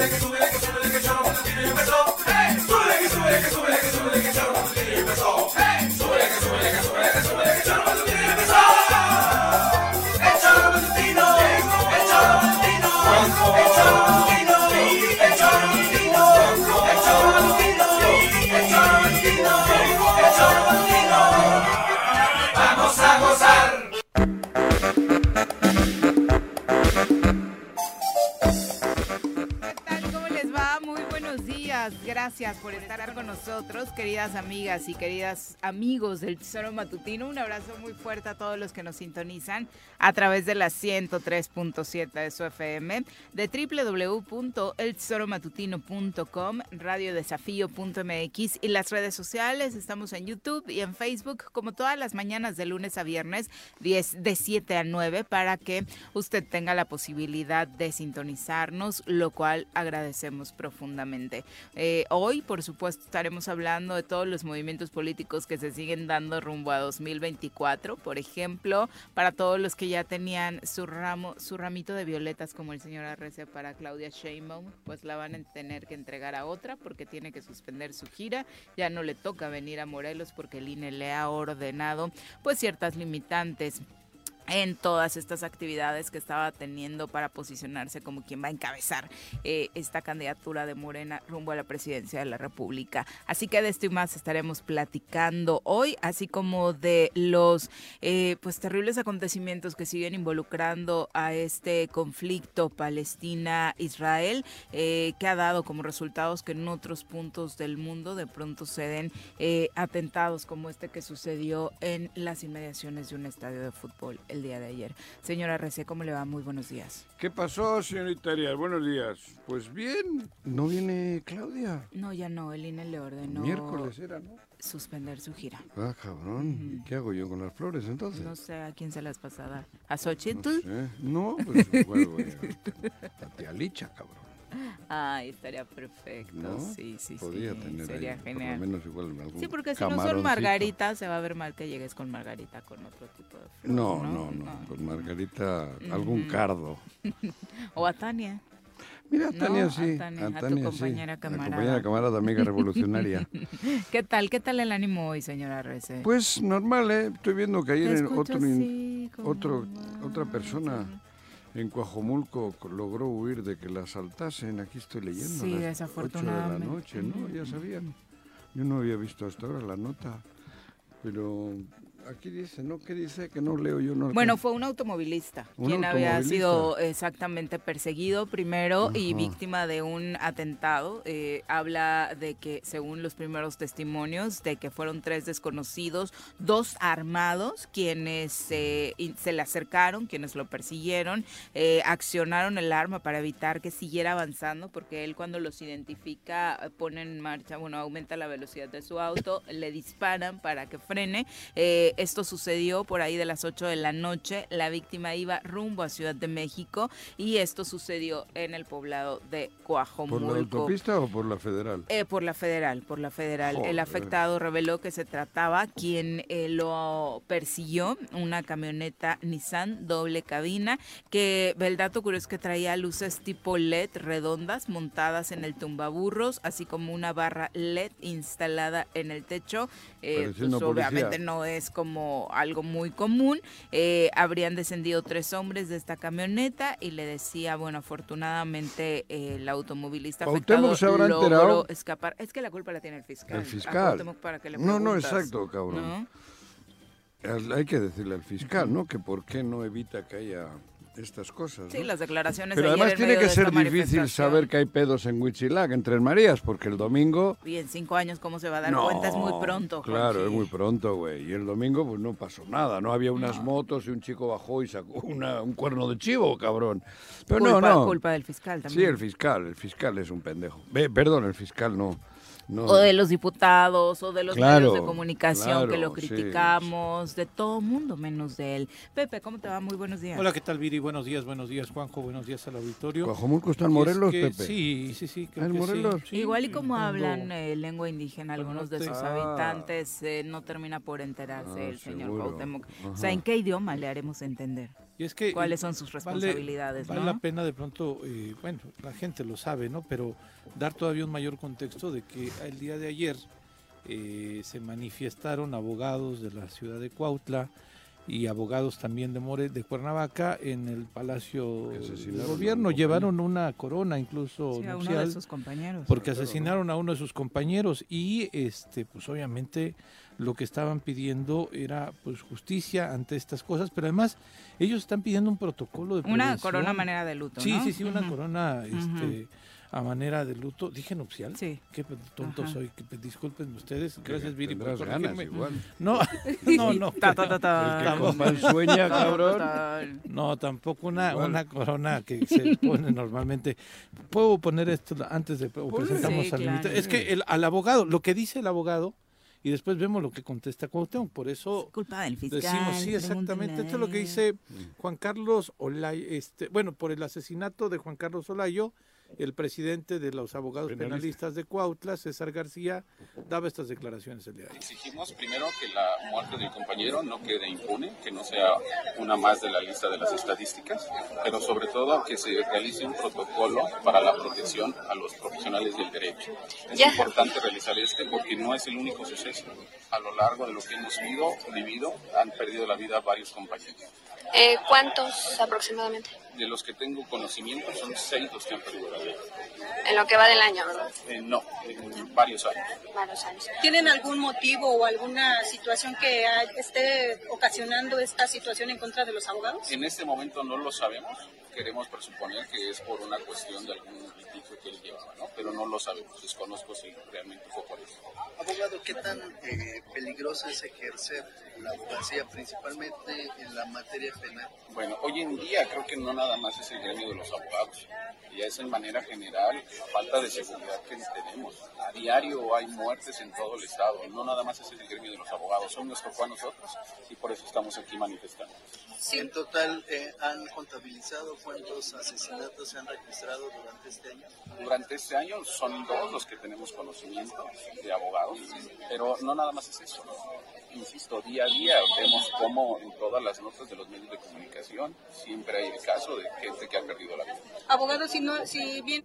súbele, que súbele, que súbele, que yo no puedo, tiene empezó. Gracias por estar con nosotros, queridas amigas y queridas amigos del Tesoro Matutino. Un abrazo muy fuerte a todos los que nos sintonizan a través de la 103.7 de su FM, de www.eltesoromatutino.com, radiodesafío.mx y las redes sociales. Estamos en YouTube y en Facebook como todas las mañanas de lunes a viernes, 10 de 7 a 9, para que usted tenga la posibilidad de sintonizarnos, lo cual agradecemos profundamente. Eh, hoy, por supuesto, estaremos hablando de todos los movimientos políticos que se siguen dando rumbo a 2024. Por ejemplo, para todos los que ya tenían su ramo, su ramito de violetas como el señor Arrece para Claudia Sheinbaum, pues la van a tener que entregar a otra porque tiene que suspender su gira. Ya no le toca venir a Morelos porque el INE le ha ordenado pues ciertas limitantes en todas estas actividades que estaba teniendo para posicionarse como quien va a encabezar eh, esta candidatura de Morena rumbo a la presidencia de la República. Así que de esto y más estaremos platicando hoy, así como de los eh, pues terribles acontecimientos que siguen involucrando a este conflicto Palestina-Israel, eh, que ha dado como resultados que en otros puntos del mundo de pronto se den atentados como este que sucedió en las inmediaciones de un estadio de fútbol día de ayer. Señora Rece, ¿cómo le va? Muy buenos días. ¿Qué pasó, señorita Arias? Buenos días. Pues bien, ¿no viene Claudia? No, ya no, el INE le ordenó... Miércoles era, ¿no? Suspender su gira. Ah, cabrón. ¿Qué hago yo con las flores entonces? No sé a quién se las vas a dar. ¿A Xochitl? No, sé. no pues bueno, a, a tía Licha, cabrón. Ay, estaría perfecto. Sí, sí, Podría sí. tener Sería genial. Por lo menos igual algún Sí, porque si no son Margarita, se va a ver mal que llegues con Margarita con otro tipo de flor, no, no, no, Con Margarita, algún cardo. o a Tania. Mira, a Tania sí. A Tania, a tu compañera sí. camarada. compañera camarada, amiga revolucionaria. ¿Qué tal? ¿Qué tal el ánimo hoy, señora Rece? Pues normal, ¿eh? Estoy viendo que ayer otro, así, otro, otra persona en Coajomulco logró huir de que la asaltasen. Aquí estoy leyendo. Sí, las desafortunadamente. 8 de la noche, ¿no? Ya sabían. Yo no había visto hasta ahora la nota, pero aquí dice, ¿no? ¿Qué dice? Que no leo yo. No bueno, fue un automovilista quien había sido exactamente perseguido primero y víctima de un atentado. Eh, habla de que, según los primeros testimonios, de que fueron tres desconocidos, dos armados, quienes eh, se le acercaron, quienes lo persiguieron, eh, accionaron el arma para evitar que siguiera avanzando, porque él cuando los identifica pone en marcha, bueno, aumenta la velocidad de su auto, le disparan para que frene. Eh, esto sucedió por ahí de las 8 de la noche. La víctima iba rumbo a Ciudad de México y esto sucedió en el poblado de Coajomulco. ¿Por la autopista o por la federal? Eh, por la federal, por la federal. El afectado reveló que se trataba quien eh, lo persiguió, una camioneta Nissan doble cabina, que el dato curioso es que traía luces tipo LED redondas montadas en el tumbaburros, así como una barra LED instalada en el techo. Eh, pues, obviamente no es como algo muy común. Eh, habrían descendido tres hombres de esta camioneta y le decía, bueno, afortunadamente eh, el automovilista afectado logró escapar. Es que la culpa la tiene el fiscal. El fiscal. Para que le no, no, exacto, cabrón. hay que decirle al fiscal, ¿no? Que por qué no evita que haya estas cosas. Sí, ¿no? las declaraciones Pero de además en tiene que ser difícil saber que hay pedos en Huitzilac, en Tres Marías, porque el domingo... Y en cinco años, ¿cómo se va a dar No, cuenta? Es muy pronto, Claro, Juanji. es muy pronto, güey. Y el domingo pues no pasó nada, ¿no? Había unas motos y un chico bajó y sacó una- un cuerno de chivo, cabrón. Pero culpa, no, no. culpa del fiscal Sí, también. el fiscal, el fiscal es un pendejo. Ve, perdón, el fiscal no. No. O de los diputados, o de los Claro, medios de comunicación que lo sí. criticamos, de todo mundo menos de él. Pepe, ¿cómo te va? Muy buenos días. Hola, ¿qué tal, Viri? Buenos días, buenos días, Juanjo. Buenos días al auditorio. Coajomulco está en es Morelos, que- Pepe. Sí, sí, sí. creo ¿En que. Morelos? Sí, Igual y como hablan eh, lengua indígena algunos de sus Ah. habitantes, eh, no termina por enterarse Ah, el señor. Cuauhtémoc. O sea, ¿en qué idioma le haremos entender? Y es que, ¿Cuáles eh, son sus responsabilidades? Vale, no? la pena de pronto, eh, bueno, la gente lo sabe, ¿no? Pero dar todavía un mayor contexto de que el día de ayer eh, se manifestaron abogados de la ciudad de Cuautla y abogados también de More, de Cuernavaca en el Palacio Que de asesinaron a Gobierno. Llevaron una corona incluso Sí, a uno nupcial. de sus compañeros. porque asesinaron a uno de sus compañeros y este pues obviamente lo que estaban pidiendo era pues justicia ante estas cosas pero además ellos están pidiendo un protocolo de Una prevención. corona a manera de luto, sí ¿no? sí sí una corona este a manera de luto dije nupcial Sí. qué tonto Ajá. soy que, disculpen ustedes gracias Viri por ganas igual. no no no Ta, ta, ta, ta. El que sueña, cabrón. No, tampoco una, Igual. una corona que se pone normalmente. ¿Puedo poner esto antes de o presentamos Sí, al claro. Es que el, al abogado, lo que dice el abogado, y después vemos lo que contesta Cuauhtémoc. Por eso Culpa del fiscal. decimos, sí, exactamente. Esto es lo que dice Juan Carlos Olay, este, bueno, por el asesinato de Juan Carlos Olayo, el presidente de los abogados Penalista. penalistas de Cuautla, César García, daba estas declaraciones el día de ayer. Exigimos primero que la muerte del compañero no quede impune, que no sea una más de la lista de las estadísticas, pero sobre todo que se realice un protocolo para la protección a los profesionales del derecho. Es importante realizar este porque no es el único suceso. A lo largo de lo que hemos vivido, vivido han perdido la vida varios compañeros. Eh, ¿Cuántos aproximadamente? De los que tengo conocimiento son seis los que han perdido la vida. En lo que va del año, ¿verdad? Eh, no, en varios años. Varios años. ¿Tienen algún motivo o alguna situación que esté ocasionando esta situación en contra de los abogados? En este momento no lo sabemos. Queremos presuponer que es por una cuestión de algún litigio que él llevaba, ¿no? Pero no lo sabemos. Desconozco si realmente fue por eso. Abogado, ¿qué tan eh, peligroso es ejercer la abogacía, principalmente en la materia penal? Bueno, hoy en día creo que no nada más es el gremio de los abogados. Ya es en manera general la falta de seguridad que tenemos. A diario hay muertes en todo el estado. No nada más es el gremio de los abogados. Hoy nos tocó a nosotros y por eso estamos aquí manifestando. En total, eh, ¿han contabilizado cuántos asesinatos se han registrado durante este año? Durante este año son dos los que tenemos conocimiento de abogados, pero no nada más es eso. Insisto, día a día vemos cómo en todas las notas de los medios de comunicación siempre hay el caso de gente que ha perdido la vida. Abogado, si, no, si bien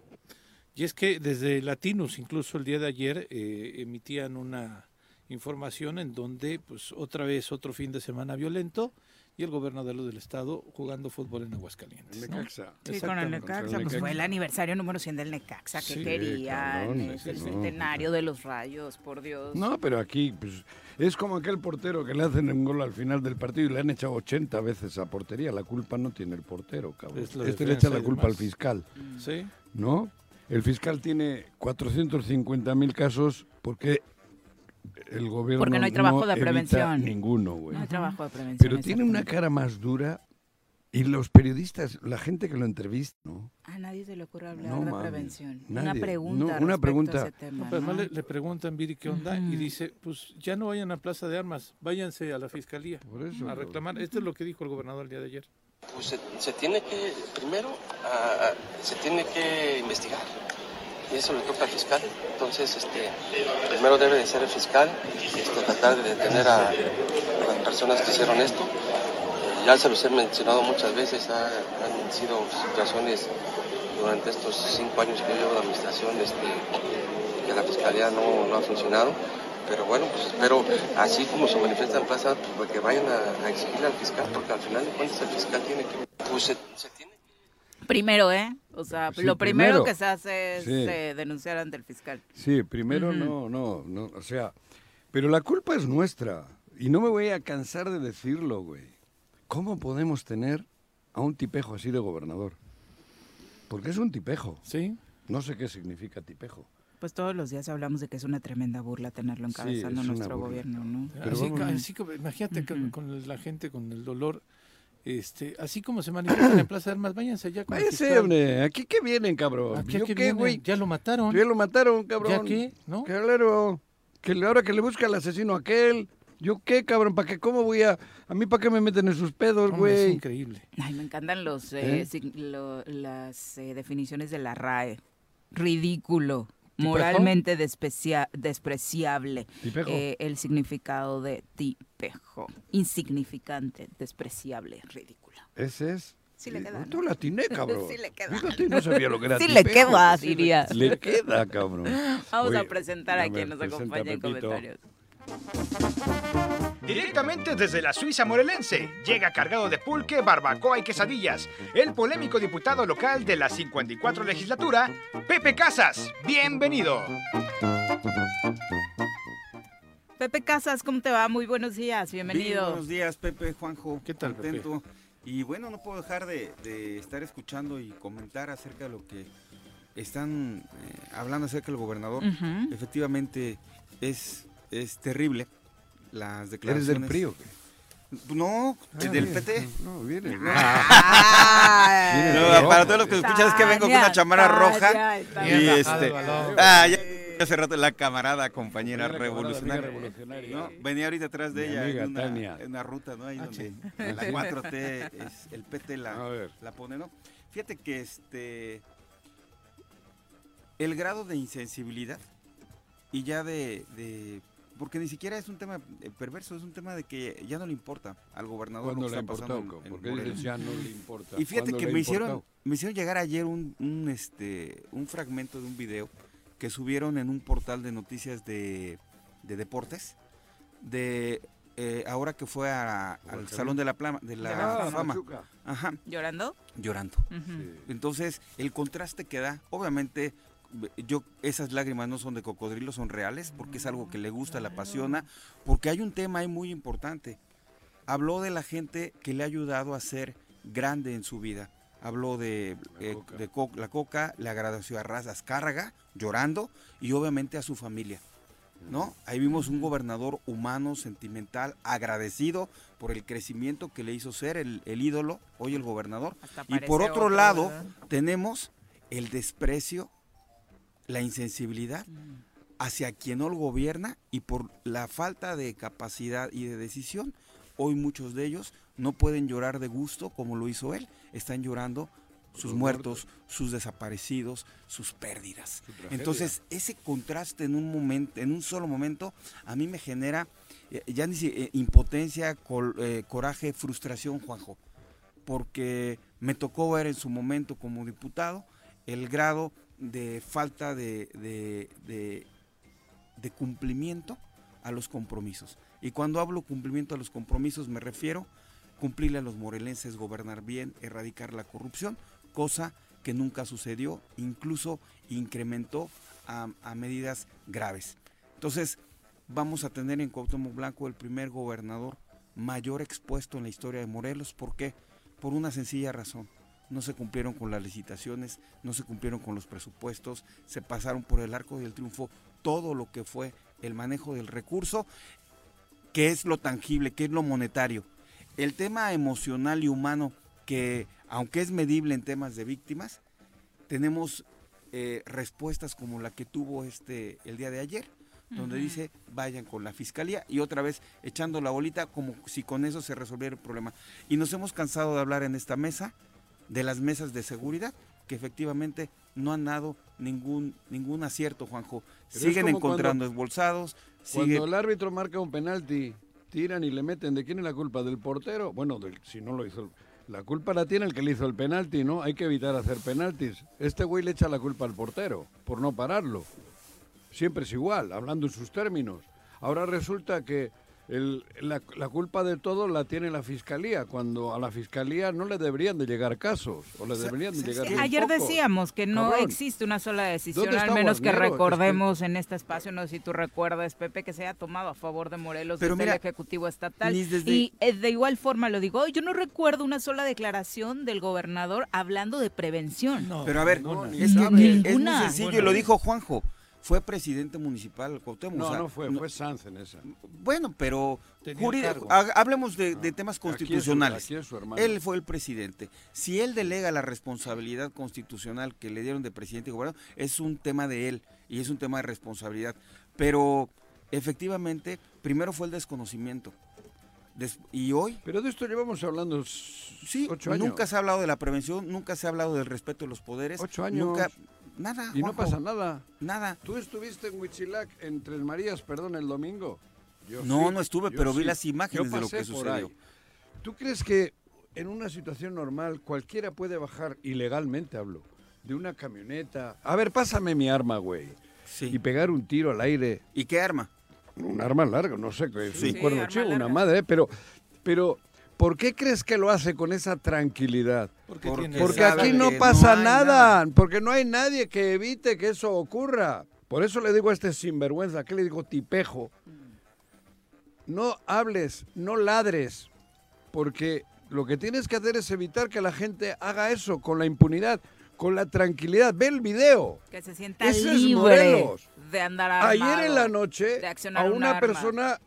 Y es que desde Latinos, incluso el día de ayer, eh, emitían una información en donde, pues, otra vez otro fin de semana violento y el gobernador del estado jugando fútbol en Aguascalientes. El ¿no? Necaxa. Sí, con el. Necaxa, el pues Necaxa. fue el aniversario número 100 del Necaxa que Sí, querían, cabrón, es ese el no. centenario de los rayos, por Dios. No, pero aquí pues, es como aquel portero que le hacen un gol al final del partido y le han echado 80 veces a portería. La culpa no tiene el portero, cabrón. Es Este le echa la culpa al fiscal, Sí. ¿no? El fiscal tiene 450 mil casos porque el gobierno Porque no hay trabajo de prevención. Ninguno, güey. No hay trabajo de prevención. Pero tiene una cara más dura y los periodistas, la gente que lo entrevista, ¿no? A nadie se le ocurre hablar No de mames, prevención. Una nadie. pregunta. No, una a pregunta. ese tema, No, pero además ¿no? le, le preguntan, Viri, ¿qué onda? Y dice, pues ya no vayan a Plaza de Armas, váyanse a la fiscalía Por eso, a reclamar. Esto es lo que dijo el gobernador el día de ayer. Pues se, se tiene que, primero, ah, se tiene que investigar. Y eso le toca al fiscal. Entonces, este, primero debe de ser el fiscal, este, tratar de detener a, las personas que hicieron esto. Eh, ya se los he mencionado muchas veces, ha- han sido situaciones durante estos cinco años que llevo de administración, este, que la fiscalía no, no ha funcionado. Pero bueno, pues espero, así como se manifiesta en plaza, pues, que vayan a, a exigirle al fiscal, porque al final de cuentas el fiscal tiene que, pues tiene Primero, ¿eh? O sea, Sí, lo primero, primero. que se hace es Sí. eh, denunciar ante el fiscal. Sí, primero no, no, no, o sea, pero la culpa es nuestra. y no me voy a cansar de decirlo, güey. ¿Cómo podemos tener a un tipejo así de gobernador? Porque es un tipejo. Sí. No sé qué significa tipejo. Pues todos los días hablamos de que es una tremenda burla tenerlo encabezando nuestro burla. gobierno, ¿no? Pero Así, así imagínate que Ujú. con la gente con el dolor, este, así como se manifiestan en Plaza de Armas, váyanse allá con fiscal. hombre. ¿Aquí qué vienen, cabrón? Aquí, ¿Yo aquí qué, vienen, güey? Ya lo mataron. Ya lo mataron, cabrón. ¿Ya qué? ¿No? Claro. Que ahora que le busca al asesino aquel. ¿Yo qué, cabrón? ¿Para qué? ¿Cómo voy a...? ¿A mí para qué me meten en sus pedos, Hombre, es güey? increíble. Ay, me encantan los eh, ¿Eh? lo- las eh, definiciones de la RAE. Ridículo. Moralmente desprecia- despreciable. Eh, el significado de tipejo. Insignificante, despreciable, ridículo. Ese es... Sí le queda, Tú ¿no? la atiné, cabrón. Sí le queda. Fíjate, no sabía lo que era Sí le queda, Sí le- diría. Le queda, cabrón. Vamos Oye, a presentar a quien nos acompaña en comentarios. Directamente desde la Suiza morelense, llega cargado de pulque, barbacoa y quesadillas, el polémico diputado local de la 54 legislatura, Pepe Casas. Bienvenido. Pepe Casas, ¿cómo te va? Muy buenos días, Bien, bienvenido. buenos días, Pepe, Juanjo. ¿Qué tal, Pepe? Contento. Y bueno, no puedo dejar de, de estar escuchando y comentar acerca de lo que están eh, hablando acerca del gobernador. Efectivamente, es, es terrible las ¿Eres declaraciones. del PRI o qué? No, Ah, del bien. PT. No, viene. Ah. Viene No, de para todos los que escuchan es que vengo con una chamarra roja. Tania, Y Tania. Este. Ah, ya, hace rato la camarada, compañera La revolucionaria. amiga revolucionaria. ¿no? Venía ahorita atrás de Mi ella amiga en, una, Tania. en una ruta, ¿no? Ahí Ah, donde la 4T, es, el PT la, la pone, ¿no? Fíjate que este el grado de insensibilidad y ya de, de- porque ni siquiera es un tema eh, perverso, es un tema de que ya no le importa al gobernador ¿Cuándo lo que le está importó? pasando en- en Porque Morelos. dices ya no le importa. Y fíjate ¿Cuándo que me hicieron, me hicieron llegar ayer un, un, este, un fragmento de un video que subieron en un portal de noticias de, de deportes, de eh, ahora que fue a- al. Salón de la, Plama, de la Ah, Fama. Ajá, ¿Llorando? llorando. Sí. Entonces, el contraste que da, obviamente, yo esas lágrimas no son de cocodrilo, son reales, porque es algo que le gusta, le apasiona, porque hay un tema ahí muy importante. Habló de la gente que le ha ayudado a ser grande en su vida. Habló de, La eh, Coca. de Co- la coca, le agradeció a Raz Azcárraga, llorando, y obviamente a su familia. ¿no? Ahí vimos un gobernador humano, sentimental, agradecido por el crecimiento que le hizo ser el, el ídolo, hoy el gobernador. Y por otro lado, ¿verdad? tenemos el desprecio, la insensibilidad hacia quien no lo gobierna y por la falta de capacidad y de decisión, hoy muchos de ellos no pueden llorar de gusto como lo hizo él, están llorando sus muertos, sus desaparecidos, sus pérdidas. Entonces, ese contraste en un momento, en un solo momento, a mí me genera eh, ya ni si- eh, impotencia, col- eh, coraje, frustración, Juanjo, porque me tocó ver en su momento como diputado el grado de falta de, de- cumplimiento a los compromisos. Y cuando hablo cumplimiento a los compromisos me refiero cumplirle a los morelenses, gobernar bien, erradicar la corrupción, cosa que nunca sucedió, incluso incrementó a, a medidas graves. Entonces, vamos a tener en Cuauhtémoc Blanco el primer gobernador mayor expuesto en la historia de Morelos. ¿Por qué? Por una sencilla razón. No se cumplieron con las licitaciones, no se cumplieron con los presupuestos, se pasaron por el arco del triunfo todo lo que fue el manejo del recurso, que es lo tangible, que es lo monetario. El tema emocional y humano, que aunque es medible en temas de víctimas, tenemos eh, respuestas como la que tuvo este el día de ayer, donde dice vayan con la fiscalía y otra vez echando la bolita como si con eso se resolviera el problema. Y nos hemos cansado de hablar en esta mesa de las mesas de seguridad, que efectivamente no han dado ningún ningún acierto, Juanjo. Pero Siguen encontrando cuando- esbolsados, Cuando sigue el árbitro marca un penalti, tiran y le meten, ¿de quién es la culpa? ¿Del portero? Bueno, del, si no lo hizo. el- La culpa la tiene el que le hizo el penalti, ¿no? Hay que evitar hacer penaltis. Este güey le echa la culpa al portero por no pararlo. Siempre es igual, hablando en sus términos. Ahora resulta que el- la, la culpa de todo la tiene la fiscalía, cuando a la fiscalía no le deberían de llegar casos, o le deberían de llegar Ayer decisión que no Cabrón. existe una sola decisión, ¿Dónde al menos que recordemos en este espacio, no sé si tú recuerdas, Pepe, que se haya tomado a favor de Morelos Pero desde mira, el Ejecutivo Estatal. desde- Y eh, de igual forma lo digo, yo no recuerdo una sola declaración del gobernador hablando de prevención. Pero a ver, ninguna. es, que- es muy sencillo, lo dijo Juanjo. Fue presidente municipal Cuauhtémoc. No, o sea, no fue, fue Sanz en esa. Bueno, pero hablemos de, de temas Aquí es su- constitucionales. aquí es su hermano. él fue el presidente. Si él delega la responsabilidad constitucional que le dieron de presidente y gobernador, es un tema de él y es un tema de responsabilidad. Pero efectivamente, primero fue el desconocimiento. Des- y hoy... Pero de esto llevamos hablando sí, ocho años. Nunca se ha hablado de la prevención, nunca se ha hablado del respeto de los poderes. Ocho años. Nunca, nada. Y no pasa nada. Nada. ¿Tú estuviste en Huitzilac, en Tres Marías, perdón, el domingo? Yo No, sí, no estuve, pero vi sí. las imágenes Yo de lo pasé que por sucedió. ¿Tú crees que en una situación normal cualquiera puede bajar, ilegalmente hablo, de una camioneta? A ver, pásame mi arma, güey. Y pegar un tiro al aire. ¿Y qué arma? Un arma larga, no sé, que es Sí. un Sí, cuerno chivo, una madre, pero, pero ¿por qué crees que lo hace con esa tranquilidad? Porque Porque, tiene- porque sabe aquí no que pasa no nada, nada. porque no hay nadie que evite que eso ocurra. Por eso le digo a este sinvergüenza, ¿qué le digo tipejo? No hables, no ladres, porque lo que tienes que hacer es evitar que la gente haga eso con la impunidad, con la tranquilidad. Ve el video. Que se sienta Ese es libre Morelos. de andar armado. Ayer en la noche a un una persona,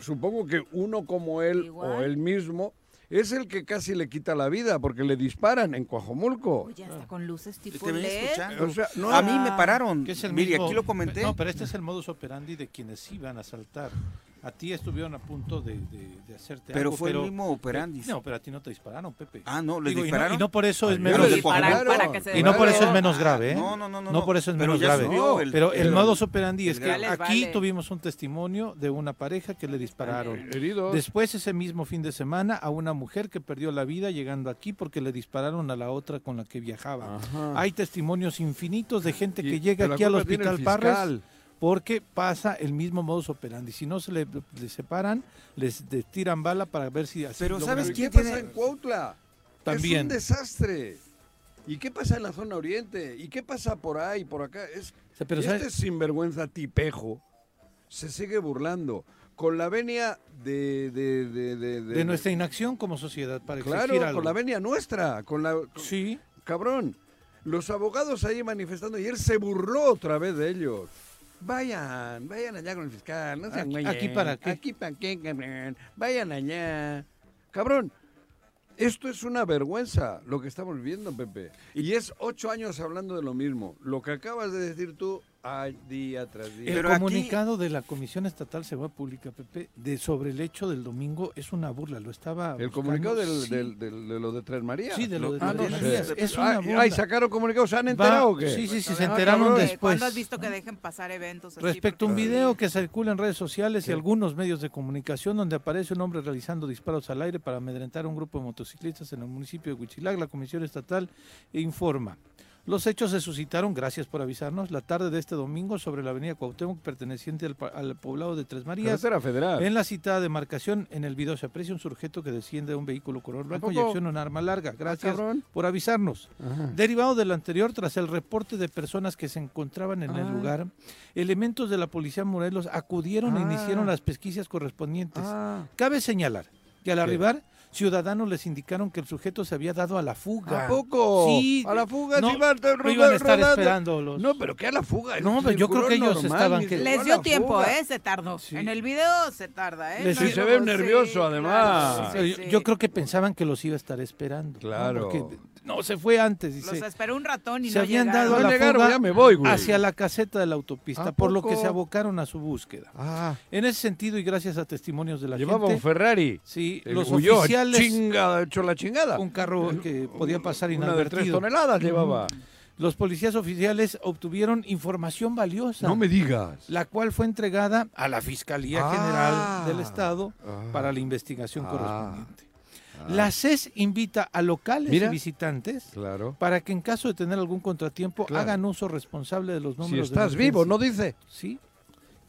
supongo que uno como él o él mismo, es el que casi le quita la vida porque le disparan en Coajomulco. Ya está con luces tipo LED. escuchando. O sea, no- a mí me pararon. Que es el Mire, mismo- aquí lo comenté. No, pero este es el modus operandi de quienes iban a asaltar. A ti estuvieron a punto de, de- de hacerte Pero algo, fue el mismo operandi. No, pero a ti no te dispararon, Pepe. Ah, no, ¿le Digo, y no- dispararon? Y no, por eso es menos y no por eso es menos grave, ¿eh? No, no, no, no, No por eso es Pero menos grave. subió el- pero el el- modus operandi es que aquí vale. tuvimos un testimonio de una pareja que le dispararon. Heridos. Después ese mismo fin de semana a una mujer que perdió la vida llegando aquí porque le dispararon a la otra con la que viajaba. Ajá. Hay testimonios infinitos de gente Y- que llega pero aquí al hospital Parres fiscal. Porque pasa el mismo modus operandi. Si no se le, le separan, les, les tiran bala para ver si así Pero ¿sabes ¿Y quién qué pasa en Cuautla? También. Es un desastre. ¿Y qué pasa en la zona oriente? ¿Y qué pasa por ahí, por acá? Es, sea, pero y ¿sabes? este sinvergüenza tipejo se sigue burlando. Con la venia de... De, de, de- de- de nuestra inacción como sociedad para Claro, exigir algo. con la venia nuestra. Con la, con- Sí. Cabrón. Los abogados ahí manifestando y él se burló otra vez de ellos. Vayan, vayan allá con el fiscal, no sean Aquí- güeyes. ¿aquí para qué? Aquí para qué, cabrón. Vayan allá. Cabrón, esto es una vergüenza lo que estamos viendo, Pepe. Y es ocho años hablando de lo mismo. Lo que acabas de decir tú, ay, día tras día. El comunicado de la Comisión Estatal de Seguridad Pública, Pepe, de sobre el hecho del domingo es una burla. Lo estaba. ¿El buscando. comunicado del, Sí. del- del- de lo de Tres Marías? Sí, de lo de Ah, Tres no Marías. sé. Es una Ay, burla. ay, sacaron comunicado, ¿se han Va- enterado o qué? sí, sí, sí, se Ah, enteraron después. ¿Cuándo has visto que dejen pasar eventos así? Respecto a un video que circula en redes sociales Sí. y algunos medios de comunicación donde aparece un hombre realizando disparos al aire para amedrentar a un grupo de motociclistas en el municipio de Huichilac, la Comisión Estatal informa. Los hechos se suscitaron, gracias por avisarnos, la tarde de este domingo sobre la avenida Cuauhtémoc perteneciente al, al poblado de Tres Marías. Federal. En la citada demarcación, en el video se aprecia un sujeto que desciende de un vehículo color blanco y acciona un arma larga. Gracias cabrón. por avisarnos. Ajá. Derivado del anterior, tras el reporte de personas que se encontraban en el Ah. lugar, elementos de la Policía Morelos acudieron e Ah. iniciaron las pesquisas correspondientes. Ah. Cabe señalar que al ¿Qué? arribar, ciudadanos les indicaron que el sujeto se había dado a la fuga. ¿A poco? Sí. A la fuga, no, a- no iban a estar rodando. esperando los... No, pero ¿qué a la fuga? No, pero yo creo que ellos normal, estaban que- Les dio tiempo, fuga. ¿eh? Se tardó. En el video se tarda, ¿eh? Les- Sí, se ve nervioso, además. claro, sí, yo, sí. yo creo que pensaban que los iba a estar esperando. ¿no? Claro. Porque, no, se fue antes. Los Dice, esperó un ratón y se no habían llegaron. dado a la llegaron, fuga ya me voy, güey. hacia la caseta de la autopista, ¿A por lo que se abocaron a su búsqueda. Ah, En ese sentido y gracias a testimonios de la llevaba un gente, Ferrari. sí, El los huyó, oficiales, Chinga, hecho la chingada. un carro que podía pasar Una de tres inadvertido. toneladas llevaba. Los policías oficiales obtuvieron información valiosa, No me digas. la cual fue entregada a la Fiscalía Ah. General del Estado Ah. para la investigación Ah. correspondiente. La CES invita a locales Mira. y visitantes Claro. para que en caso de tener algún contratiempo Claro. hagan uso responsable de los Si números de estás vivo. ¿no dice? Sí.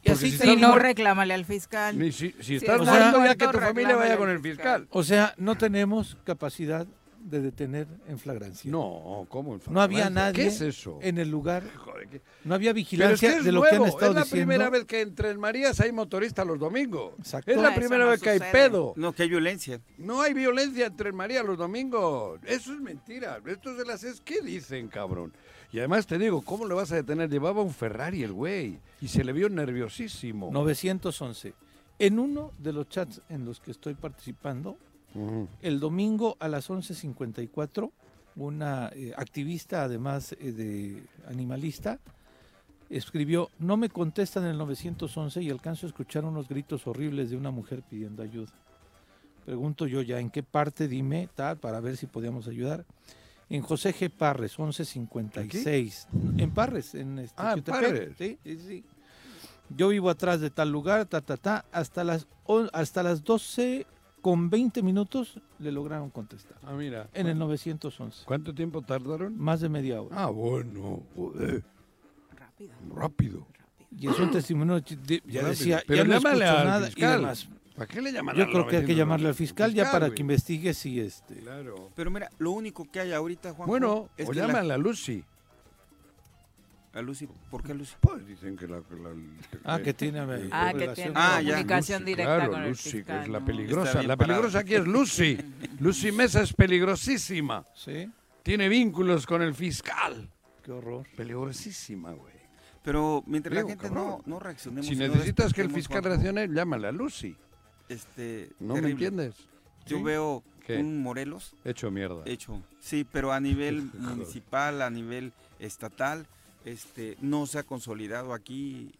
Porque así si Si estás no, reclámale al fiscal. Ni si, si estás muerto, ya que tu familia vaya con el fiscal. fiscal. O sea, no tenemos capacidad de detener en flagrancia. No, ¿cómo? en No había flagrancia? nadie ¿Qué es eso? en el lugar. Joder, ¿qué- No había es vigilancia que es de lo que han estado es la diciendo. primera vez que en Tres Marías hay motoristas los domingos. Exacto. Es la primera no vez que hay pedo. No, que hay violencia. No hay violencia en Tres Marías los domingos. Eso es mentira. Esto de las es ¿qué dicen, cabrón? Y además te digo, ¿cómo le vas a detener? Llevaba un Ferrari el güey y se le vio nerviosísimo. 911. En uno de los chats en los que estoy participando, el domingo a las 11.54, una eh, activista, además eh, de animalista, escribió, no me contestan el 911 y alcanzo a escuchar unos gritos horribles de una mujer pidiendo ayuda. Pregunto yo ya, ¿en qué parte dime tal para ver si podíamos ayudar? En José G. Parres, 1156. En Parres, en este, Ah, en. Parres. Sí, sí, sí. Yo vivo atrás de tal lugar, ta, ta, ta, hasta las, on- hasta las 12 con 20 minutos le lograron contestar. Ah, mira. En el 911. ¿Cuánto tiempo tardaron? Más de media hora. Ah, bueno, joder. Rápido. Rápido. Y es un testimonio, de- ya Rápido. decía, Pero ya no escucho nada y fiscal. ¿Para qué le llaman Yo creo que hay que 911? llamarle al fiscal ya para güey. que investigue si este... Claro. Pero mira, lo único que hay ahorita, Juan. Bueno, es o que la- a Lucy. a Lucy. ¿Por qué Lucy? Pues dicen que la... que la- Ah, que tiene, eh, Ah, que relación. tiene Ah, ya. comunicación Lucy, directa claro, con el Lucy, fiscal. que es la peligrosa. La parado. peligrosa aquí es Lucy. Lucy Mesa es peligrosísima. Sí, Tiene vínculos con el fiscal. qué horror. Peligrosísima, güey. Pero mientras Digo, la gente cabrón. no, no reaccionemos. Si necesitas que el fiscal reaccione, llámale a Lucy. Este, ¿No me entiendes? Yo ¿Sí? veo ¿Qué? un Morelos Hecho mierda. hecho. Sí, pero a nivel municipal, a nivel estatal, este, no se ha consolidado aquí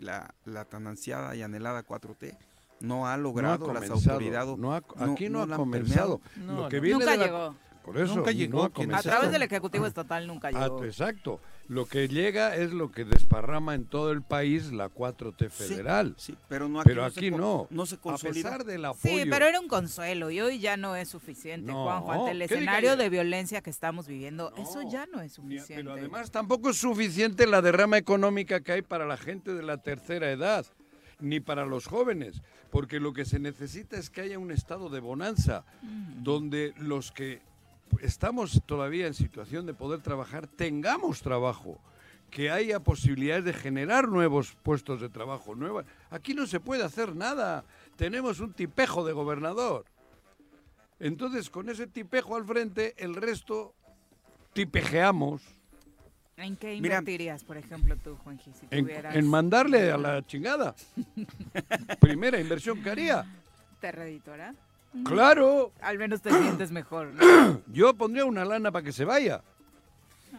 la, la tan ansiada y anhelada 4T. No ha logrado las comenzado, autoridades. no ha- aquí no, ha comenzado. No, Lo no. que viene Nunca de la- llegó. Por eso, Nunca no llegó, ha ¿quién A través del Ejecutivo Estatal nunca Ah, llegó. exacto. Lo que llega es lo que desparrama en todo el país la 4T Sí, federal. Sí, pero no aquí, Pero no, se aquí co- no. no se A consolida. pesar del apoyo. Sí, pero era un consuelo y hoy ya no es suficiente, No, Juanjo. Ante el ¿qué diga escenario de violencia que estamos viviendo, eso ya no es Ni- suficiente. Pero además tampoco es suficiente la derrama económica que hay para la gente de la tercera edad, ni para los jóvenes, porque lo que se necesita es que haya un estado de bonanza, donde los que estamos todavía en situación de poder trabajar tengamos trabajo, que haya posibilidades de generar nuevos puestos de trabajo, nuevas. Aquí no se puede hacer nada, tenemos un tipejo de gobernador. Entonces, con ese tipejo al frente, el resto tipejeamos ¿En qué Mira, invertirías, por ejemplo, tú, Juanji, si en, tuvieras... en mandarle a la chingada. Primera inversión que haría. ¿Te redditora? Claro, Al menos te sientes mejor, ¿no? yo pondría una lana para que se vaya.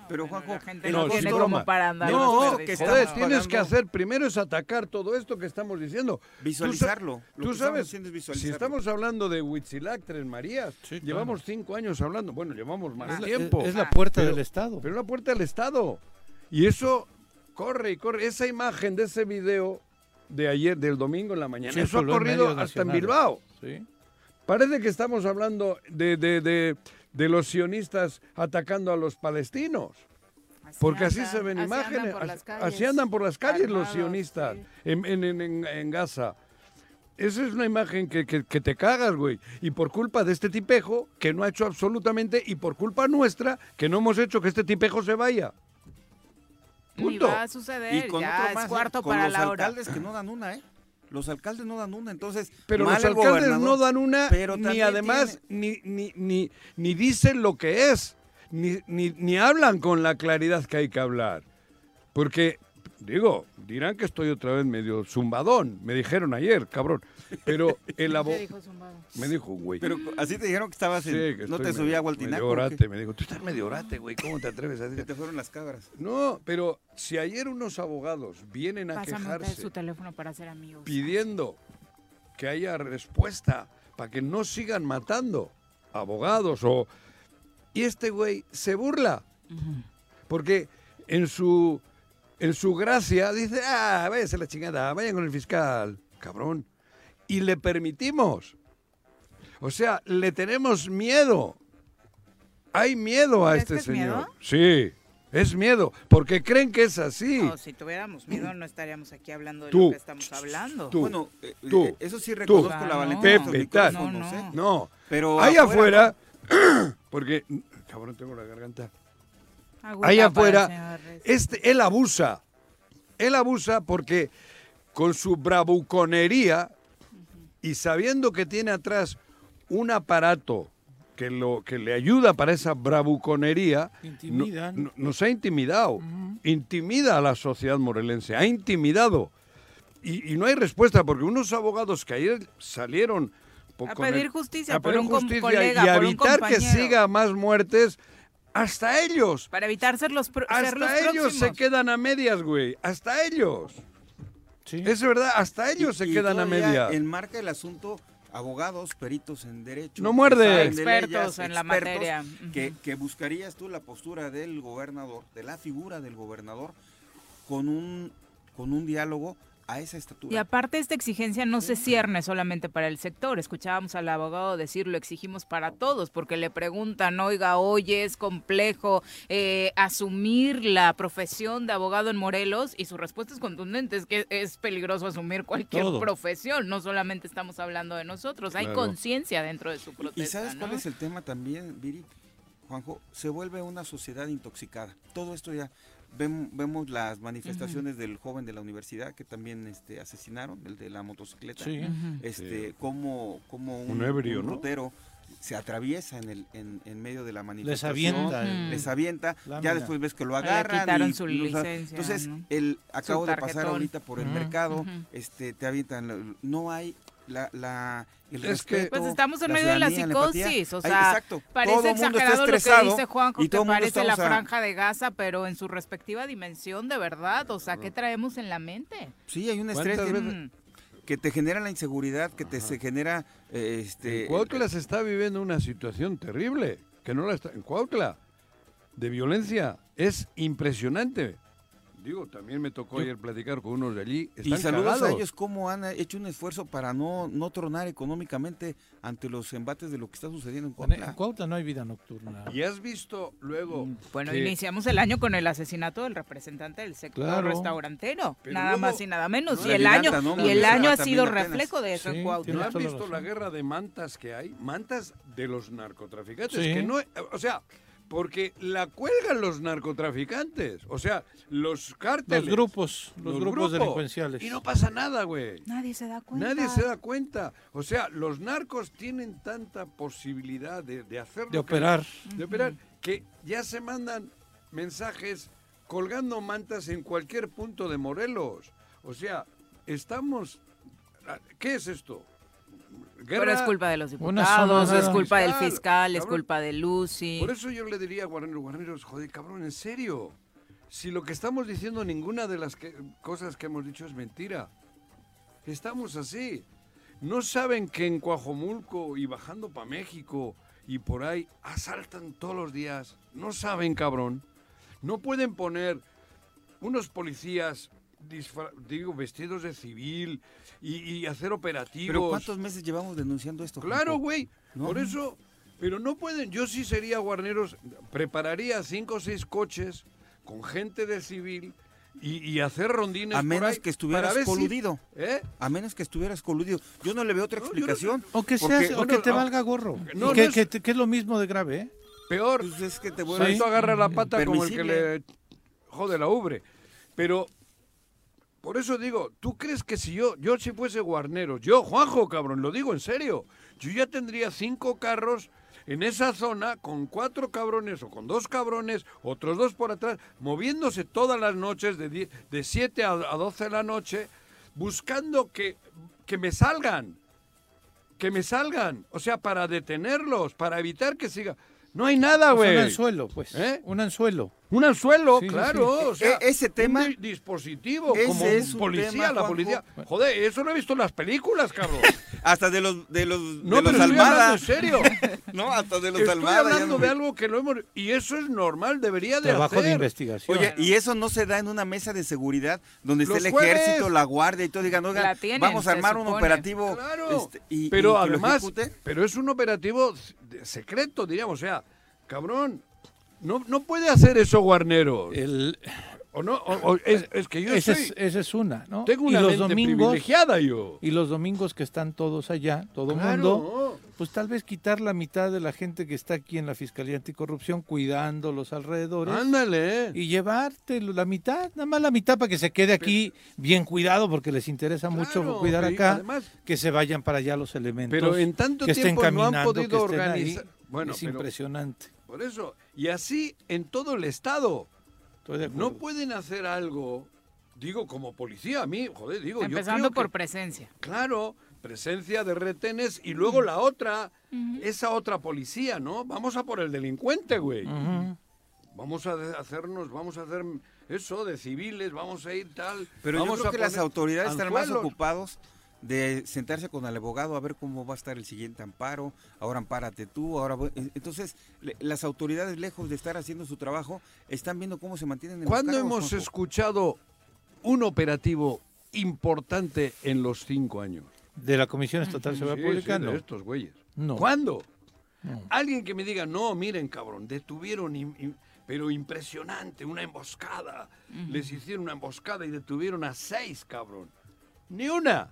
Pero, Bueno, Juanjo, la gente no, tiene como para andar No, que joder, tienes que hacer, primero es atacar todo esto que estamos diciendo. Visualizarlo. Tú, Lo tú que estamos sabes, es si visualizarlo. estamos hablando de Huitzilac, Tres Marías, Sí, llevamos cinco años hablando, bueno, llevamos más Es la, tiempo. es- es la puerta del Estado. Pero una puerta al Estado. Y eso corre y corre. Esa imagen de ese video de ayer, del domingo en la mañana, eso ha corrido hasta en. Bilbao. Sí. Parece que estamos hablando de, de- de- de los sionistas atacando a los palestinos. Porque así se ven así imágenes. andan por las así- andan por las calles los sionistas sí. en, en- en- en- Gaza. Esa es una imagen que, que- que te cagas, güey. Y por culpa de este tipejo, que no ha hecho absolutamente, y por culpa nuestra, que no hemos hecho que este tipejo se vaya. Punto. va a suceder, Y con ya otro más, ¿eh? cuarto con para los la hora. alcaldes que no dan una, ¿eh? Los alcaldes no dan una, entonces. Pero mal los alcaldes no dan una, pero ni además, ni, ni, ni, ni dicen lo que es, ni, ni, ni hablan con la claridad que hay que hablar. Porque, digo, dirán que estoy otra vez medio zumbadón, me dijeron ayer, cabrón. Pero el ¿Qué abogado... Me dijo un güey. Pero así te dijeron que estabas en. Sí, que no te subía a medio- Gualtinaco. medio orate, me dijo, tú estás medio orate, güey, ¿cómo te atreves a Se decir? te fueron las cabras. No, pero si ayer unos abogados vienen a Pásame quejarse su teléfono para ser amigos. pidiendo que haya respuesta para que no sigan matando abogados o y este güey se burla porque en su en su gracia dice ah váyase la chingada vayan con el fiscal cabrón y le permitimos o sea le tenemos miedo hay miedo a ¿Crees este señor miedo? sí Es miedo, porque creen que es así. No, si tuviéramos miedo no estaríamos aquí hablando de Tú. lo que estamos hablando. Tú, Bueno, eh, tú, eh, eso sí tú, reconozco la valentía de estos Pepe, tal. micrófonos, ¿eh? No, Pero ahí afuera, afuera, porque, cabrón, tengo la garganta. Agüita Ahí para afuera, este, él abusa. Él abusa porque con su bravuconería y sabiendo que tiene atrás un aparato que, lo, que le ayuda para esa bravuconería, no- Intimidan. no- nos ha intimidado. Intimida a la sociedad morelense, ha intimidado. Y, y no hay respuesta, porque unos abogados que ayer salieron A pedir justicia a por pedir un com- justicia colega, y a por un evitar que siga más muertes, hasta ellos. Para evitar ser los, pro- ser los Hasta ellos se quedan a medias, güey. Hasta ellos. Es verdad, hasta ellos se y quedan a medias. Enmarca el asunto abogados, peritos en derecho. No muerde. Expertos leyes, en la materia. Que, que buscarías tú la postura del gobernador, de la figura del gobernador, con un, con un diálogo a esa estatura. Y aparte esta exigencia no se cierne solamente para el sector. Escuchábamos al abogado decir lo exigimos para todos, porque le preguntan, oiga, oye, es complejo eh, asumir la profesión de abogado en Morelos y su respuesta es contundente, es que es peligroso asumir cualquier Todo. profesión, no solamente estamos hablando de nosotros, hay Claro. conciencia dentro de su ¿Y protesta. sabes cuál es el tema también, Viri? Juanjo, se vuelve una sociedad intoxicada. Todo esto ya, vem- vemos las manifestaciones del joven de la universidad que también este, asesinaron, el de la motocicleta. Sí. Este, Sí. como, como un, Un ebrio, un ¿no? rutero se atraviesa en, el, en, en medio de la Les manifestación. avienta el- Les avienta. Lámina. Ya después ves que lo Le agarran. quitaron y su licencia, Entonces, ¿no? el, acabo de pasar ahorita por el mercado, este, te avientan. No hay la, la, el Es que- respeto, Pues estamos en medio de la psicosis, o Ay, sea, exacto. parece Todo mundo está exagerado lo que dice Juanjo, y que todo mundo parece la a- franja de Gaza, pero en su respectiva dimensión, de verdad, o sea, ¿qué traemos en la mente? Sí, hay un estrés ¿Cuántas que, que te genera la inseguridad, que te se genera eh, este Cuautla se está viviendo una situación terrible, que no la está en Cuautla, de violencia. Es impresionante. Digo, también me tocó Yo- ayer platicar con unos de allí. y saludos cagados. a ellos cómo han hecho un esfuerzo para no, no tronar económicamente ante los embates de lo que está sucediendo en Cuautla. En Cuautla no hay vida nocturna. Y has visto luego. Bueno, que- iniciamos el año con el asesinato del representante del sector Claro. restaurantero, Pero nada luego- más y nada menos. No, y el año, y el año ha sido apenas. reflejo de eso Sí, en Cuautla. ¿No has visto la guerra de mantas que hay? Mantas de los narcotraficantes. Sí. Que no, o sea, porque la cuelgan los narcotraficantes. O sea, los cárteles. Los grupos, los, grupos, delincuenciales. Y no pasa nada, güey. Nadie se da cuenta. Nadie se da cuenta. O sea, los narcos tienen tanta posibilidad de, de hacer de que- operar. de operar, que ya se mandan mensajes colgando mantas en cualquier punto de Morelos. O sea, estamos... ¿Qué es esto? Pero es culpa de los diputados, es culpa del Fiscal, fiscal, es culpa de Lucy. Por eso yo le diría a Guarneros, Guarneros, joder, cabrón, en serio. Si lo que estamos diciendo, ninguna de las que- cosas que hemos dicho es mentira. Estamos así. No saben que en Coajomulco y bajando para México y por ahí asaltan todos los días. No saben, cabrón. No pueden poner unos policías, digo, vestidos de civil y, y hacer operativos. Pero ¿cuántos meses llevamos denunciando esto? Claro, güey. No. Por eso, pero no pueden. Yo sí sería guarneros, prepararía cinco o seis coches con gente de civil y, y hacer rondines. A por menos ahí que estuvieras si- coludido. ¿Eh? A menos que estuvieras coludido. Yo no le veo otra No, yo no- explicación. O que, porque- seas, o que te valga gorro. Que, no es- que es lo mismo de grave, ¿eh? Peor. Pues es que te Por vuelves eso agarra la pata como el que le jode la ubre. Pero, por eso digo, ¿tú crees que si yo, yo si fuese guarnero, yo, Juanjo, cabrón, lo digo en serio, yo ya tendría cinco carros en esa zona con cuatro cabrones o con dos cabrones, otros dos por atrás, moviéndose todas las noches de, die- de 7 a, a 12 de la noche, buscando que, que me salgan que me salgan, o sea, para detenerlos, para evitar que siga. No hay nada, Pues güey. un anzuelo, pues. ¿Eh? Un anzuelo. Un anzuelo, Sí, claro. sí. O sea, E- ese tema- un di- dispositivo, ese como es un policía, tema, la Juanjo. policía. Joder, eso lo he visto en las películas, cabrón. Hasta de los de los No, de los pero estoy hablando Almada. en serio. no, hasta de los Estoy Almada. hablando no de algo que lo hemos... Y eso es normal, debería de Trabajo hacer. de investigación. Oye, y eso no se da en una mesa de seguridad donde esté Los el jueves. ejército, la guardia y todo. Digan, oigan, La tienen, vamos a armar un operativo. Claro, este, y, pero y además, pero es un operativo secreto, diríamos, o sea, cabrón, No, no puede hacer eso Guarnero. El, o no, o- o es, es que yo esa, soy- es, esa es una, ¿no? tengo una y los mente domingos, privilegiada yo. Y los domingos que están todos allá, todo Claro. mundo, pues tal vez quitar la mitad de la gente que está aquí en la Fiscalía Anticorrupción cuidando los alrededores. Ándale. Y llevarte la mitad, nada más la mitad para que se quede aquí bien cuidado porque les interesa mucho cuidar acá, además- que se vayan para allá los elementos. Pero en tanto que estén tiempo no han caminando, podido que estén ahí. organizar. Bueno, es pero- impresionante. Por eso. Y así en todo el Estado. Estoy de acuerdo. No pueden hacer algo, digo, como policía, a mí, joder, digo, yo Empezando creo por que- presencia. Claro, presencia de retenes y luego la otra, esa otra policía, ¿no? Vamos a por el delincuente, güey. Vamos a hacernos, vamos a hacer eso de civiles, vamos a ir tal. Pero vamos yo creo a que las autoridades están más anzuelos. ocupados de sentarse con el abogado a ver cómo va a estar el siguiente amparo, ahora ampárate tú, ahora voy- entonces le- las autoridades lejos de estar haciendo su trabajo están viendo cómo se mantienen en ¿Cuándo hemos Juanjo. escuchado un operativo importante en los cinco años? De la Comisión Estatal de Seguridad Sí, Pública, sí, de no. estos güeyes. No. ¿Cuándo? No. Alguien que me diga, no, miren, cabrón, detuvieron, pero impresionante, una emboscada. Les hicieron una emboscada y detuvieron a seis, cabrón. Ni una.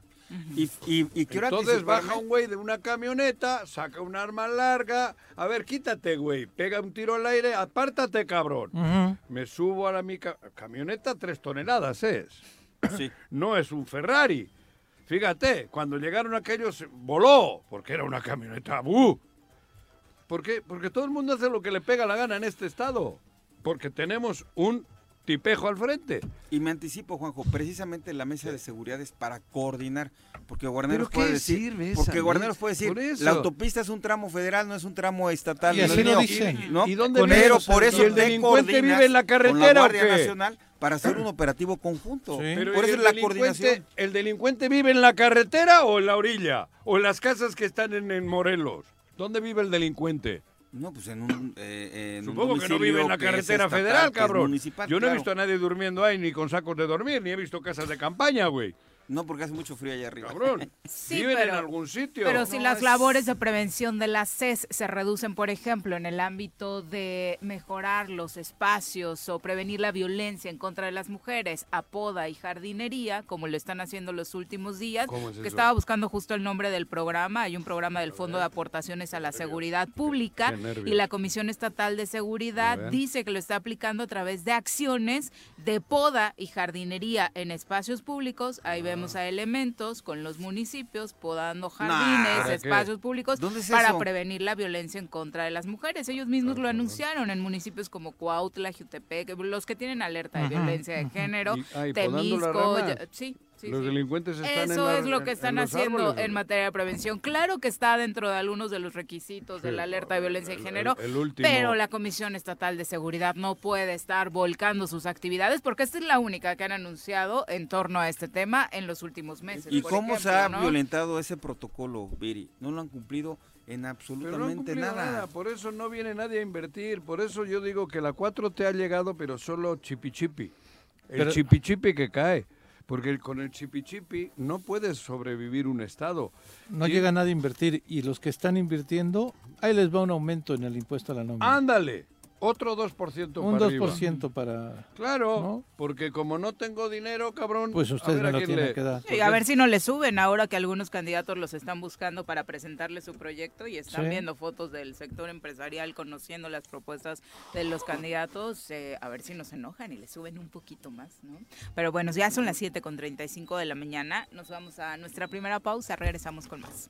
Y, y, y quiero Entonces baja un güey de una camioneta, saca un arma larga. A ver, quítate, güey. Pega un tiro al aire, apártate, cabrón. Ujú. Me subo a la mi ca- camioneta, tres toneladas es. Sí. No es un Ferrari. Fíjate, cuando llegaron aquellos, voló, porque era una camioneta. ¡bu! ¿Por qué? Porque todo el mundo hace lo que le pega la gana en este estado. Porque tenemos un tipejo al frente. Y me anticipo, Juanjo, precisamente la mesa de seguridad es para coordinar, porque Guarneros ¿Pero puede decir, porque Guarneros puede decir, la autopista es un tramo federal, no es un tramo estatal. Y no así lo mío". dicen. ¿no? ¿Y dónde Pero el te delincuente vive en la con carretera la Guardia? Nacional para hacer un operativo conjunto. Sí. Pero por ¿y eso el es la coordinación. ¿El delincuente vive en la carretera o en la orilla? ¿O en las casas que están en, en Morelos? ¿Dónde vive el delincuente? No, pues en un, eh, en un Supongo que no vive en la es carretera estatal, federal, es cabrón. Yo no he visto a nadie durmiendo ahí ni con sacos de dormir, ni he visto casas de campaña, güey. No, porque hace mucho frío allá arriba. Cabrón. Sí, Viven pero- en algún sitio. Pero si No, las es- labores de prevención de la CES se reducen, por ejemplo, en el ámbito de mejorar los espacios o prevenir la violencia en contra de las mujeres, a poda y jardinería, como lo están haciendo los últimos días, ¿Cómo es que eso? estaba buscando justo el nombre del programa, hay un programa del Fondo de Aportaciones a la Seguridad Pública y la Comisión Estatal de Seguridad dice que lo está aplicando a través de acciones de poda y jardinería en espacios públicos. Ahí vemos a elementos con los municipios podando jardines, espacios públicos ¿Dónde es para prevenir la violencia en contra de las mujeres. Ellos mismos lo anunciaron en municipios como Cuautla, Jutepec, los que tienen alerta de Ajá, violencia de género, Y- ay, Temisco, ya- sí. Sí, Los sí. delincuentes están en Eso la- es lo en- que en están haciendo árboles, en materia de prevención. Claro que está dentro de algunos de los requisitos de la alerta de violencia de el- género, el- el último. pero la Comisión Estatal de Seguridad no puede estar volcando sus actividades porque esta es la única que han anunciado en torno a este tema en los últimos meses. ¿Y por cómo se ha ¿no? violentado ese protocolo, Viri? No lo han cumplido en Pero no han absolutamente nada. nada. Por eso no viene nadie a invertir. Por eso yo digo que la 4T ha llegado, pero solo chipi chipi. El Pero- chipi chipi que cae. Porque con el chipi chipi no puede sobrevivir un Estado. No llega nadie a invertir y los que están invirtiendo, ahí les va un aumento en el impuesto a la nómina. Ándale, otro 2% un para arriba. 2% para... Claro, ¿no? porque como no tengo dinero, cabrón. Pues a ustedes ver me a lo tienen le- que dar. Sí, a ver si no le suben ahora que algunos candidatos los están buscando para presentarle su proyecto y están Sí. viendo fotos del sector empresarial, conociendo las propuestas de los candidatos, eh, a ver si nos enojan y le suben un poquito más, ¿no? Pero bueno, ya son las 7 con 35 de la mañana, nos vamos a nuestra primera pausa, regresamos con más.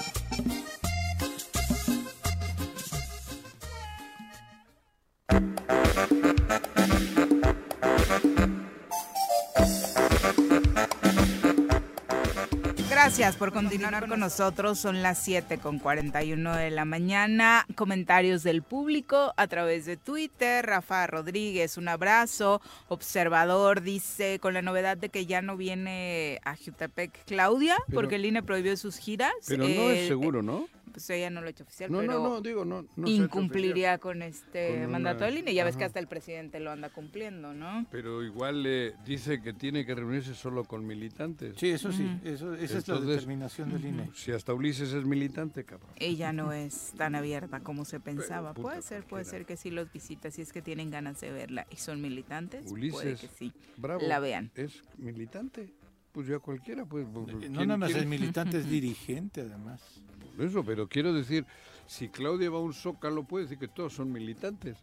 Gracias por continuar con nosotros. Son las 7 con 41 de la mañana. Comentarios del público a través de Twitter. Rafa Rodríguez, un abrazo. Observador dice, con la novedad de que ya no viene a Jutepec Claudia, Pero- porque el INE prohibió sus giras. Pero no es seguro, ¿no? Pues ella no lo ha hecho oficial, No, pero no, no, digo, no. incumpliría con este Con una- mandato del INE. Ya ves que hasta el presidente lo anda cumpliendo, ¿no? Pero igual eh, dice que tiene que reunirse solo con militantes. Sí, eso sí, Ujú. eso- esa es la determinación del INE. Si hasta Ulises es militante, cabrón. Ella no es tan abierta como se pensaba. puede ser, puede ser que sí los visita si es que tienen ganas de verla y son militantes. puede Ulises, que sí. bravo, La vean. es militante. Pues ya cualquiera, pues. No nada más es militante, es dirigente además. Eso, pero quiero decir, si Claudia va a un zócalo, puede decir que todos son militantes.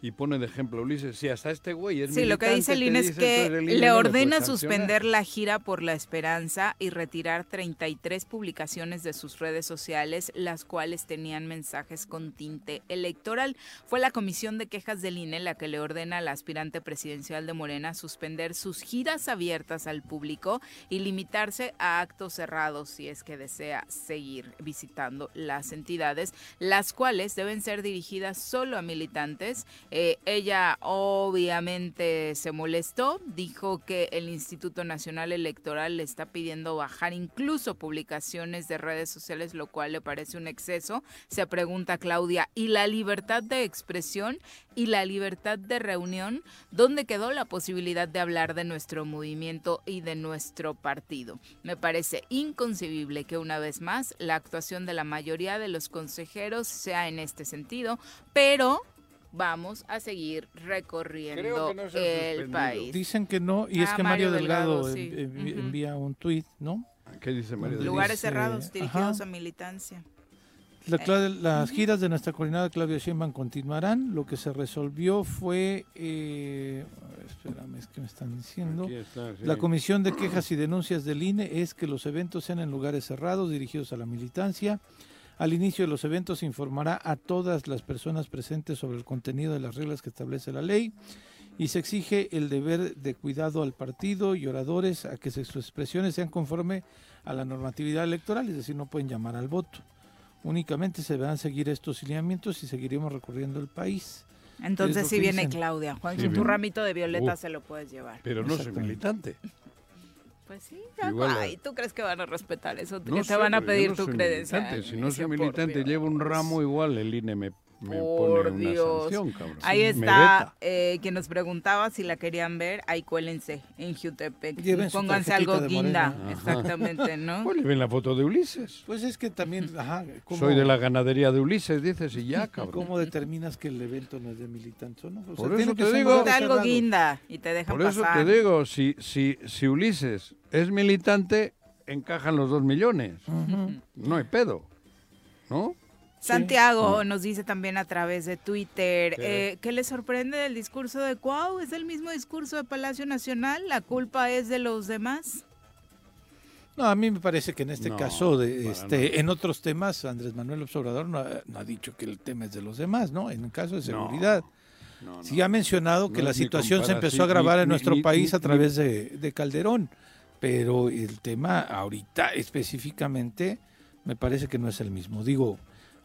Y pone de ejemplo Ulises, si hasta este güey es Sí, lo que militante, dice INE es que le ordena suspender la gira por la esperanza y retirar 33 publicaciones de sus redes sociales, las cuales tenían mensajes con tinte electoral. Fue la Comisión de Quejas del INE la que le ordena al aspirante presidencial de Morena suspender sus giras abiertas al público y limitarse a actos cerrados si es que desea seguir visitando las entidades, las cuales deben ser dirigidas solo a militantes. Eh, ella obviamente se molestó, dijo que el Instituto Nacional Electoral le está pidiendo bajar incluso publicaciones de redes sociales, lo cual le parece un exceso. Se pregunta Claudia, ¿y la libertad de expresión y la libertad de reunión? ¿Dónde quedó la posibilidad de hablar de nuestro movimiento y de nuestro partido? Me parece inconcebible que una vez más la actuación de la mayoría de los consejeros sea en este sentido, pero vamos a seguir recorriendo el país. Dicen que no, y es Ah, que Mario, Mario Delgado, sí. envía un tuit, ¿no? ¿Qué dice Mario Donde Lugares dice, cerrados dirigidos ajá, a militancia. La cla- las giras de nuestra coordinada Claudia Sheinbaum continuarán. Lo que se resolvió fue, eh, espérame, es que me están diciendo. Aquí está, sí. La Comisión de Quejas y Denuncias del INE es que los eventos sean en lugares cerrados dirigidos a la militancia. Al inicio de los eventos se informará a todas las personas presentes sobre el contenido de las reglas que establece la ley y se exige el deber de cuidado al partido y oradores a que sus expresiones sean conforme a la normatividad electoral, es decir, no pueden llamar al voto. Únicamente se deberán seguir estos lineamientos y seguiremos recorriendo el país. Es Entonces que viene dicen. Claudia. Juan, Sí, tu ramito de violeta Uh, se lo puedes llevar. Pero no soy militante. Pues sí, ya Igual, ay, ¿tú crees que van a respetar eso? No que sé, te van a pedir no tu credencial. Si no soy militante, llevo un ramo igual, el INE me, me Por pone una Dios. sanción, cabrón. Ahí está, eh, quien nos preguntaba si la querían ver, ahí cuélense en Jutepec. Lleven su Pónganse algo guinda, exactamente, ¿no? Pues le ven la foto de Ulises. Pues es que también, ajá, ¿cómo- Soy de la ganadería de Ulises, dices, y ya, cabrón. ¿Cómo determinas que el evento no es de militantes o no? O sea, Por eso que te digo- algo guinda y te dejan Por eso pasar. te digo, si, si, si Ulises es militante, encajan los dos millones. No hay pedo. ¿No? Santiago nos dice también a través de Twitter, ¿Qué? eh, ¿qué le sorprende del discurso de Cuau? ¿Es el mismo discurso de Palacio Nacional? ¿La culpa es de los demás? No, a mí me parece que en este No, caso, de, este, en otros temas, Andrés Manuel Observador no ha, no ha dicho que el tema es de los demás, ¿no? En el caso de seguridad. No, Sí ha mencionado que No la situación se empezó a agravar en ni- nuestro ni- país ni- a través de, de Calderón, pero el tema ahorita específicamente me parece que no es el mismo. Digo,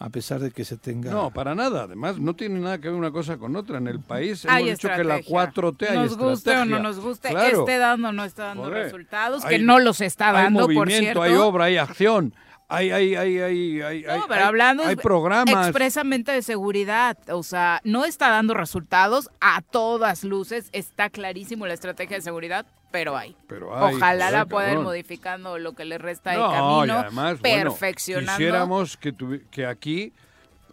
a pesar de que se tenga... No, para nada. Además, no tiene nada que ver una cosa con otra. En el país Hay hemos dicho que la estrategia. 4T hay Nos guste o estrategia. no nos guste, Claro. esté dando o no está dando Joder. resultados, Hay- que no los está hay dando, por movimiento, cierto. hay obra, hay acción, hay, hay, hay, hay, hay, No, pero hay- hablando hay programas. expresamente de seguridad, o sea, no está dando resultados a todas luces, está clarísimo la estrategia de seguridad, pero hay. Pero hay, Ojalá joder, la puedan ir modificando lo que le resta de No, y camino, bueno, perfeccionando. quisiéramos que, que aquí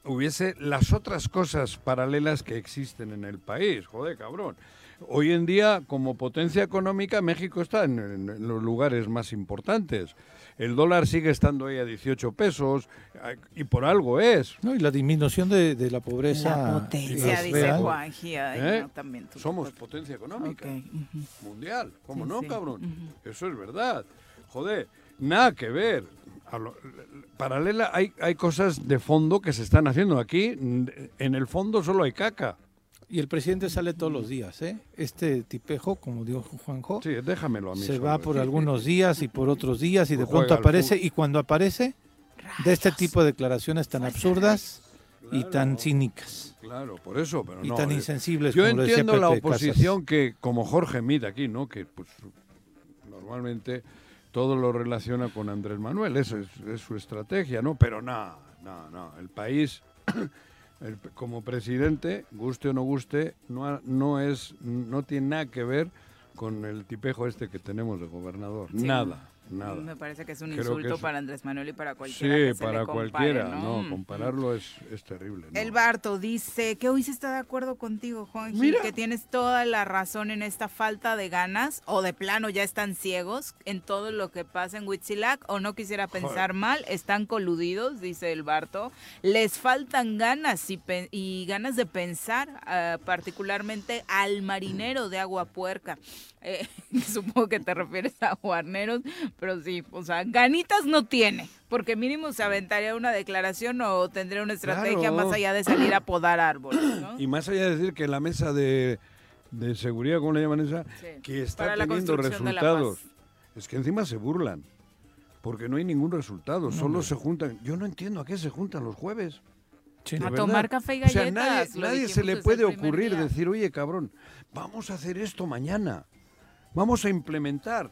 hubiese las otras cosas paralelas que existen en el país. Joder, cabrón. Hoy en día, como potencia económica, México está en los lugares más importantes. El dólar sigue estando ahí a 18 pesos y por algo es. No, y la disminución de, de la pobreza. La potencia, dice. Juanji. ¿Eh? no, también tú- Somos potencia económica mundial. ¿Cómo Sí, no, sí. cabrón? Eso es verdad. Joder, nada que ver. A lo- paralela, hay, hay cosas de fondo que se están haciendo. Aquí, en el fondo, solo hay caca. Y el presidente sale todos los días, ¿eh? Este tipejo, como dijo Juanjo, Sí, déjamelo a mí. se solo. va por algunos días y por otros días y de pronto aparece y cuando aparece de este tipo de declaraciones tan absurdas y tan cínicas. Claro, por eso, pero Y no, tan eh, insensibles, Yo como lo decía entiendo la Casas. oposición que, como Jorge Mid aquí, ¿no? Que pues normalmente todo lo relaciona con Andrés Manuel, esa es, es su estrategia, ¿no? Pero no, no, no. El país, el- como presidente, guste o no guste, no, no es, no tiene nada que ver con el tipejo este que tenemos de gobernador. Nada, nada. Me parece que es un Creo insulto es- para Andrés Manuel y para cualquiera. Sí, que se para le compare, cualquiera, ¿no? no, compararlo es, es terrible. ¿no? El Barto dice que hoy se está de acuerdo contigo, Juanji, Mira. que tienes toda la razón en esta falta de ganas, o de plano ya están ciegos en todo lo que pasa en Huitzilac, o no quisiera pensar mal, están coludidos, dice el Barto. Les faltan ganas y ganas de pensar, ah, particularmente al marinero de agua puerca. Eh, supongo que te refieres a Guarneros, pero sí, o sea, ganitas no tiene, porque mínimo se aventaría una declaración o tendría una estrategia Claro. más allá de salir a podar árboles, ¿no? Y más allá de decir que la mesa de, de seguridad, ¿cómo le llaman esa? Sí. Que está Para teniendo resultados. Es que encima se burlan. Porque no hay ningún resultado. Solo se juntan. Yo no entiendo a qué se juntan los jueves. Sí. A verdad. tomar café y O sea, galletas, nadie, nadie se le puede ocurrir día. decir, oye, cabrón, vamos a hacer esto mañana. Vamos a implementar.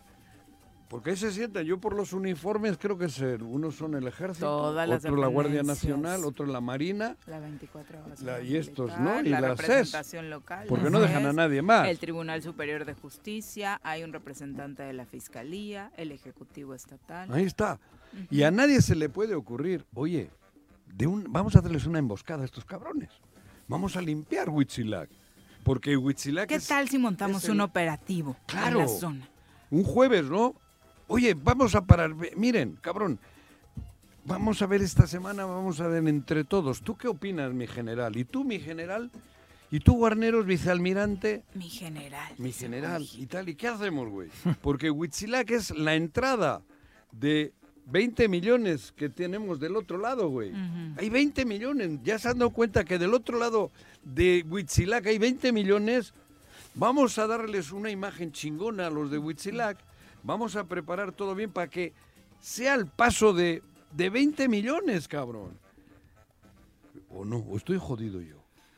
Porque ahí se sientan. Yo por los uniformes creo que ser, unos son el ejército, Todas otro la Guardia. Nacional, otro la Marina. La 24 horas. La- y estos, militar, ¿no? Y la la CES, representación local. porque no dejan a nadie más. El Tribunal Superior de Justicia, hay un representante de la Fiscalía, el Ejecutivo Estatal. Ahí está. Y a nadie se le puede ocurrir, oye, de un, vamos a hacerles una emboscada a estos cabrones. Vamos a limpiar Huitzilac. Porque Huitzilac ¿Qué es tal si montamos el- un operativo Claro. en la zona? un jueves, ¿no? Oye, vamos a parar. Miren, cabrón, vamos a ver esta semana, vamos a ver entre todos. ¿Tú qué opinas, mi general? ¿Y tú, mi general? ¿Y tú, Guarneros, vicealmirante? Mi general. Mi general y tal. ¿Y qué hacemos, güey? Porque Huitzilac es la entrada de 20 millones que tenemos del otro lado, güey. Hay 20 millones. Ya se han dado cuenta que del otro lado de Huitzilac hay 20 millones. Vamos a darles una imagen chingona a los de Huitzilac. Vamos a preparar todo bien para que sea el paso de, de 20 millones, cabrón. ¿O no? ¿O estoy jodido yo?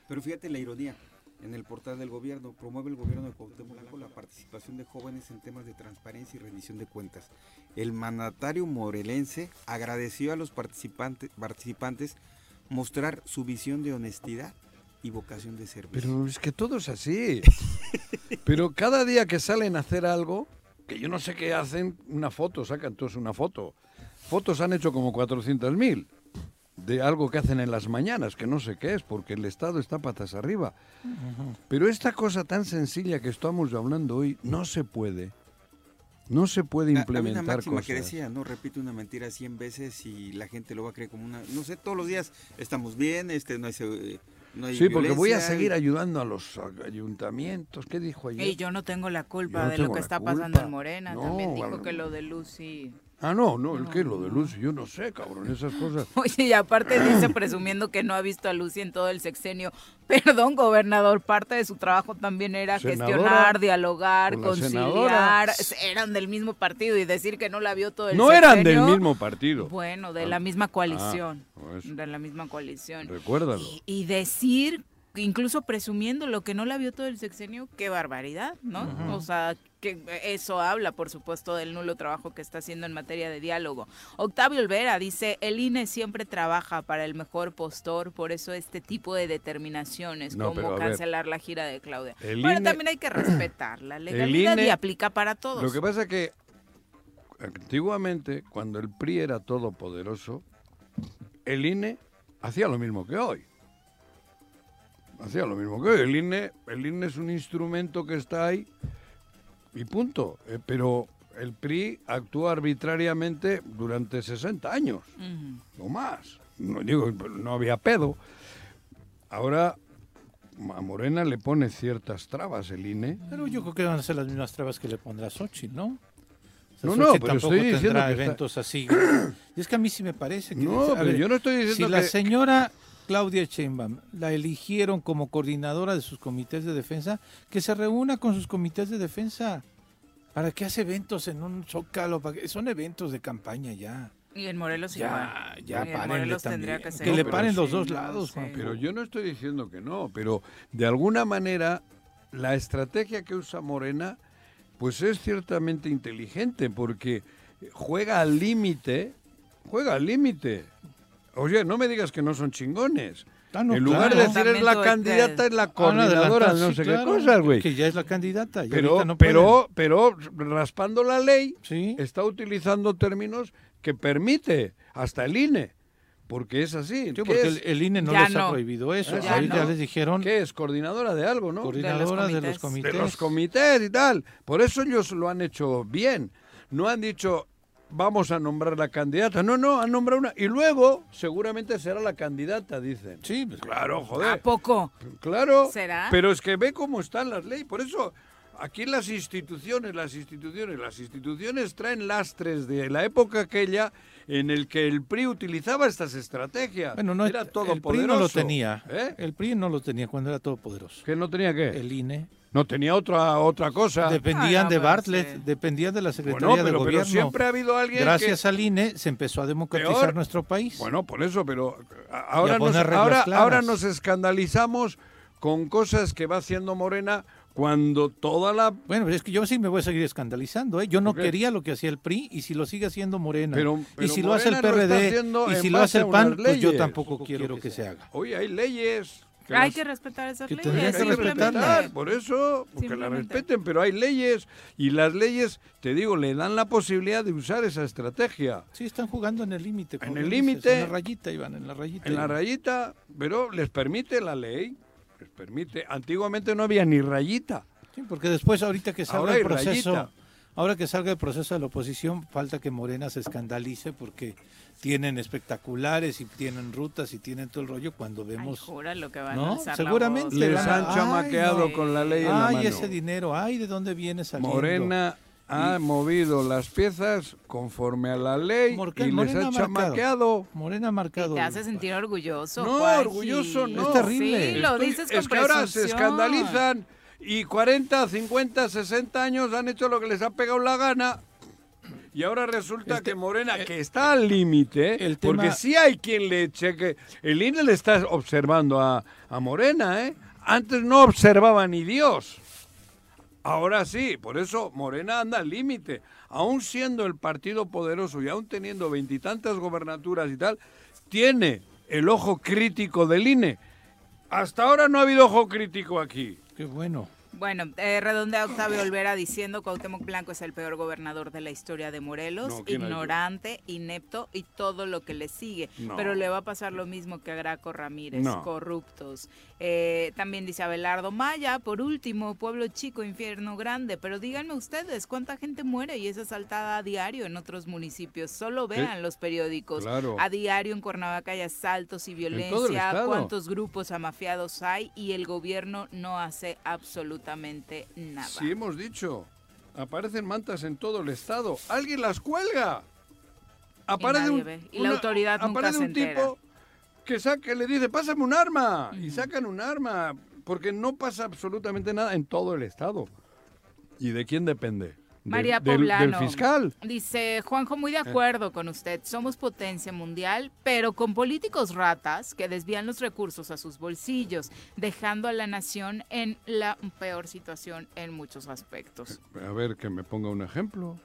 Pero fíjate la ironía. En el portal del gobierno promueve el gobierno de Cuauhtémoc Blanco la participación de jóvenes en temas de transparencia y rendición de cuentas. El mandatario morelense agradeció a los participantes, participantes mostrar su visión de honestidad y vocación de servicio. Pero es que todo es así. Pero cada día que salen a hacer algo, que yo no sé qué hacen, una foto, sacan todos una foto. Fotos han hecho como 400.000 de algo que hacen en las mañanas, que no sé qué es, porque el Estado está patas arriba. Pero esta cosa tan sencilla que estamos hablando hoy no se puede. No se puede implementar una máxima cosas. que decía, no repite una mentira 100 veces y la gente lo va a creer como una, no sé, todos los días estamos bien, este no hay, se- no hay Sí, porque voy a seguir ayudando a los ayuntamientos. ¿Qué dijo ayer? Y yo no tengo la culpa no de lo que está culpa. pasando en Morena. No, También dijo bueno. que lo de Lucy. Ah, no, no, el que lo de Luz, yo no sé, cabrón, esas cosas. Oye, y aparte dice presumiendo que no ha visto a Lucy en todo el sexenio. Perdón, gobernador, parte de su trabajo también era Senadora, gestionar, dialogar, con conciliar. Eran del mismo partido y decir que no la vio todo el No eran del sexenio, mismo partido. Bueno, de Ah, la misma coalición. ah, de la misma coalición. Recuérdalo. Y decir, incluso presumiendo lo que no la vio todo el sexenio, qué barbaridad, ¿no? O sea, que eso habla, por supuesto, del nulo trabajo que está haciendo en materia de diálogo. Octavio Olvera dice, el INE siempre trabaja para el mejor postor, por eso este tipo de determinaciones, No, pero como ver, cancelar la gira de Claudia. bueno, INE también hay que respetar la legalidad y INE aplica para todos. Lo que pasa es que antiguamente, cuando el PRI era todopoderoso, el INE hacía lo mismo que hoy. Hacía lo mismo que hoy. El INE, el INE es un instrumento que está ahí y punto. Eh, pero el PRI actuó arbitrariamente durante 60 años, o más. No, digo, no había pedo. Ahora a Morena le pone ciertas trabas el INE. Pero yo creo que van a ser las mismas trabas que le pondrá Xochitl, ¿no? O sea, No, no, pero estoy diciendo que está- eventos así. y es que a mí sí me parece que... No, pero yo no estoy diciendo Si la que- señora Claudia Sheinbaum la eligieron como coordinadora de sus comités de defensa, que se reúna con sus comités de defensa. ¿Para qué hace eventos en un zócalo? Son eventos de campaña ya. Y en Morelos Ya, igual. ya Y en párenle Morelos tendría que ser. Que le paren los Sí, dos lados, sí. Juan. Pero yo no estoy diciendo que no, pero de alguna manera la estrategia que usa Morena pues es ciertamente inteligente porque juega al límite, juega al límite. Oye, no me digas que no son chingones. Ah, no, en lugar claro. de decir es la candidata, es la coordinadora, adelantar, no sí, sé claro, qué cosas, güey. Que ya es la candidata. y Pero, no pero, pero raspando la ley, está utilizando términos que permite hasta el INE. Porque es así. Sí, ¿Qué porque es? el, el INE no les ha prohibido eso. Ya Ahorita ya les dijeron. ¿Qué es? Coordinadora de algo, ¿no? Coordinadora de los comités. De los comités y tal. Por eso ellos lo han hecho bien. No han dicho, vamos a nombrar la candidata. No, no, han nombrado una. Y luego, seguramente será la candidata, dicen. Sí, pues, claro, joder. ¿A poco? Claro. ¿Será? Pero es que ve cómo están las leyes. Por eso, aquí las instituciones, las instituciones, las instituciones traen lastres de la época aquella en el que el PRI utilizaba estas estrategias. Bueno, no, era el todo PRI no lo tenía. El PRI no lo tenía cuando era todopoderoso. ¿Que no tenía qué? El INE. No tenía otra otra cosa. Dependían de Bartlett, dependían de la Secretaría Bueno, de pero- pero Gobierno. siempre ha habido alguien Gracias que- al INE se empezó a democratizar Peor. nuestro país. Bueno, por eso, pero ahora, nos, ahora, ahora nos escandalizamos con cosas que va haciendo Morena cuando toda la... Bueno, es que yo sí me voy a seguir escandalizando. ¿eh? Yo no quería lo que hacía el PRI y si lo sigue haciendo Morena. Pero- y pero si lo hace el PRD y si lo hace el PAN, pues yo tampoco quiero que se haga. Hoy hay leyes. que Hay las- que respetar esas que leyes. que hay que simplemente. respetar, por eso, porque la respeten, pero hay leyes y las leyes, te digo, le dan la posibilidad de usar esa estrategia. Sí, están jugando en el límite. En el límite. En la rayita, Iván, en la rayita. En la rayita, pero les permite la ley, les permite. Antiguamente no había ni rayita. Sí, porque después, ahorita que salga Ahora el proceso, rayita. ahora que salga el proceso de la oposición, falta que Morena se escandalice porque tienen espectaculares y tienen rutas y tienen todo el rollo cuando Ay, vemos. jura lo que van a ¿No? la Seguramente voz. Les a- han chamaqueado Ay, con la ley en la Ay, mano. ese dinero, ay, ¿de dónde viene saliendo? Morena ha movido las piezas conforme a la ley Morca- y les Morena ha chamaqueado. Morena ha marcado. Te hace sentir orgulloso. No, Juanji. orgulloso no. Es terrible. Sí, lo Estoy- dices con es que ahora se escandalizan y 40, 50, 60 años han hecho lo que les ha pegado la gana. Y ahora resulta Este- que Morena, que está al límite, tema- porque sí hay quien le cheque. El INE le está observando a, a Morena, ¿eh? Antes no observaba ni Dios. Ahora sí, por eso Morena anda al límite. Aún siendo el partido poderoso y aún teniendo veintitantas gobernaturas y tal, tiene el ojo crítico del INE. Hasta ahora no ha habido ojo crítico aquí. Qué bueno. Bueno, eh, redondea Octavio Olvera diciendo Cuauhtémoc Blanco es el peor gobernador de la historia de Morelos, ignorante, inepto y todo lo que le sigue. No. Pero le va a pasar lo mismo que a Graco Ramírez, No. corruptos. Eh, también dice Abelardo Maya, por último, pueblo chico, infierno grande. Pero díganme ustedes, ¿cuánta gente muere y es asaltada a diario en otros municipios? Solo vean los periódicos. Claro. A diario en Cuernavaca hay asaltos y violencia, cuántos grupos amafiados hay y el gobierno no hace absolutamente nada. Sí hemos dicho, aparecen mantas en todo el estado. Alguien las cuelga. Aparece nadie un, ve. Y la autoridad nunca aparece se un tipo que saca, le dice, pásame un arma. Y sacan un arma. Porque no pasa absolutamente nada en todo el estado. ¿Y de quién depende? María Poblano. Del, fiscal. Dice Juanjo, muy Eh. de acuerdo con usted. Somos potencia mundial, pero con políticos ratas que desvían los recursos a sus bolsillos, dejando a la nación en la peor situación en muchos aspectos. A ver, que me ponga un ejemplo.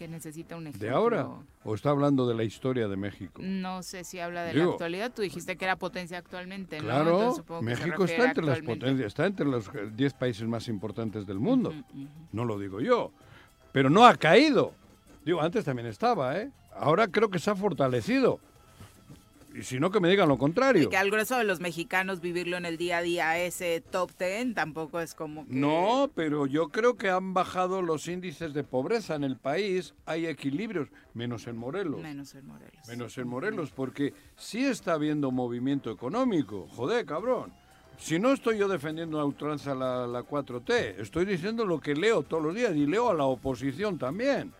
Que necesita un ejemplo. ¿De ahora? ¿O está hablando de la historia de México? No sé si habla de Digo- la actualidad. Tú dijiste que era potencia actualmente, ¿no? Claro, Entonces México está entre las potencias, está entre los eh, 10 países más importantes del mundo. No lo digo yo. Pero no ha caído. Digo, antes también estaba, ¿eh? Ahora creo que se ha fortalecido. Y si no, que me digan lo contrario. Y que al grueso de los mexicanos vivirlo en el día a día, ese top ten, tampoco es como que... No, pero yo creo que han bajado los índices de pobreza en el país. Hay equilibrios, menos en Morelos. Menos en Morelos. Menos en Morelos, porque sí está habiendo movimiento económico. Joder, cabrón. Si no estoy yo defendiendo a ultranza la, la 4T, estoy diciendo lo que leo todos los días y leo a la oposición también.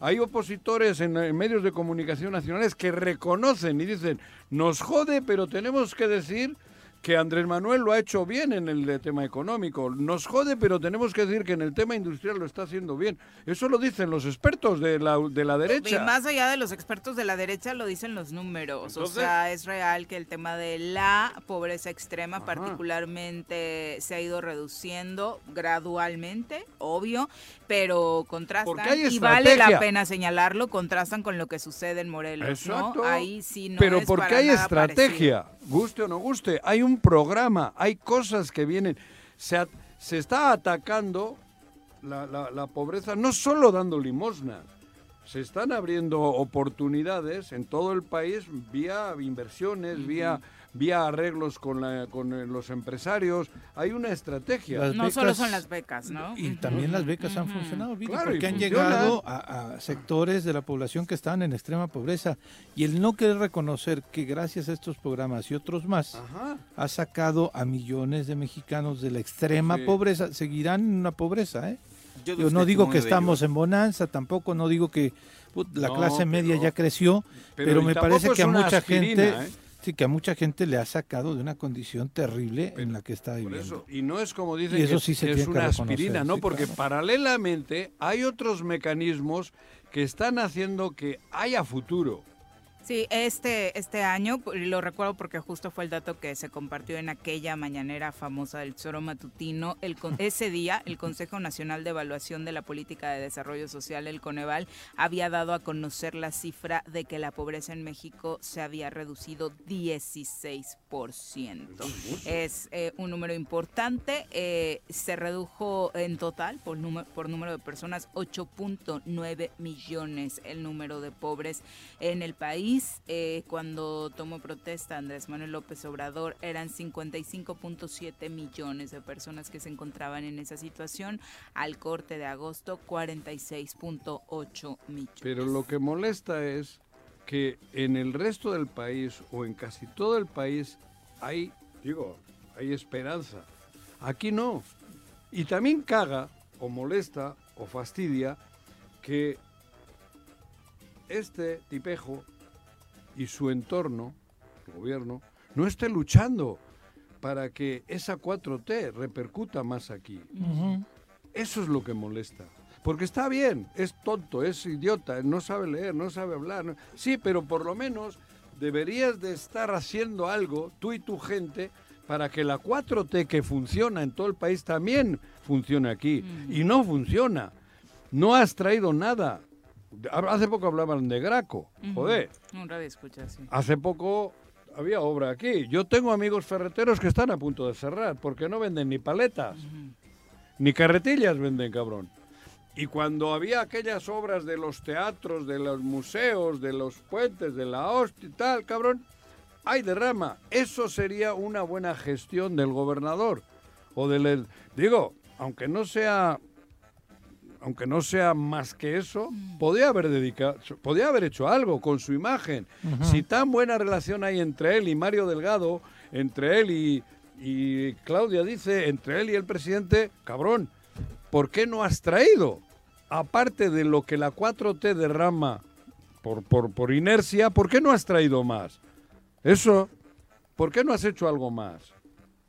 Hay opositores en, en medios de comunicación nacionales que reconocen y dicen, nos jode, pero tenemos que decir que Andrés Manuel lo ha hecho bien en el tema económico. Nos jode, pero tenemos que decir que en el tema industrial lo está haciendo bien. Eso lo dicen los expertos de la, de la Y derecha. más allá de los expertos de la derecha lo dicen los números. o sea, es real que el tema de la pobreza extrema particularmente se ha ido reduciendo gradualmente, obvio, pero contrastan y vale la pena señalarlo, contrastan con lo que sucede en Morelos, Exacto. ¿no? Ahí sí no Pero es porque para hay nada estrategia, guste o no guste, hay un programa, hay cosas que vienen. Se, at- se está atacando la, la- la pobreza no solo dando limosnas, se están abriendo oportunidades en todo el país vía inversiones, vía vía arreglos con, la- con eh, los empresarios. Hay una estrategia. Las No solo son las becas, ¿no? Y también las becas han funcionado, Claro, y porque han llegado a, a sectores de la población que estaban en extrema pobreza. Y el no querer reconocer que gracias a estos programas y otros más, ha sacado a millones de mexicanos de la extrema Sí. pobreza. Seguirán en una pobreza, ¿eh? Yo Yo no digo que estamos ello. en bonanza, tampoco no digo que put, la No, clase media pero- ya creció, pero me parece que a mucha aspirina, gente, ¿eh? Sí, que a mucha gente le ha sacado de una condición terrible en la que está Por viviendo. eso, y no es como dicen eso que, sí se que tiene es una aspirina, ¿no? sí, Porque claro. paralelamente hay otros mecanismos que están haciendo que haya futuro. Sí, este, este año, lo recuerdo porque justo fue el dato que se compartió en aquella mañanera famosa del Choro Matutino. El, ese día, el Consejo Nacional de Evaluación de la Política de Desarrollo Social, el Coneval, había dado a conocer la cifra de que la pobreza en México se había reducido 16%. Es eh, un número importante. eh, se redujo en total por, número por número de personas 8.9 millones el número de pobres en el país. Eh, cuando tomó protesta Andrés Manuel López Obrador eran 55.7 millones de personas que se encontraban en esa situación. Al corte de agosto 46.8 millones. Pero lo que molesta es que en el resto del país o en casi todo el país hay, digo, hay esperanza. Aquí no. Y también caga o molesta o fastidia que este tipejo y su entorno, el gobierno, no esté luchando para que esa 4T repercuta más aquí. Eso es lo que molesta. Porque está bien, es tonto, es idiota, no sabe leer, no sabe hablar. no- Sí, pero por lo menos deberías de estar haciendo algo, tú y tu gente, para que la 4T que funciona en todo el país también funcione aquí. Y no funciona. No has traído nada. Hace poco hablaban de Graco. Joder. Un radio escucha, sí. Hace poco había obra aquí. Yo tengo amigos ferreteros que están a punto de cerrar porque no venden ni paletas, ni carretillas venden, cabrón. Y cuando había aquellas obras de los teatros, de los museos, de los puentes, de la hostia y tal, cabrón, hay derrama. Eso sería una buena gestión del gobernador. O del... Digo, aunque no sea aunque no sea más que eso, podía haber dedicado, podía haber hecho algo con su imagen. Si tan buena relación hay entre él y Mario Delgado, entre él y, y Claudia dice, entre él y el presidente, cabrón, ¿por qué no has traído? Aparte de lo que la 4T derrama por, por, por inercia, ¿por qué no has traído más? Eso, ¿por qué no has hecho algo más?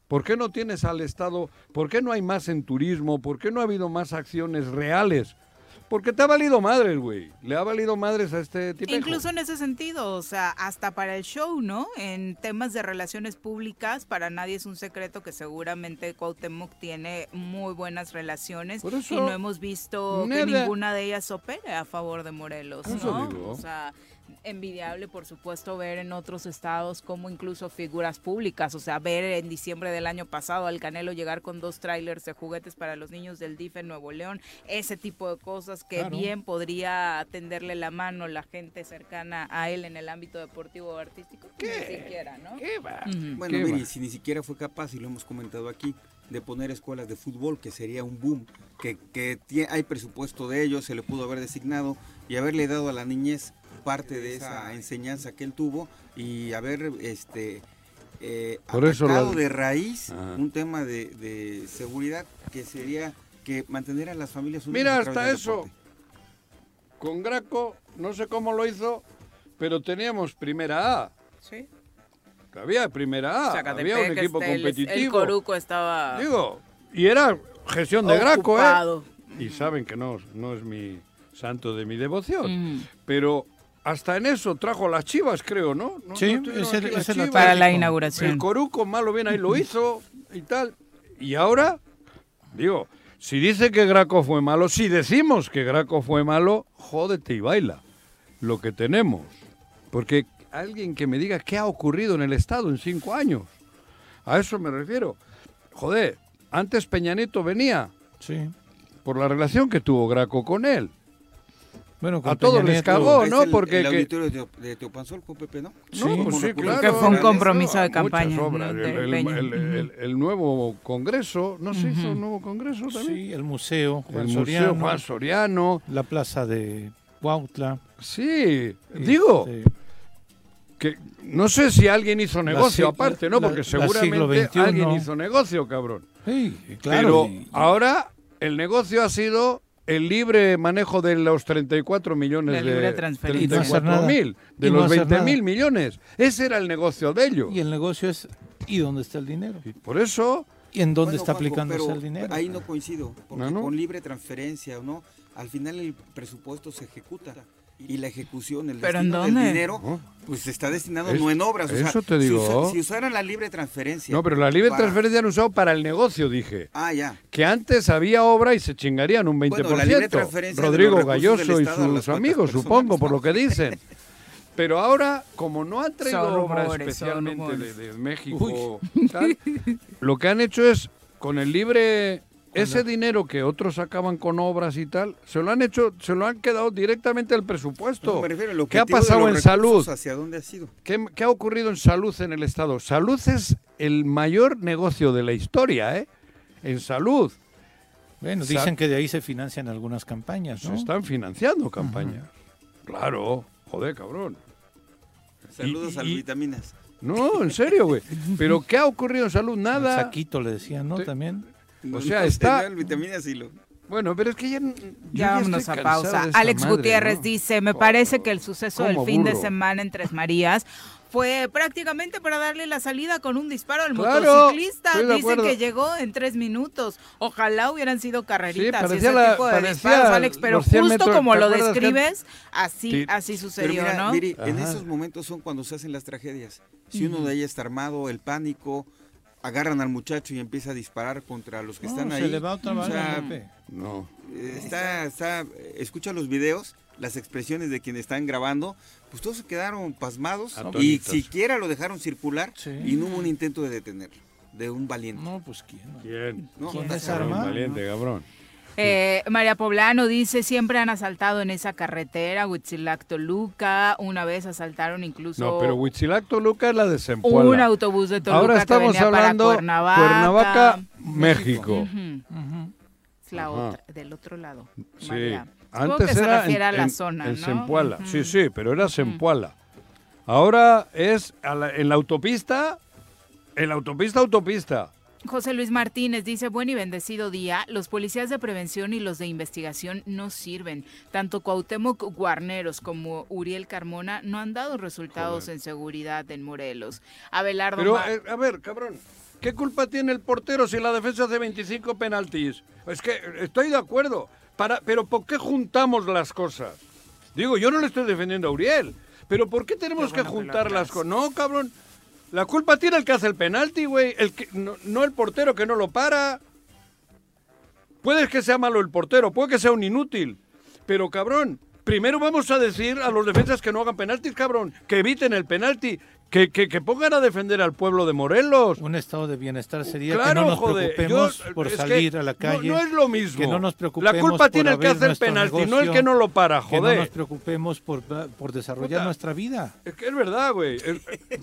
¿Por qué no tienes al Estado? ¿Por qué no hay más en turismo? ¿Por qué no ha habido más acciones reales? Porque te ha valido madres, güey. Le ha valido madres a este tipo. Incluso en ese sentido, o sea, hasta para el show, ¿no? En temas de relaciones públicas, para nadie es un secreto que seguramente Cuauhtémoc tiene muy buenas relaciones Por eso, y no hemos visto que ninguna de ellas opere a favor de Morelos, Eso ¿no? digo. O sea, envidiable, por supuesto, ver en otros estados como incluso figuras públicas, o sea, ver en diciembre del año pasado al Canelo llegar con dos trailers de juguetes para los niños del DIF en Nuevo León, ese tipo de cosas que Claro. bien podría tenderle la mano la gente cercana a él en el ámbito deportivo o artístico, ni siquiera, ¿no? Bueno, mire, si ni siquiera fue capaz, y lo hemos comentado aquí, de poner escuelas de fútbol, que sería un boom, que, que tie- hay presupuesto de ello, se le pudo haber designado y haberle dado a la niñez parte de esa enseñanza que él tuvo y haber este eh, Por eso atacado la- de raíz Ajá. un tema de, de seguridad que sería que mantener a las familias unidas. Mira, hasta eso. deporte. Con Graco, no sé cómo lo hizo, pero teníamos primera A. Sí. Había primera A. Había un equipo este, competitivo. El Coruco estaba... Digo, y era gestión de Graco. ¿eh? Y saben que no, no es mi santo de mi devoción. Pero hasta en eso trajo las chivas, creo, ¿no? ¿No- Sí, no las ese es Chivas? Para la inauguración. El Coruco, malo bien, ahí lo hizo y tal. Y ahora, digo, si dice que Graco fue malo, si decimos que Graco fue malo, jódete y baila lo que tenemos. Porque alguien que me diga qué ha ocurrido en el Estado en cinco años. A eso me refiero. Joder, antes Peñanito venía. Sí. Por la relación que tuvo Graco con él. Bueno, a todos les cagó, Es ¿no? el- Porque el que- auditorio de, de Teopanzol con Pepe, ¿no? No, pues sí, claro. Que fue un compromiso de campaña, obras. ¿no? El, de el- Peña. el- el- el nuevo congreso, ¿no se hizo un nuevo congreso también? Sí, el museo, Juan El Museo Soriano, Juan Soriano. la plaza de Cuautla. Sí, digo, Este, que no sé si alguien hizo negocio aparte, ¿no? la- Porque seguramente XXI. alguien hizo negocio, cabrón. Sí, claro. Pero y- ahora el negocio ha sido el libre manejo de los 34 millones La de libre. Y no hacer 34 nada. mil, de Y no los hacer 20 mil millones. Ese era el negocio de ellos. Y el negocio es, ¿y dónde está el dinero? Por eso, ¿Y en dónde Bueno, está Juanjo, aplicándose el dinero? Ahí no coincido, porque No, no. con libre transferencia o no, al final el presupuesto se ejecuta. Y la ejecución, el ¿Pero en destino del dónde? dinero, pues está destinado Es- no en obras. o sea, eso te si digo. usa- Si, usaran la libre transferencia. no, pero la libre para- transferencia han usado para el negocio, dije. Ah, ya. Que antes había obra y se chingarían un 20%. Bueno, la libre transferencia Rodrigo Galloso y sus amigos, supongo, por lo que dicen. Pero ahora, como no han traído Son obra especialmente de, México, tal, lo que han hecho es, con el libre, ese dinero que otros sacaban con obras y tal, se lo han hecho, se lo han quedado directamente al presupuesto. No, me refiero, el ¿Qué ha pasado los en salud? ¿Hacia dónde ha sido? ¿Qué, qué ha ocurrido en salud en el Estado? Salud es el mayor negocio de la historia, ¿eh? En salud. Bueno, Sa- dicen que de ahí se financian algunas campañas, Se ¿no? están financiando campañas. Claro, joder, cabrón. Saludos Y- a las vitaminas. No, en serio, güey. Pero ¿qué ha ocurrido en salud? El Nada. saquito le decían, ¿no? Te- También. O sea, está- No, vitaminas y lo... Bueno, pero es que ya. Ya vámonos a pausa. Alex madre, Gutiérrez ¿no? dice, me parece que el suceso del fin de semana en Tres Marías fue prácticamente para darle la salida con un disparo al Claro, motociclista. Dice que llegó en tres minutos. Ojalá hubieran sido carreritas y parecía ese la- tipo de disparos, Alex, pero los 100 justo metros, como ¿te lo que- describes, así, Sí. así Pero sucedió, mira, ¿no? Viri, en esos momentos son cuando se hacen las tragedias. Si uno de ellos está armado, el pánico, agarran al muchacho y empieza a disparar contra los que No, están se ahí. le va otra O sea. No. eh, está, está, escucha los videos, las expresiones de quienes están grabando, pues todos se quedaron pasmados y siquiera lo dejaron circular Sí. y no hubo un intento de detenerlo, de un valiente. No, pues quién. ¿Quién? No, ¿Quién está es cabrón. armado? Valiente, cabrón. Eh, María Poblano dice, siempre han asaltado en esa carretera, Huitzilac Toluca, una vez asaltaron incluso No, pero Huitzilac Toluca es la de Zempoala. un autobús de Toluca Ahora que estamos venía hablando para Cuernavaca. Cuernavaca, México. Es la Ajá. otra, del otro lado. Sí. María. Que Antes se era refiere en, a la en- zona, en ¿no? Zempoala. Sí, sí, pero era Zempoala. Ahora es a la- en la autopista, en la autopista, autopista. José Luis Martínez dice, buen y bendecido día, los policías de prevención y los de investigación no sirven. Tanto Cuauhtémoc Guarneros como Uriel Carmona no han dado resultados en seguridad en Morelos. Abelardo Pero, Ma- eh, a ver, cabrón, ¿qué culpa tiene el portero si la defensa hace 25 penaltis? Es que estoy de acuerdo, para, pero ¿por qué juntamos las cosas? Digo, yo no le estoy defendiendo a Uriel, pero ¿por qué tenemos Qué que bueno que lo juntar las aclaras. cosas? No, cabrón, la culpa tiene el que hace el penalti, güey, el que, no, no el portero que no lo para. Puede que sea malo el portero, puede que sea un inútil, pero cabrón, Primero vamos a decir a los defensas que no hagan penaltis, cabrón, que eviten el penalti, que, que, que pongan a defender al pueblo de Morelos. Un estado de bienestar sería Claro, que no nos joder, preocupemos yo- por salir a la calle. no es lo mismo. Que no nos La culpa por tiene el que hacer nuestro penalti, no el que no lo para, Que no joder. nos preocupemos por, por desarrollar Puta. nuestra vida. Es que es verdad, güey.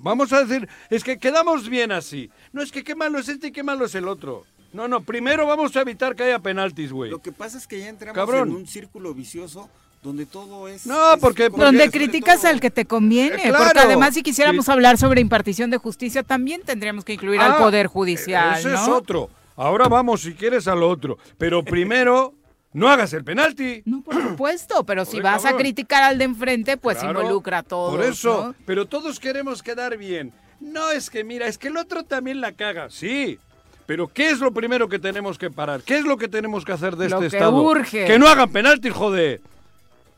Vamos a decir, es que quedamos bien así. No es que qué malo es este y qué malo es el otro. No, no, primero vamos a evitar que haya penaltis, güey. Lo que pasa es que ya entramos Cabrón. en un círculo vicioso donde todo es... No, es porque- como- Donde criticas todo- al que te conviene, Eh, claro. porque además si quisiéramos Sí. hablar sobre impartición de justicia, también tendríamos que incluir al Ah, Poder Judicial, Ese ¿no? es otro. Ahora vamos, si quieres, al otro. Pero primero, no hagas el penalti. No, por supuesto, pero si vas a cabrón. criticar al de enfrente, pues Claro, involucra a todos. Por eso, ¿no? pero todos queremos quedar bien. No es que, mira, es que el otro también la caga. Sí. Pero ¿qué es lo primero que tenemos que parar? ¿Qué es lo que tenemos que hacer de Lo este que estado? urge. Que no hagan penaltis, joder.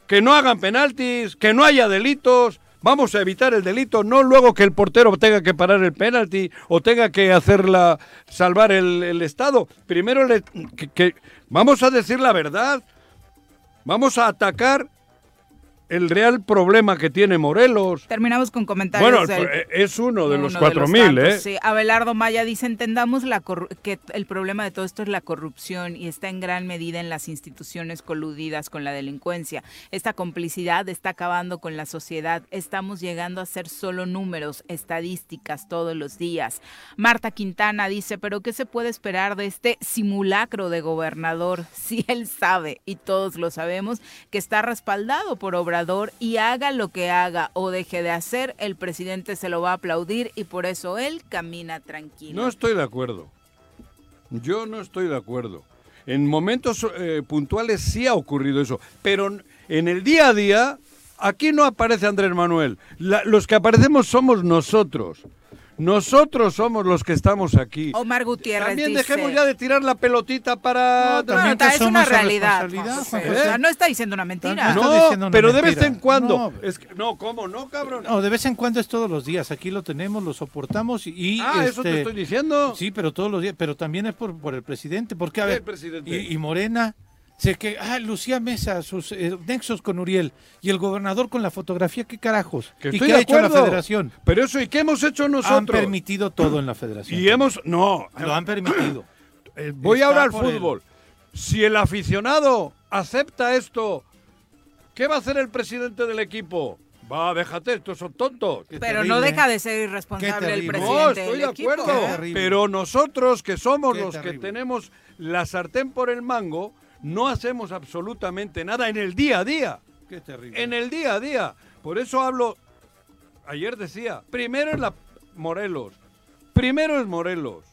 Que no hagan penaltis, que no haya delitos. Vamos a evitar el delito, no luego que el portero tenga que parar el penalti o tenga que hacerla salvar el, estado. Primero le- que- que- vamos a decir la verdad. Vamos a atacar el real problema que tiene Morelos. Terminamos con comentarios. Bueno, del- eh, es uno de uno los cuatro mil, ¿eh? Sí, Abelardo Maya dice, entendamos la que el problema de todo esto es la corrupción y está en gran medida en las instituciones coludidas con la delincuencia. Esta complicidad está acabando con la sociedad. Estamos llegando a ser solo números, estadísticas todos los días. Marta Quintana dice, pero ¿qué se puede esperar de este simulacro de gobernador si él sabe, y todos lo sabemos, que está respaldado por Y haga lo que haga o deje de hacer, el presidente se lo va a aplaudir y por eso él camina tranquilo. No estoy de acuerdo. Yo no estoy de acuerdo. En momentos eh, puntuales sí ha ocurrido eso, pero en el día a día aquí no aparece Andrés Manuel. Los que aparecemos somos nosotros. Nosotros somos los que estamos aquí. Omar Gutiérrez También dice- dejemos ya de tirar la pelotita para... No, también es una realidad. José. O sea, no está diciendo una mentira. No, No, diciendo una pero de vez en cuando. No. Es que- no, ¿cómo no, cabrón? No, de vez en cuando es todos los días. Aquí lo tenemos, lo soportamos y. Ah, eso te este, estoy diciendo. Sí, pero todos los días. Pero también es por, por el presidente. Porque, a ¿Qué ver. presidente? Y, y Morena. Sé que, ah, Lucía Mesa, sus eh, nexos con Uriel y el gobernador con la fotografía, ¿qué carajos? Que ¿Y estoy qué de ha hecho la acuerdo. federación? Pero eso, ¿y qué hemos hecho nosotros? Han permitido todo en la federación. Y hemos... No. Lo han permitido. Eh, voy Está ahora al por él. fútbol. Si el aficionado acepta esto, ¿qué va a hacer el presidente del equipo? Va, déjate, estos son tontos. Pero no deja de ser irresponsable el terrible. presidente No, estoy del de equipo. acuerdo. Qué terrible. Pero nosotros, que somos Qué los que terrible. tenemos la sartén por el mango, no hacemos absolutamente nada en el día a día. Qué terrible. En el día a día. Por eso hablo, ayer decía, primero es la Morelos. Primero es Morelos.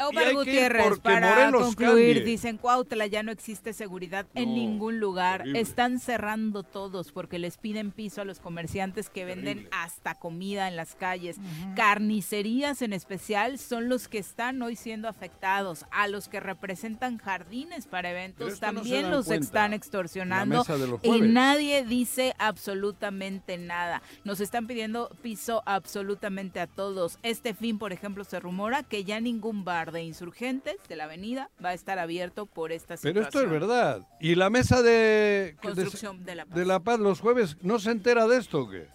Omar Gutiérrez, para concluir, cambie. dicen Cuautla ya no existe seguridad en ningún lugar. Están cerrando todos porque les piden piso a los comerciantes que venden Terrible. hasta comida en las calles. Carnicerías en especial son los que están hoy siendo afectados. A los que representan jardines para eventos no también los cuenta. están extorsionando y nadie dice absolutamente nada. Nos están pidiendo piso absolutamente a todos. Este fin, por ejemplo, se rumora que ya ningún bar de insurgentes de la avenida va a estar abierto por esta situación. Pero esto es verdad. ¿Y la mesa de, Construcción de la paz. de La Paz los jueves no se entera de esto o qué?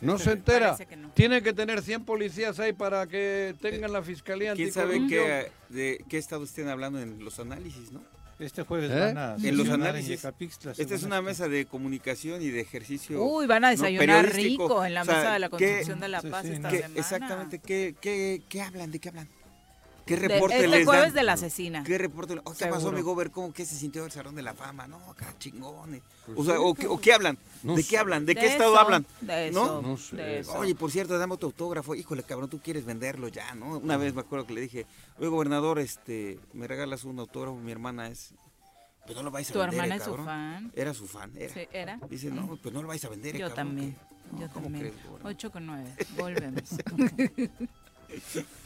No se entera. que no. Tiene que tener 100 policías ahí para que tengan la fiscalía ¿Quién sabe qué, de qué estado estén hablando en los análisis, no? Este jueves ¿Eh? van a En los análisis. Esta es una esto. mesa de comunicación y de ejercicio. Uy, van a ¿no? desayunar periodístico. rico en la O sea, mesa de la ¿qué- construcción de la paz sí, esta no. qué- semana. exactamente, ¿qué, qué, qué hablan? ¿De qué hablan? ¿Qué De- reporte este les jueves dan? de la asesina. ¿Qué reporte? ¿Qué pasó, mi gober? ¿Cómo que se sintió el Salón de la Fama? No, acá chingón. eh. Pues o sea, o, qué- o qué hablan? No ¿De qué hablan? ¿De, De qué estado eso, hablan? de ¿No? eso, No sé. de eso. Oye, por cierto, dame tu autógrafo. Híjole, cabrón, tú quieres venderlo ya, ¿no? Una vez me acuerdo que le dije, oye, gobernador, este, me regalas un autógrafo, mi hermana es... Pues no lo vais a ¿Tu vender, hermana eh, es su cabrón". fan? Era su fan, era. Sí, ¿era? Dice, no, pues no lo vais a vender, eh, Yo cabrón, también. que- Yo ¿cómo también. crees, gobernador? 8 con 9. Volvemos.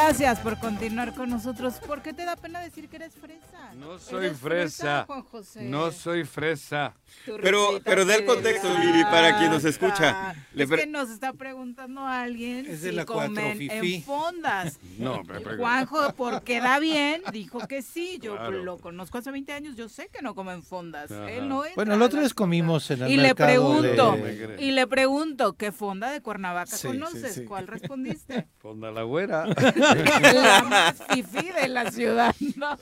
Gracias por continuar con nosotros. ¿Por qué te da pena decir que eres fresa? No soy ¿Eres fresa. Juan José? No soy fresa. Pero, pero da el contexto, Viri, para quien nos escucha. Le Es que nos está preguntando a alguien Es de si la comen en fondas. No, me pregunto. Juanjo, porque da bien, dijo que sí. Yo Claro. lo conozco hace 20 años, yo sé que no comen fondas. Él no Bueno, el otro vez comimos en el y le pregunto, de- y le pregunto, ¿qué fonda de Cuernavaca Sí, sí, conoces? sí. ¿Cuál respondiste? Fonda la güera. la más fifí de la ciudad. ¿no?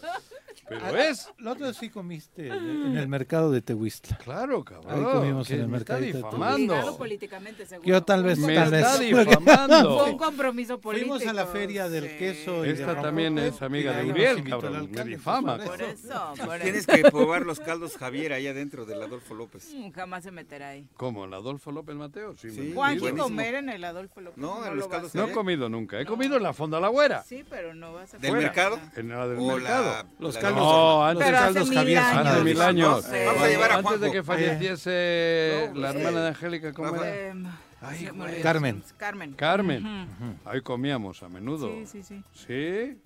Pero es. La otra sí comiste en el mercado de Tehuistla. Claro, cabrón. Ahí comimos en el me mercadito de difamando. Ligado políticamente, seguro. Yo tal vez, Me tal vez. está difamando. Fue un compromiso político. Fuimos a la feria del queso y de Esta también rompope, es amiga de Uriel, cabrón. Me alcalde, difama. pues, Por eso, por Tienes eso. que probar los caldos Javier allá dentro del Adolfo López. Mm, Jamás se meterá ahí. ¿Cómo? ¿El Adolfo López Mateo? Sí, Sí, me Juan. ¿quiere comer en el Adolfo López? No, en lo los caldos. No he comido nunca. He comido en la Fonda la güera. Sí, pero no vas a ¿Del comer. mercado? En la del mercado. Los caldos- antes, Pero hace caldos mil Javier, años. hace mil años. No sé. Vamos a llevar a Antes de que falleciese la hermana de Angélica, ¿cómo era? Em, Ay. Carmen. Carmen. Carmen. Ahí comíamos a menudo. Sí, sí, sí. Sí.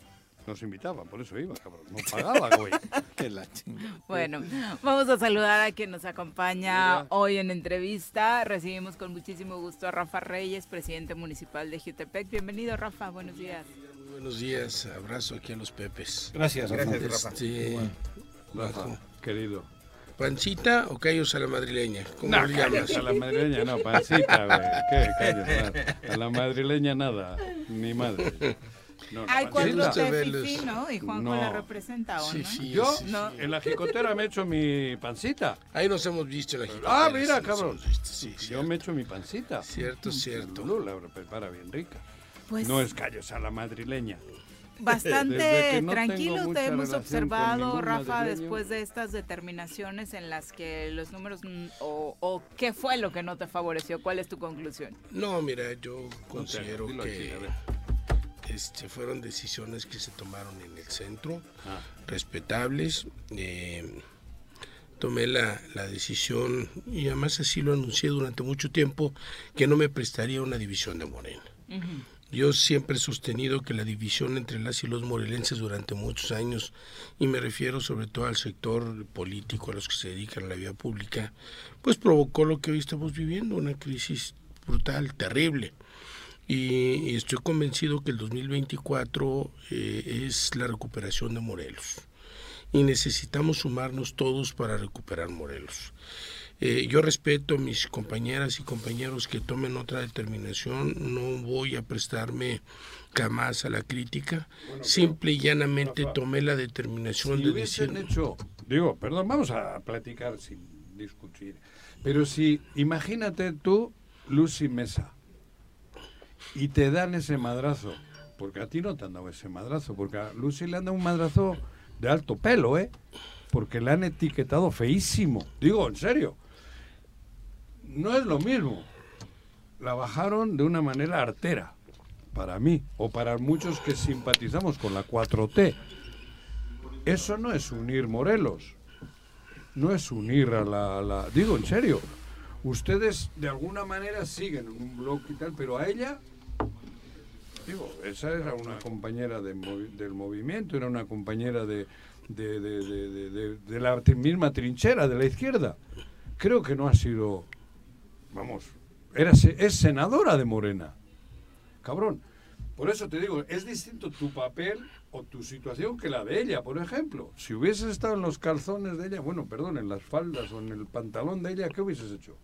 Nos invitaban, por eso iba, cabrón. No pagaba, güey. Que la chinga. Bueno, vamos a saludar a quien nos acompaña hoy en entrevista. Recibimos con muchísimo gusto a Rafa Reyes, presidente municipal de Jutepec. Bienvenido, Rafa. Buenos días. Buenos días, abrazo aquí a los Pepes. Gracias, Rafa. Gracias, Rafa. Este, Rafa, Bajo. querido. ¿Pancita o callos a la madrileña? ¿Cómo No, le llamas? a la madrileña, no, pancita, güey. ¿Qué? Calles, a la madrileña nada, ni madre. No, no, Hay cuatro. Fifi, ¿no? Y Juanjo No. la representa, ¿o Sí, no? sí, Yo, sí, No. en la jicotera me he hecho mi pancita. Ahí nos hemos visto en la Ah, jicotera, mira, sí, cabrón. Yo cierto. me he hecho mi pancita. Cierto, cierto. Lulu la prepara bien rica. Pues No es callos a la madrileña. bastante no tranquilo te hemos observado, Rafa, madrileño. después de estas determinaciones en las que los números o, o qué fue lo que no te favoreció. ¿Cuál es tu conclusión? No, mira, yo considero que este, fueron decisiones que se tomaron en el centro, Ah. respetables. eh, tomé la, la decisión, y además así lo anuncié durante mucho tiempo, que no me prestaría una división de Morena. Yo siempre he sostenido que la división entre las y los morelenses durante muchos años, y me refiero sobre todo al sector político, a los que se dedican a la vida pública, pues provocó lo que hoy estamos viviendo, una crisis brutal, terrible. Y, estoy convencido que el 2024 eh, es la recuperación de Morelos. Y necesitamos sumarnos todos para recuperar Morelos. Eh, yo respeto a mis compañeras y compañeros que tomen otra determinación, no voy a prestarme jamás a la crítica, simple y llanamente tomé la determinación Si de hubiesen decir... hecho, digo, perdón, vamos a platicar sin discutir, pero si, imagínate tú, Lucy Mesa, y te dan ese madrazo, porque a ti no te han dado ese madrazo, porque a Lucy le han dado un madrazo de alto pelo, ¿eh? Porque le han etiquetado feísimo, digo, en serio. No es lo mismo. La bajaron de una manera artera, para mí, o para muchos que simpatizamos con la 4T. Eso no es unir Morelos. No es unir a la, Digo, en serio. Ustedes de alguna manera siguen en un bloque y tal, pero a ella... Digo, esa era una compañera del movimiento, era una compañera de, de, la misma trinchera de la izquierda. Creo que no ha sido... Vamos, era, es senadora de Morena. Cabrón. Por eso te digo, es distinto tu papel o tu situación que la de ella, por ejemplo. Si hubieses estado en los calzones de ella, bueno, perdón, en las faldas o en el pantalón de ella, ¿qué hubieses hecho?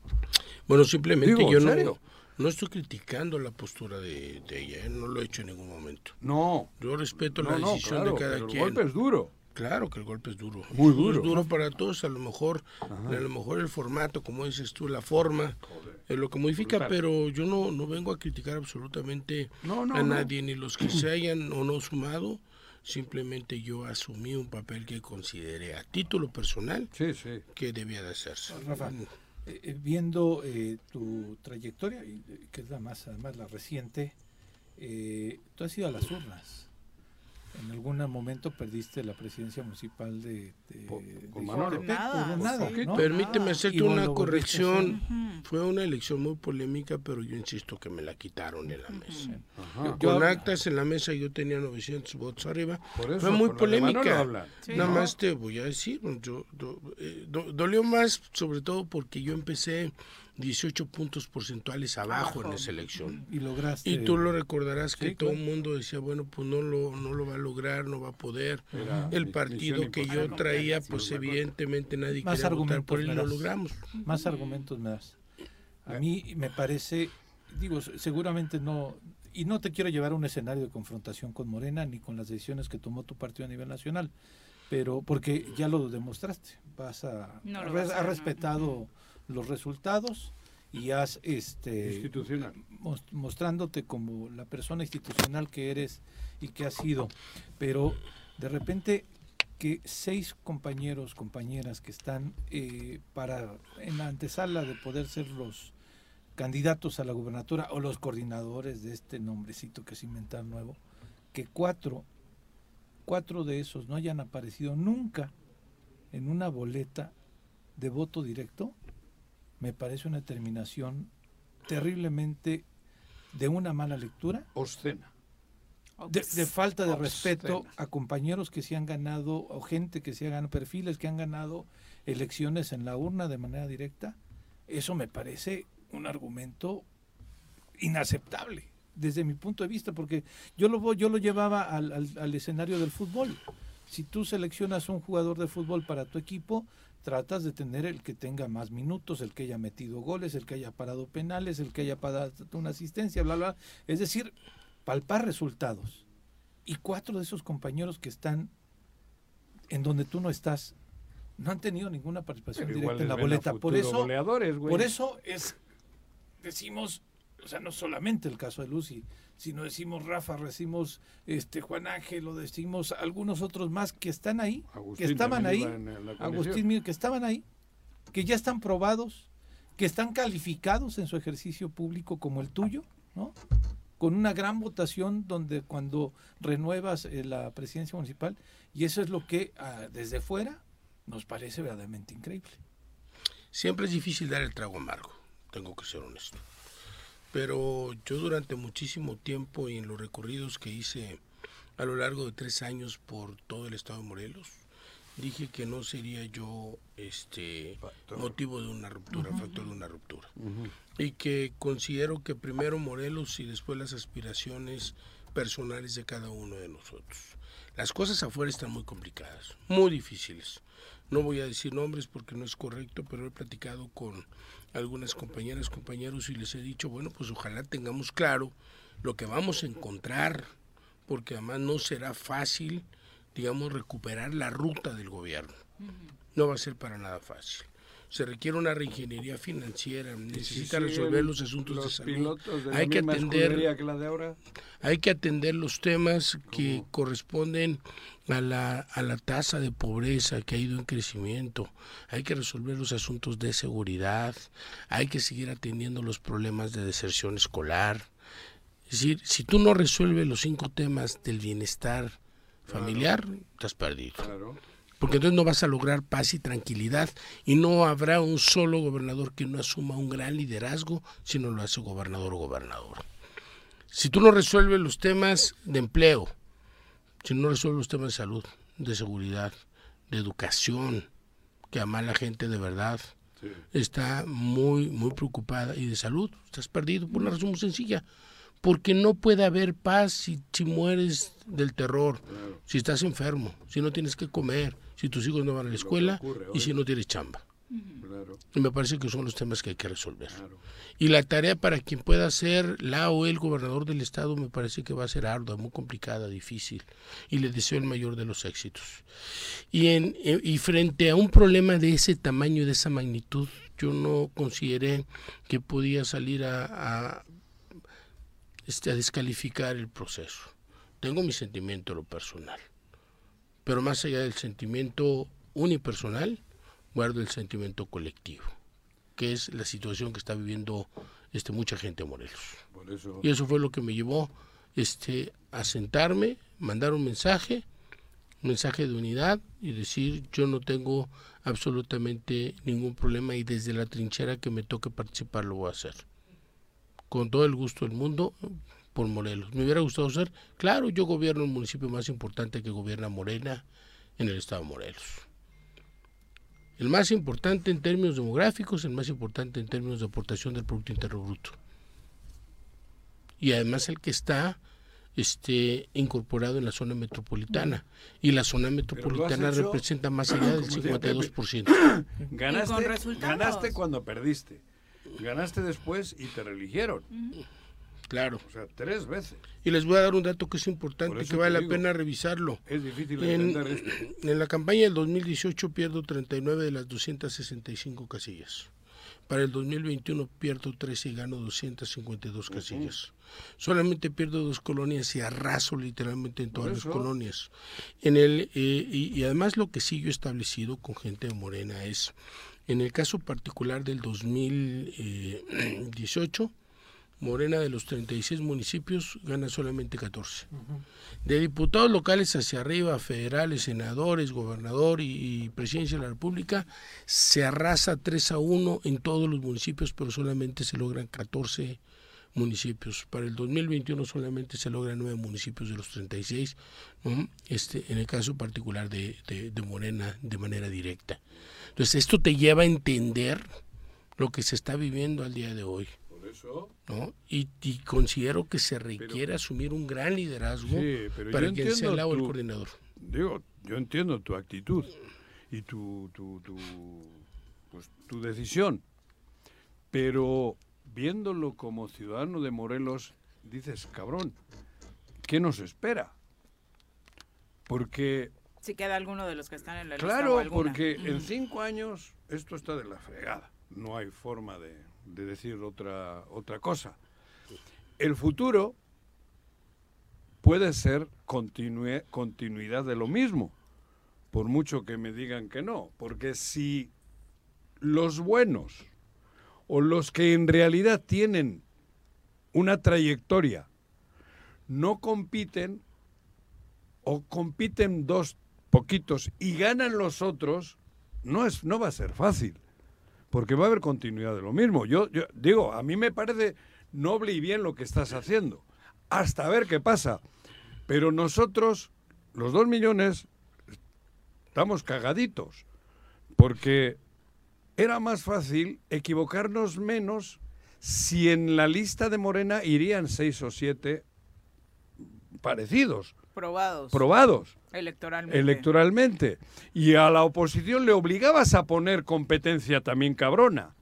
Bueno, simplemente Digo, yo ¿en no, no estoy criticando la postura de, de ella, ¿eh? no lo he hecho en ningún momento. No. Yo respeto No, la no, decisión claro, de cada pero el quien. golpe es duro. Claro que el golpe es duro. Muy Es duro. duro para todos, a lo mejor, a lo mejor el formato, como dices tú, la forma, es lo que modifica, Brutal. pero yo no, no vengo a criticar absolutamente No, no, a no. nadie, ni los que se hayan o no sumado. Simplemente yo asumí un papel que consideré a título personal Sí, sí. que debía de hacerse. Rafa, eh, eh, viendo eh, tu trayectoria, eh, que es la más, además la reciente, eh, tú has ido a las urnas. En algún momento perdiste la presidencia municipal de, de, de Manolo. Ixtepec por nada, ¿no? Permíteme hacerte una corrección. hacer. Fue una elección muy polémica, pero yo insisto que me la quitaron en la mesa. Ajá. Con actas en la mesa yo tenía 900 votos arriba. Por eso, Fue muy polémica. Sí. Nada ¿No? más te voy a decir, yo, do- eh, do- dolió más sobre todo porque yo empecé 18 puntos porcentuales abajo en esa elección. Y lograste. Y tú lo recordarás que Sí, todo claro. el mundo decía, bueno, pues no lo, no lo va a lograr, no va a poder. Era el partido que yo traía, pues evidentemente nadie Más quería votar por él y lo logramos. Más argumentos me das. A mí me parece, digo, se- seguramente no, y no te quiero llevar a un escenario de confrontación con Morena ni con las decisiones que tomó tu partido a nivel nacional, pero porque ya lo demostraste, vas a, No a lo re- vas a has hacer, ¿no? Los resultados y has este Institucional. mos- mostrándote como la persona institucional que eres y que has sido, pero de repente que seis compañeros, compañeras que están eh, para en la antesala de poder ser los candidatos a la gubernatura o los coordinadores de este nombrecito que se inventaron nuevo, que cuatro, cuatro de esos no hayan aparecido nunca en una boleta de voto directo, me parece una terminación terriblemente de una mala lectura. Obscena. De, de falta de respeto a compañeros que se han ganado, o gente que se ha ganado, perfiles que han ganado elecciones en la urna de manera directa, eso me parece un argumento inaceptable desde mi punto de vista, porque yo lo, voy- yo lo llevaba al, al- al escenario del fútbol. Si tú seleccionas un jugador de fútbol para tu equipo, tratas de tener el que tenga más minutos, el que haya metido goles, el que haya parado penales, el que haya parado una asistencia, bla, bla. Es decir, palpar resultados. Y cuatro de esos compañeros que están en donde tú no estás, no han tenido ninguna participación Pero directa en la boleta. Por eso, goleadores, por eso es, decimos, o sea, no solamente el caso de Lucy, sino decimos Rafa, decimos este Juan Ángel, lo decimos algunos otros más que están ahí, Agustín que estaban ahí. Agustín Mío, que estaban ahí, que ya están probados, que están calificados en su ejercicio público como el tuyo, ¿no? Con una gran votación donde cuando renuevas eh, la presidencia municipal, y eso es lo que ah, desde fuera nos parece verdaderamente increíble. Siempre es difícil dar el trago amargo, tengo que ser honesto. Pero yo durante muchísimo tiempo y en los recorridos que hice a lo largo de tres años por todo el estado de Morelos, dije que no sería yo este motivo de una ruptura, Ujú. factor de una ruptura. Y que considero que primero Morelos y después las aspiraciones personales de cada uno de nosotros. Las cosas afuera están muy complicadas, muy difíciles. No voy a decir nombres porque no es correcto, pero he platicado con algunas compañeras, compañeros y les he dicho, bueno, pues ojalá tengamos claro lo que vamos a encontrar, porque además no será fácil, digamos, recuperar la ruta del gobierno. No va a ser para nada fácil. Se requiere una reingeniería financiera, necesita resolver los asuntos de salud. de Hay que atender que la de ahora. hay que atender los temas que corresponden a la, a la tasa de pobreza que ha ido en crecimiento. Hay que resolver los asuntos de seguridad. Hay que seguir atendiendo los problemas de deserción escolar. Es decir, si tú no resuelves los cinco temas del bienestar familiar, estás perdido. Porque entonces no vas a lograr paz y tranquilidad y no habrá un solo gobernador que no asuma un gran liderazgo si no lo hace gobernador o gobernador. Si tú no resuelves los temas de empleo, si no resuelves los temas de salud, de seguridad, de educación, que además la gente de verdad está muy, muy preocupada, y de salud, estás perdido por una razón muy sencilla, porque no puede haber paz si, si mueres del terror, si estás enfermo, si no tienes que comer, si tus hijos no van a la escuela y si no tienes chamba. Claro. Y me parece que son los temas que hay que resolver. Y la tarea para quien pueda ser la o el gobernador del estado me parece que va a ser ardua, muy complicada, difícil. Y le deseo el mayor de los éxitos. Y, en, eh, y frente a un problema de ese tamaño y de esa magnitud, yo no consideré que podía salir a, a, este, a descalificar el proceso. Tengo mi sentimiento en lo personal. Pero más allá del sentimiento unipersonal, guardo el sentimiento colectivo. que es la situación que está viviendo este mucha gente en Morelos. Por eso. Y eso fue lo que me llevó este a sentarme, mandar un mensaje, un mensaje de unidad y decir yo no tengo absolutamente ningún problema y desde la trinchera que me toque participar lo voy a hacer. Con todo el gusto del mundo por Morelos. Me hubiera gustado ser, claro, yo gobierno el municipio más importante que gobierna Morena en el estado de Morelos. El más importante en términos demográficos, el más importante en términos de aportación del Producto Interno Bruto. Y además el que está este, incorporado en la zona metropolitana. Y la zona metropolitana representa más allá del como decía 52%. Ganaste, ganaste cuando perdiste. Ganaste después y te religieron. Claro. O sea, tres veces. Y les voy a dar un dato que es Por importante, que vale la pena revisarlo. Es difícil En, entender esto. en la campaña del 2018 pierdo 39 de las 265 casillas. Para el 2021 pierdo 13 y gano 252 casillas. Solamente pierdo dos colonias y arraso literalmente en todas las colonias. En el, eh, y, y además lo que sí yo he establecido con gente de Morena es, en el caso particular del 2018, Morena de los 36 municipios gana solamente 14. De diputados locales hacia arriba, federales, senadores, gobernador y, y presidencia de la República, se arrasa 3 a 1 en todos los municipios, pero solamente se logran 14 municipios. Para el 2021 solamente se logran 9 municipios de los 36, ¿no? este, en el caso particular de, de- de Morena de manera directa. Entonces esto te lleva a entender lo que se está viviendo al día de hoy. Eso. ¿no? Y, y considero que se requiere asumir un gran liderazgo Sí, pero para quien sea el lado del coordinador. Digo, yo entiendo tu actitud y tu, tu, tu, pues, tu decisión, pero viéndolo como ciudadano de Morelos, dices, cabrón, ¿qué nos espera? Porque, Si queda alguno de los que están en la lista o claro, porque en cinco años esto está de la fregada. No hay forma de, de decir otra, otra cosa. El futuro puede ser continuidad de lo mismo, por mucho que me digan que no, porque si los buenos o los que en realidad tienen una trayectoria no compiten o compiten dos poquitos y ganan los otros, no, es, no va a ser fácil, porque va a haber continuidad de lo mismo. Yo, yo digo, a mí me parece noble y bien lo que estás haciendo, hasta ver qué pasa. Pero nosotros, los dos millones, estamos cagaditos, porque era más fácil equivocarnos menos si en la lista de Morena irían seis o siete parecidos, Probados. probados Electoralmente. electoralmente. Y a la oposición le obligabas a poner competencia también cabrona.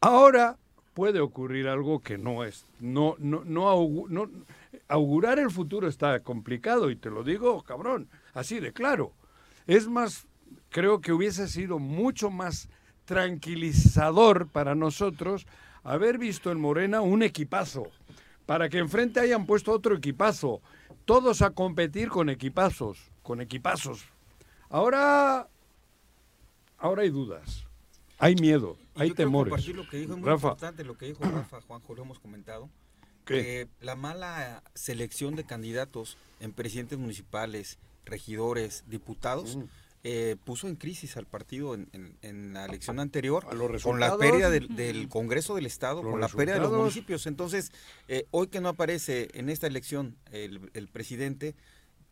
Ahora puede ocurrir algo que no es. No, no, no, no- augurar el futuro está complicado y te lo digo, cabrón, así de claro. Es más, creo que hubiese sido mucho más tranquilizador para nosotros haber visto en Morena un equipazo, para que enfrente hayan puesto otro equipazo, todos a competir con equipazos, con equipazos. Ahora, ahora hay dudas, hay miedo, hay yo temores. lo que dijo, es muy Rafa, importante lo que dijo Rafa, Juanjo, lo hemos comentado. Que la mala selección de candidatos en presidentes municipales, regidores, diputados, Mm. Eh, puso en crisis al partido en, en- en la elección anterior con la pérdida del, del Congreso del Estado, con la pérdida de los municipios. Entonces, eh, hoy que no aparece en esta elección el, el presidente,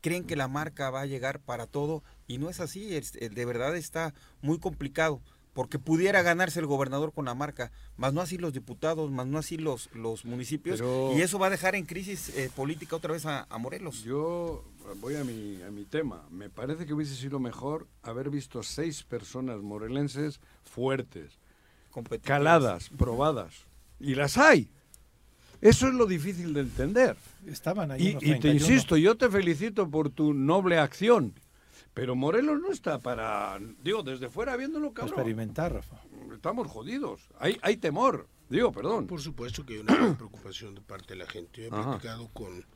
creen que la marca va a llegar para todo y no es así, es- eh, de verdad está muy complicado. Porque pudiera ganarse el gobernador con la marca, más no así los diputados, más no así los, los municipios, Pero- y eso va a dejar en crisis eh, política otra vez a, a Morelos. Yo voy a mi, a mi tema. Me parece que hubiese sido mejor haber visto seis personas morelenses fuertes, caladas, probadas. Y las hay. Eso es lo difícil de entender. Estaban ahí Y, y te 31. insisto, yo te felicito por tu noble acción. Pero Morelos no está para, digo, desde fuera viéndolo, cabrón. experimentar, Rafa. Estamos jodidos. Hay, hay temor. Digo, perdón. Por supuesto que hay una gran preocupación de parte de la gente. Yo he platicado con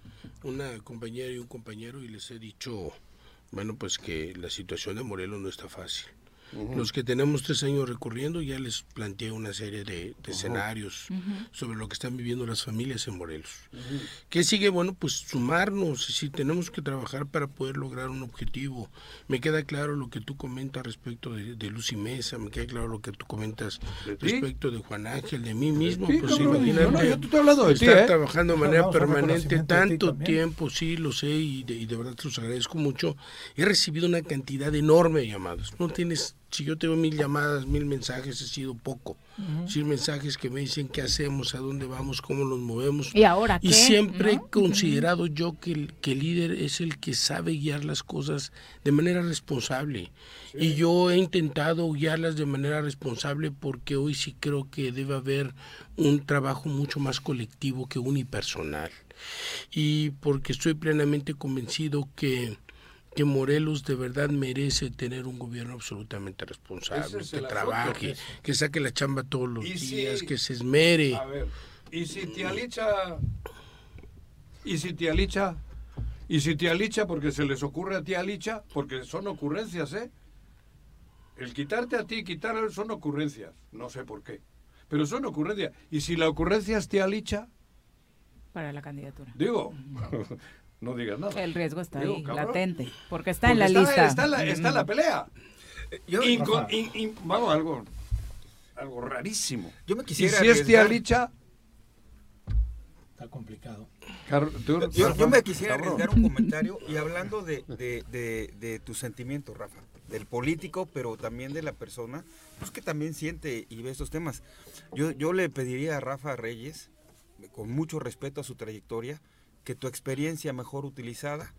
una compañera y un compañero y les he dicho, bueno, pues que la situación de Morelos no está fácil. Los que tenemos tres años recorriendo ya les planteé una serie de, de escenarios sobre lo que están viviendo las familias en Morelos. ¿Qué sigue? Bueno, pues sumarnos, si tenemos que trabajar para poder lograr un objetivo. Me queda claro lo que tú comentas respecto de, de Lucy Mesa, me queda claro lo que tú comentas respecto de Juan Ángel, de mí mismo. pues imagínate, no, yo te hablando de estar ¿eh? trabajando de manera permanente tanto tiempo, sí, lo sé, y de, y de verdad te los agradezco mucho. He recibido una cantidad enorme de llamadas. No tienes, si yo tengo mil llamadas, mil mensajes, ha sido poco. Ujú. Sí, mensajes que me dicen qué hacemos, a dónde vamos, cómo nos movemos. ¿Y ahora Y qué? siempre ¿No? he considerado yo que el, que el líder es el que sabe guiar las cosas de manera responsable. Y yo he intentado guiarlas de manera responsable porque hoy sí creo que debe haber un trabajo mucho más colectivo que unipersonal. Y porque estoy plenamente convencido que que Morelos de verdad merece tener un gobierno absolutamente responsable, es que trabaje, que saque la chamba todos los si- días, que se esmere. A ver, ¿y si te alicha? ¿Y si te alicha? ¿Y si te alicha porque se les ocurre a ti alicha? Porque son ocurrencias, ¿eh? El quitarte a ti, quitar a él son ocurrencias. No sé por qué. Pero son ocurrencias. ¿Y si la ocurrencia es te alicha? Para la candidatura. Digo, no digas nada. El riesgo está Digo, ahí, cabrón. latente, porque está Porque en la está, lista. Está, en la, está en la Mm. pelea. Yo- in- in- vamos, algo, algo rarísimo. Yo me quisiera Y si es arriesgar- alicha, Está complicado. Car- tú- Yo, Rafa, yo me quisiera arriesgar un comentario y hablando de, de, de, de tus sentimientos, Rafa, del político, pero también de la persona, pues que también siente y ve estos temas. Yo, yo le pediría a Rafa Reyes, con mucho respeto a su trayectoria, que tu experiencia mejor utilizada,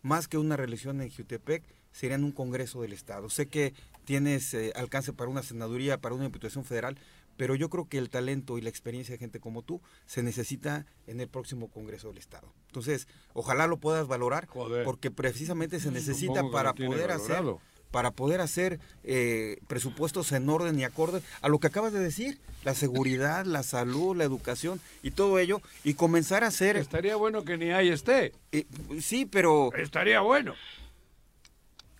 más que una reelección en Jutepec, sería en un Congreso del Estado. Sé que tienes eh, alcance para una senaduría, para una diputación federal, pero yo creo que el talento y la experiencia de gente como tú se necesita en el próximo Congreso del Estado. Entonces, ojalá lo puedas valorar, porque precisamente se necesita para poder hacer. Para poder hacer eh, presupuestos en orden y acorde a lo que acabas de decir, la seguridad, la salud, la educación y todo ello, y comenzar a hacer... Estaría bueno que ni ahí esté. sí, pero... Estaría bueno.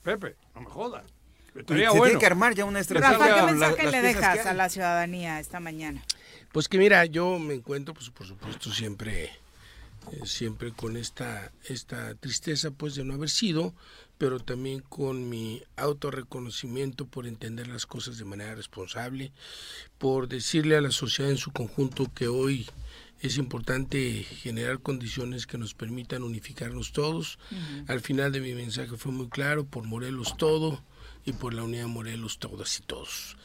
Pepe, no me jodas. Se Estaría tiene bueno. que armar ya una estrategia. Rafa, ¿qué La- mensaje las le dejas a la ciudadanía esta mañana? Pues que mira, yo me encuentro, pues por supuesto, siempre, eh, siempre con esta, esta tristeza, pues de no haber sido, pero también con mi autorreconocimiento por entender las cosas de manera responsable, por decirle a la sociedad en su conjunto que hoy es importante generar condiciones que nos permitan unificarnos todos. Al final de mi mensaje fue muy claro, por Morelos todo y por la unidad Morelos todas y todos.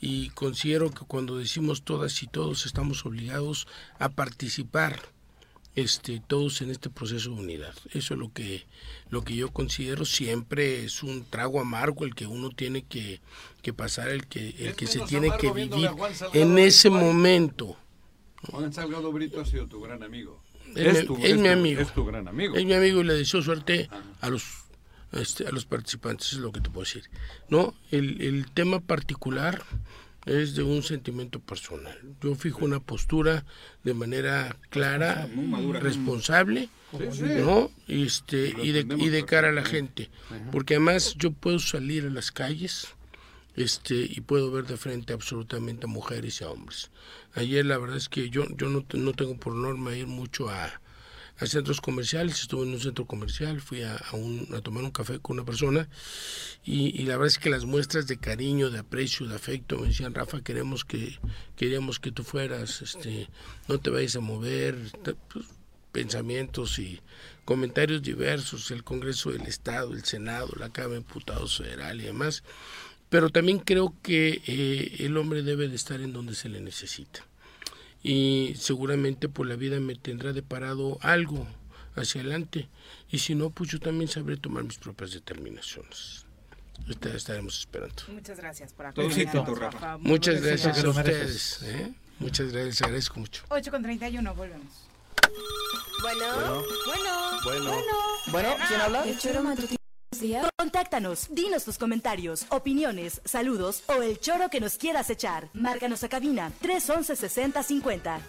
Y considero que cuando decimos todas y todos estamos obligados a participar este, todos en este proceso de unidad. Eso es lo que, lo que yo considero siempre es un trago amargo el que uno tiene que, que pasar, el que, el Es que se tiene que vivir en ese momento. Juan Salgado Brito ha sido tu gran amigo. Es, tu, mi, es mi tu- amigo. Es tu gran amigo. Es mi amigo y le deseo suerte a los este, a los participantes, es lo que te puedo decir. No, el, el tema particular es de un sentimiento personal. Yo fijo una postura de manera clara, responsable. ¿no? Y Este, y, de, y de cara a la gente. Porque además yo puedo salir a las calles este, y puedo ver de frente absolutamente a mujeres y a hombres. Ayer la verdad es que yo, yo no, no tengo por norma ir mucho a, a centros comerciales, estuve en un centro comercial, fui a, a un- a tomar un café con una persona y, la verdad es que las muestras de cariño, de aprecio, de afecto me decían, Rafa, queremos que, queríamos que tú fueras, este, no te vayas a mover, pues, pensamientos y comentarios diversos, el Congreso del Estado, el Senado, la Cámara de Diputados Federal y demás, pero también creo que eh, el hombre debe de estar en donde se le necesita y seguramente por la vida me tendrá deparado algo hacia adelante y si no pues yo también sabré tomar mis propias determinaciones Esta- estaremos esperando Muchas gracias por Todo acompañarnos, Rafa. Muchas gracias a ustedes ¿eh? muchas gracias agradezco mucho 8 con 31, volvemos. Bueno, Bueno. bueno, Bueno. Bueno, ¿quién habla? Contáctanos, dinos tus comentarios, opiniones, saludos o el choro que nos quieras echar. Márcanos a cabina 311 6050.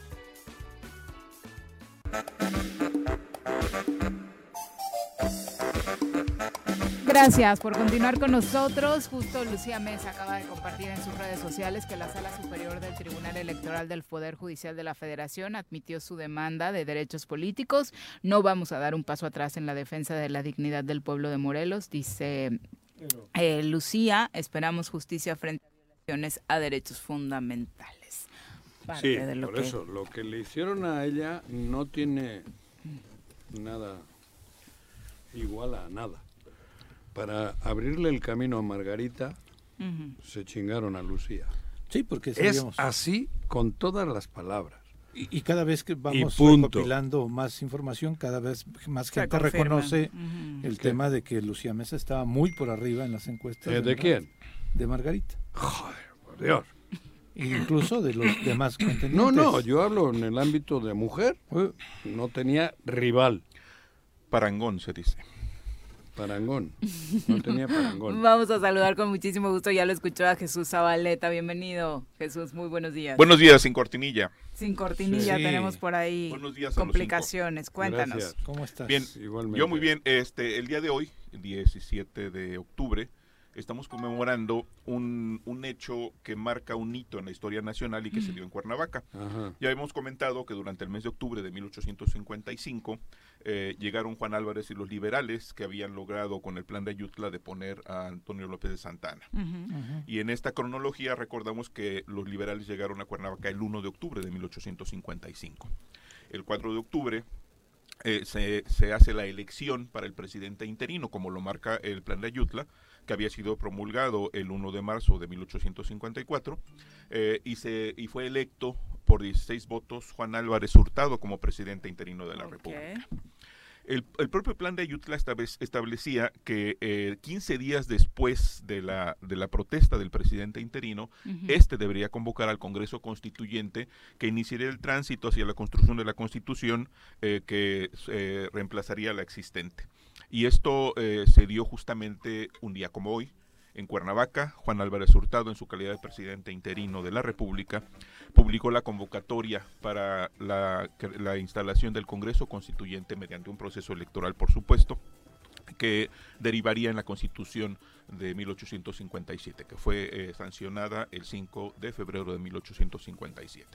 Gracias por continuar con nosotros. Justo Lucía Mesa acaba de compartir en sus redes sociales que la Sala Superior del Tribunal Electoral del Poder Judicial de la Federación admitió su demanda de derechos políticos. No vamos a dar un paso atrás en la defensa de la dignidad del pueblo de Morelos, dice eh, Lucía. Esperamos justicia frente a violaciones a derechos fundamentales. Sí, Parte de lo por que- eso, lo que le hicieron a ella no tiene nada igual a nada. Para abrirle el camino a Margarita, se chingaron a Lucía. Sí, porque Es así con todas las palabras. Y, y cada vez que vamos recopilando más información, cada vez más Se gente confirma. reconoce el ¿Qué? tema de que Lucía Mesa estaba muy por arriba en las encuestas. ¿de quién? De Margarita. Por Dios. Incluso de los demás contendientes. No, no, yo hablo en el ámbito de mujer. No tenía rival. Parangón se dice. Parangón. No tenía parangón. Vamos a saludar con muchísimo gusto. Ya lo escuchó a Jesús Zabaleta. Bienvenido, Jesús. Muy buenos días. Buenos días, sin cortinilla. Sin cortinilla Sí. tenemos por ahí Buenos días complicaciones. Cuéntanos. Gracias. ¿Cómo estás? Bien, Igualmente. yo muy bien. Este, el día de hoy, 17 de octubre, estamos conmemorando un, un hecho que marca un hito en la historia nacional y que se dio en Cuernavaca. Ajá. Ya hemos comentado que durante el mes de octubre de 1855 eh, llegaron Juan Álvarez y los liberales que habían logrado con el plan de Ayutla de poner a Antonio López de Santana. Y en esta cronología recordamos que los liberales llegaron a Cuernavaca el 1 de octubre de 1855. El 4 de octubre eh, se, se hace la elección para el presidente interino, como lo marca el plan de Ayutla, que había sido promulgado el 1 de marzo de 1854, eh, y, se, y fue electo por 16 votos Juan Álvarez Hurtado como presidente interino de la República. El, el propio plan de Ayutla establecía que eh, 15 días después de la, de la protesta del presidente interino, este debería convocar al Congreso Constituyente que iniciaría el tránsito hacia la construcción de la Constitución eh, que eh, reemplazaría la existente. Y esto eh, se dio justamente un día como hoy, en Cuernavaca, Juan Álvarez Hurtado, en su calidad de presidente interino de la República, publicó la convocatoria para la, instalación del Congreso Constituyente mediante un proceso electoral, por supuesto, que derivaría en la Constitución de 1857, que fue eh, sancionada el 5 de febrero de 1857.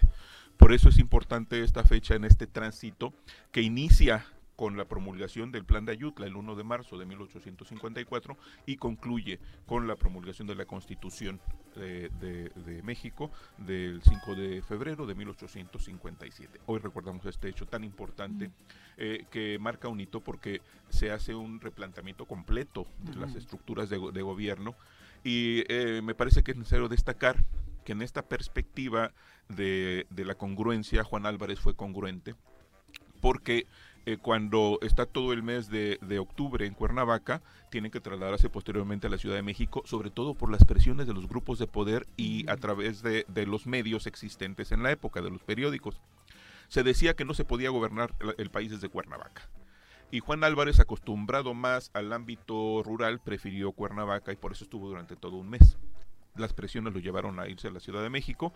Por eso es importante esta fecha en este tránsito que inicia con la promulgación del Plan de Ayutla el 1 de marzo de 1854 y concluye con la promulgación de la Constitución de, de- de México del 5 de febrero de 1857. Hoy recordamos este hecho tan importante eh, que marca un hito porque se hace un replanteamiento completo de las estructuras de, go- de gobierno y eh, me parece que es necesario destacar que en esta perspectiva de, de la congruencia Juan Álvarez fue congruente porque eh, cuando está todo el mes de, de octubre en Cuernavaca, tienen que trasladarse posteriormente a la Ciudad de México, sobre todo por las presiones de los grupos de poder y a través de, de los medios existentes en la época, de los periódicos. Se decía que no se podía gobernar el, el país desde Cuernavaca. Y Juan Álvarez, acostumbrado más al ámbito rural, prefirió Cuernavaca y por eso estuvo durante todo un mes. Las presiones lo llevaron a irse a la Ciudad de México,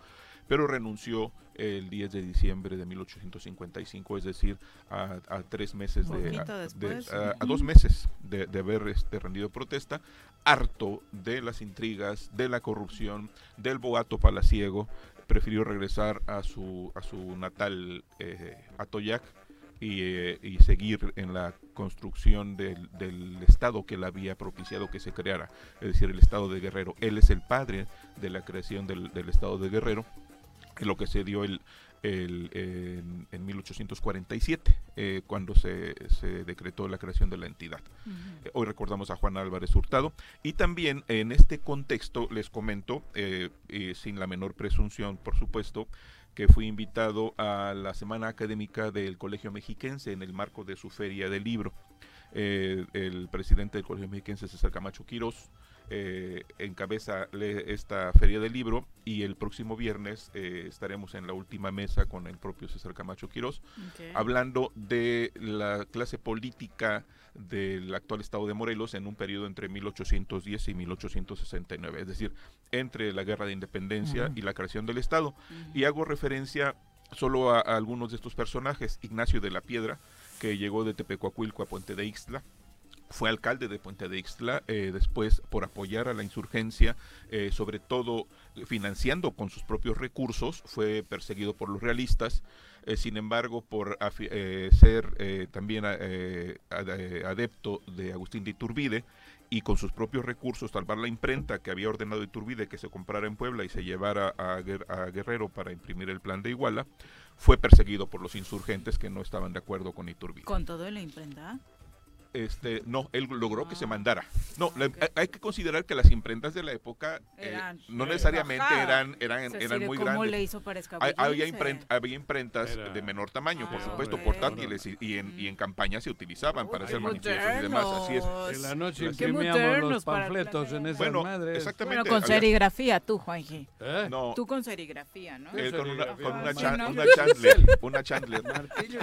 pero renunció el 10 de diciembre de 1855, es decir, a, a tres meses de, a- de- después. a- a Ujú. dos meses de, de haber este, rendido protesta, harto de las intrigas, de la corrupción, del boato palaciego, prefirió regresar a su, a su natal eh, Atoyac y, eh, y seguir en la construcción del, del Estado que él había propiciado que se creara, es decir, el Estado de Guerrero. Él es el padre de la creación del, del Estado de Guerrero, lo que se dio el, el- en, en 1847, eh, cuando se, se decretó la creación de la entidad. Eh, Hoy recordamos a Juan Álvarez Hurtado y también en este contexto les comento, eh, eh, sin la menor presunción, por supuesto, que fui invitado a la Semana Académica del Colegio Mexiquense en el marco de su Feria del Libro. Eh, el presidente del Colegio Mexiquense, César Camacho Quirós, eh, encabeza esta Feria del Libro y el próximo viernes eh, estaremos en la última mesa con el propio César Camacho Quirós, hablando de la clase política del actual estado de Morelos en un periodo entre 1810 y 1869, es decir, entre la guerra de independencia y la creación del estado. Y hago referencia solo a, a algunos de estos personajes, Ignacio de la Piedra, que llegó de Tepecuacuilco a Puente de Ixtla, fue alcalde de Puente de Ixtla, eh, después por apoyar a la insurgencia, eh, sobre todo financiando con sus propios recursos, fue perseguido por los realistas, eh, sin embargo, por ser también adepto de Agustín de Iturbide, y con sus propios recursos salvar la imprenta que había ordenado Iturbide que se comprara en Puebla y se llevara a, a, Guerrero para imprimir el plan de Iguala, fue perseguido por los insurgentes que no estaban de acuerdo con Iturbide. ¿Con todo en la imprenta? Este, no, él logró que se mandara. No, hay que considerar que las imprentas de la época eh, no necesariamente eran eran, eran muy grandes. Le hizo para había, había imprentas de menor tamaño, por ah, supuesto, portátiles y, en, y en campaña se utilizaban para hacer manifiestos y demás. Así es. En la noche imprimíamos los panfletos en esas bueno, madres. Exactamente. Bueno, con serigrafía, tú, Juanji. ¿Eh? No. Tú con serigrafía, ¿no? Eh, con una, con una, una Chandler. Una Chandler.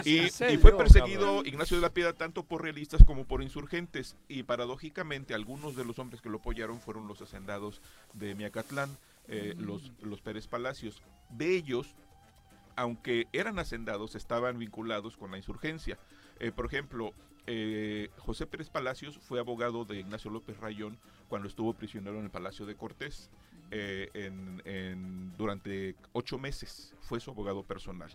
y, y fue perseguido Ignacio de la Piedra tanto por realistas como por insurgentes y paradójicamente algunos de los hombres que lo apoyaron fueron los hacendados de Miacatlán, eh, los, los Pérez Palacios. De ellos, aunque eran hacendados, estaban vinculados con la insurgencia. Eh, por ejemplo, eh, José Pérez Palacios fue abogado de Ignacio López Rayón cuando estuvo prisionero en el Palacio de Cortés. en, durante ocho meses fue su abogado personal.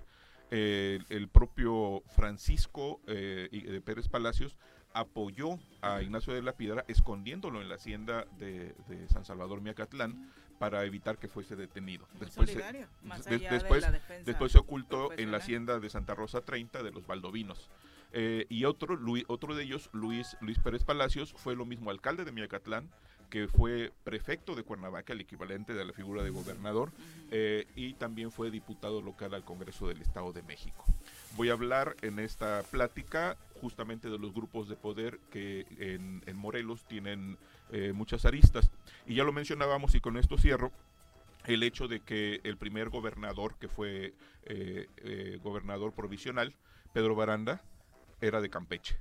el propio Francisco de Pérez Palacios apoyó a Ignacio de la Piedra escondiéndolo en la hacienda de, San Salvador Miacatlán para evitar que fuese detenido. Después, se, después, después se ocultó en la hacienda de Santa Rosa 30 de los Valdovinos. Eh, y otro, otro de ellos, Luis, Luis Pérez Palacios, fue lo mismo alcalde de Miacatlán, que fue prefecto de Cuernavaca, el equivalente de la figura de gobernador, eh, y también fue diputado local al Congreso del Estado de México. Voy a hablar en esta plática justamente de los grupos de poder que en, Morelos tienen eh, muchas aristas. Y ya lo mencionábamos y con esto cierro, el hecho de que el primer gobernador, que fue eh, gobernador provisional, Pedro Baranda, era de Campeche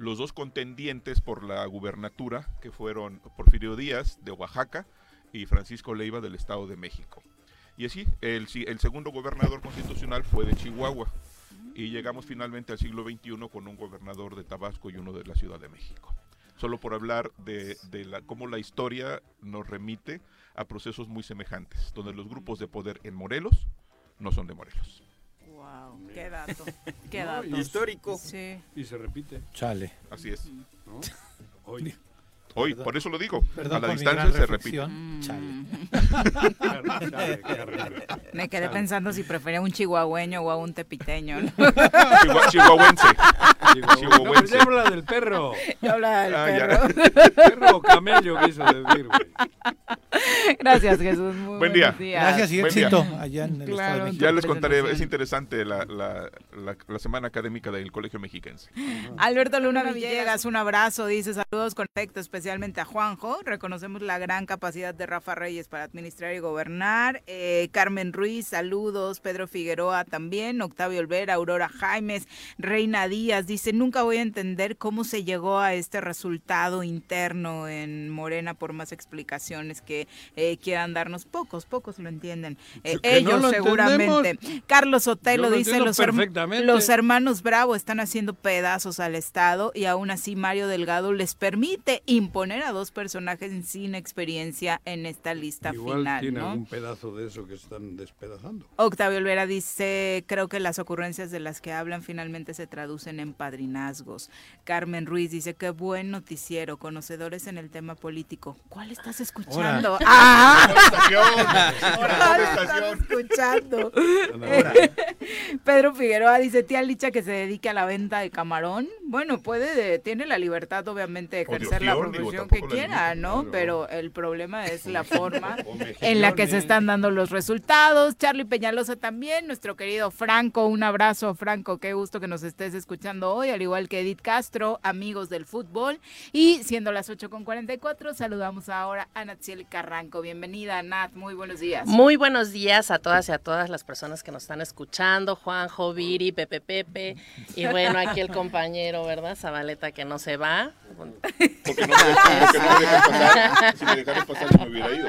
los dos contendientes por la gubernatura, que fueron Porfirio Díaz de Oaxaca y Francisco Leiva del Estado de México. Y así, el, el segundo gobernador constitucional fue de Chihuahua. Y llegamos finalmente al siglo XXI con un gobernador de Tabasco y uno de la Ciudad de México. Solo por hablar de, de la, cómo la historia nos remite a procesos muy semejantes, donde los grupos de poder en Morelos no son de Morelos. Wow, qué dato. Qué dato. Histórico. Sí. Y se repite. Chale. Así es. ¿No? Hoy. Hoy, por eso lo digo. a la distancia se repite. Mm. Me quedé pensando si prefería un chihuahueño o a un tepiteño. ¿no? chihuahuense. Chihuahuense. No, habla del perro. Yo hablaba del Ah, perro. Perro o camello, quiso decir, güey. Gracias, Jesús. Muy Buen día. días. Gracias y Buen día. éxito allá en el Claro, Estado de México. Ya les contaré, es interesante la, la, la, la semana académica del Colegio Mexiquense. Alberto Luna Villegas, un abrazo, dice saludos con afecto especialmente a Juanjo. Reconocemos la gran capacidad de Rafa Reyes para administrar y gobernar. Eh, Carmen Ruiz, saludos. Pedro Figueroa también. Octavio Olvera, Aurora Jaimes, Reina Díaz, dice, nunca voy a entender cómo se llegó a este resultado interno en Morena por más explicaciones que eh, quieran darnos. Pocos, pocos lo entienden. Eh, no ellos lo seguramente. Carlos Sotelo lo dice, los, herma- perfectamente. los hermanos Bravo están haciendo pedazos al Estado y aún así Mario Delgado les permite imponer a dos personajes sin experiencia en esta lista Igual final, tiene ¿no? algún pedazo de eso que están despedazando. Octavio Olvera dice, creo que las ocurrencias de las que hablan finalmente se traducen en padrinazgos. Carmen Ruiz dice, qué buen noticiero, conocedores en el tema político. ¿Cuál estás escuchando? ¡Ah! Pedro Figueroa dice, tía Licha que se dedique a la venta de camarón. Bueno, puede, de- tiene la libertad obviamente de ejercer la profesión que quiera, limita, ¿no? Pero el problema es la forma en la que se están dando los resultados. Charlie Peñalosa también, nuestro querido Franco, un abrazo Franco, qué gusto que nos estés escuchando hoy, al igual que Edith Castro, amigos del fútbol. Y siendo las 8.44, saludamos ahora a Natsiel Carranco. Bienvenida, Nat, muy buenos días. Muy buenos días a todas y a todas las personas que nos están escuchando, Juanjo, Viri, Pepe Pepe, y bueno, aquí el compañero, ¿verdad? Zabaleta que no se va. Porque no me, porque no me dejan pasar. Si me dejaran pasar, me hubiera ido.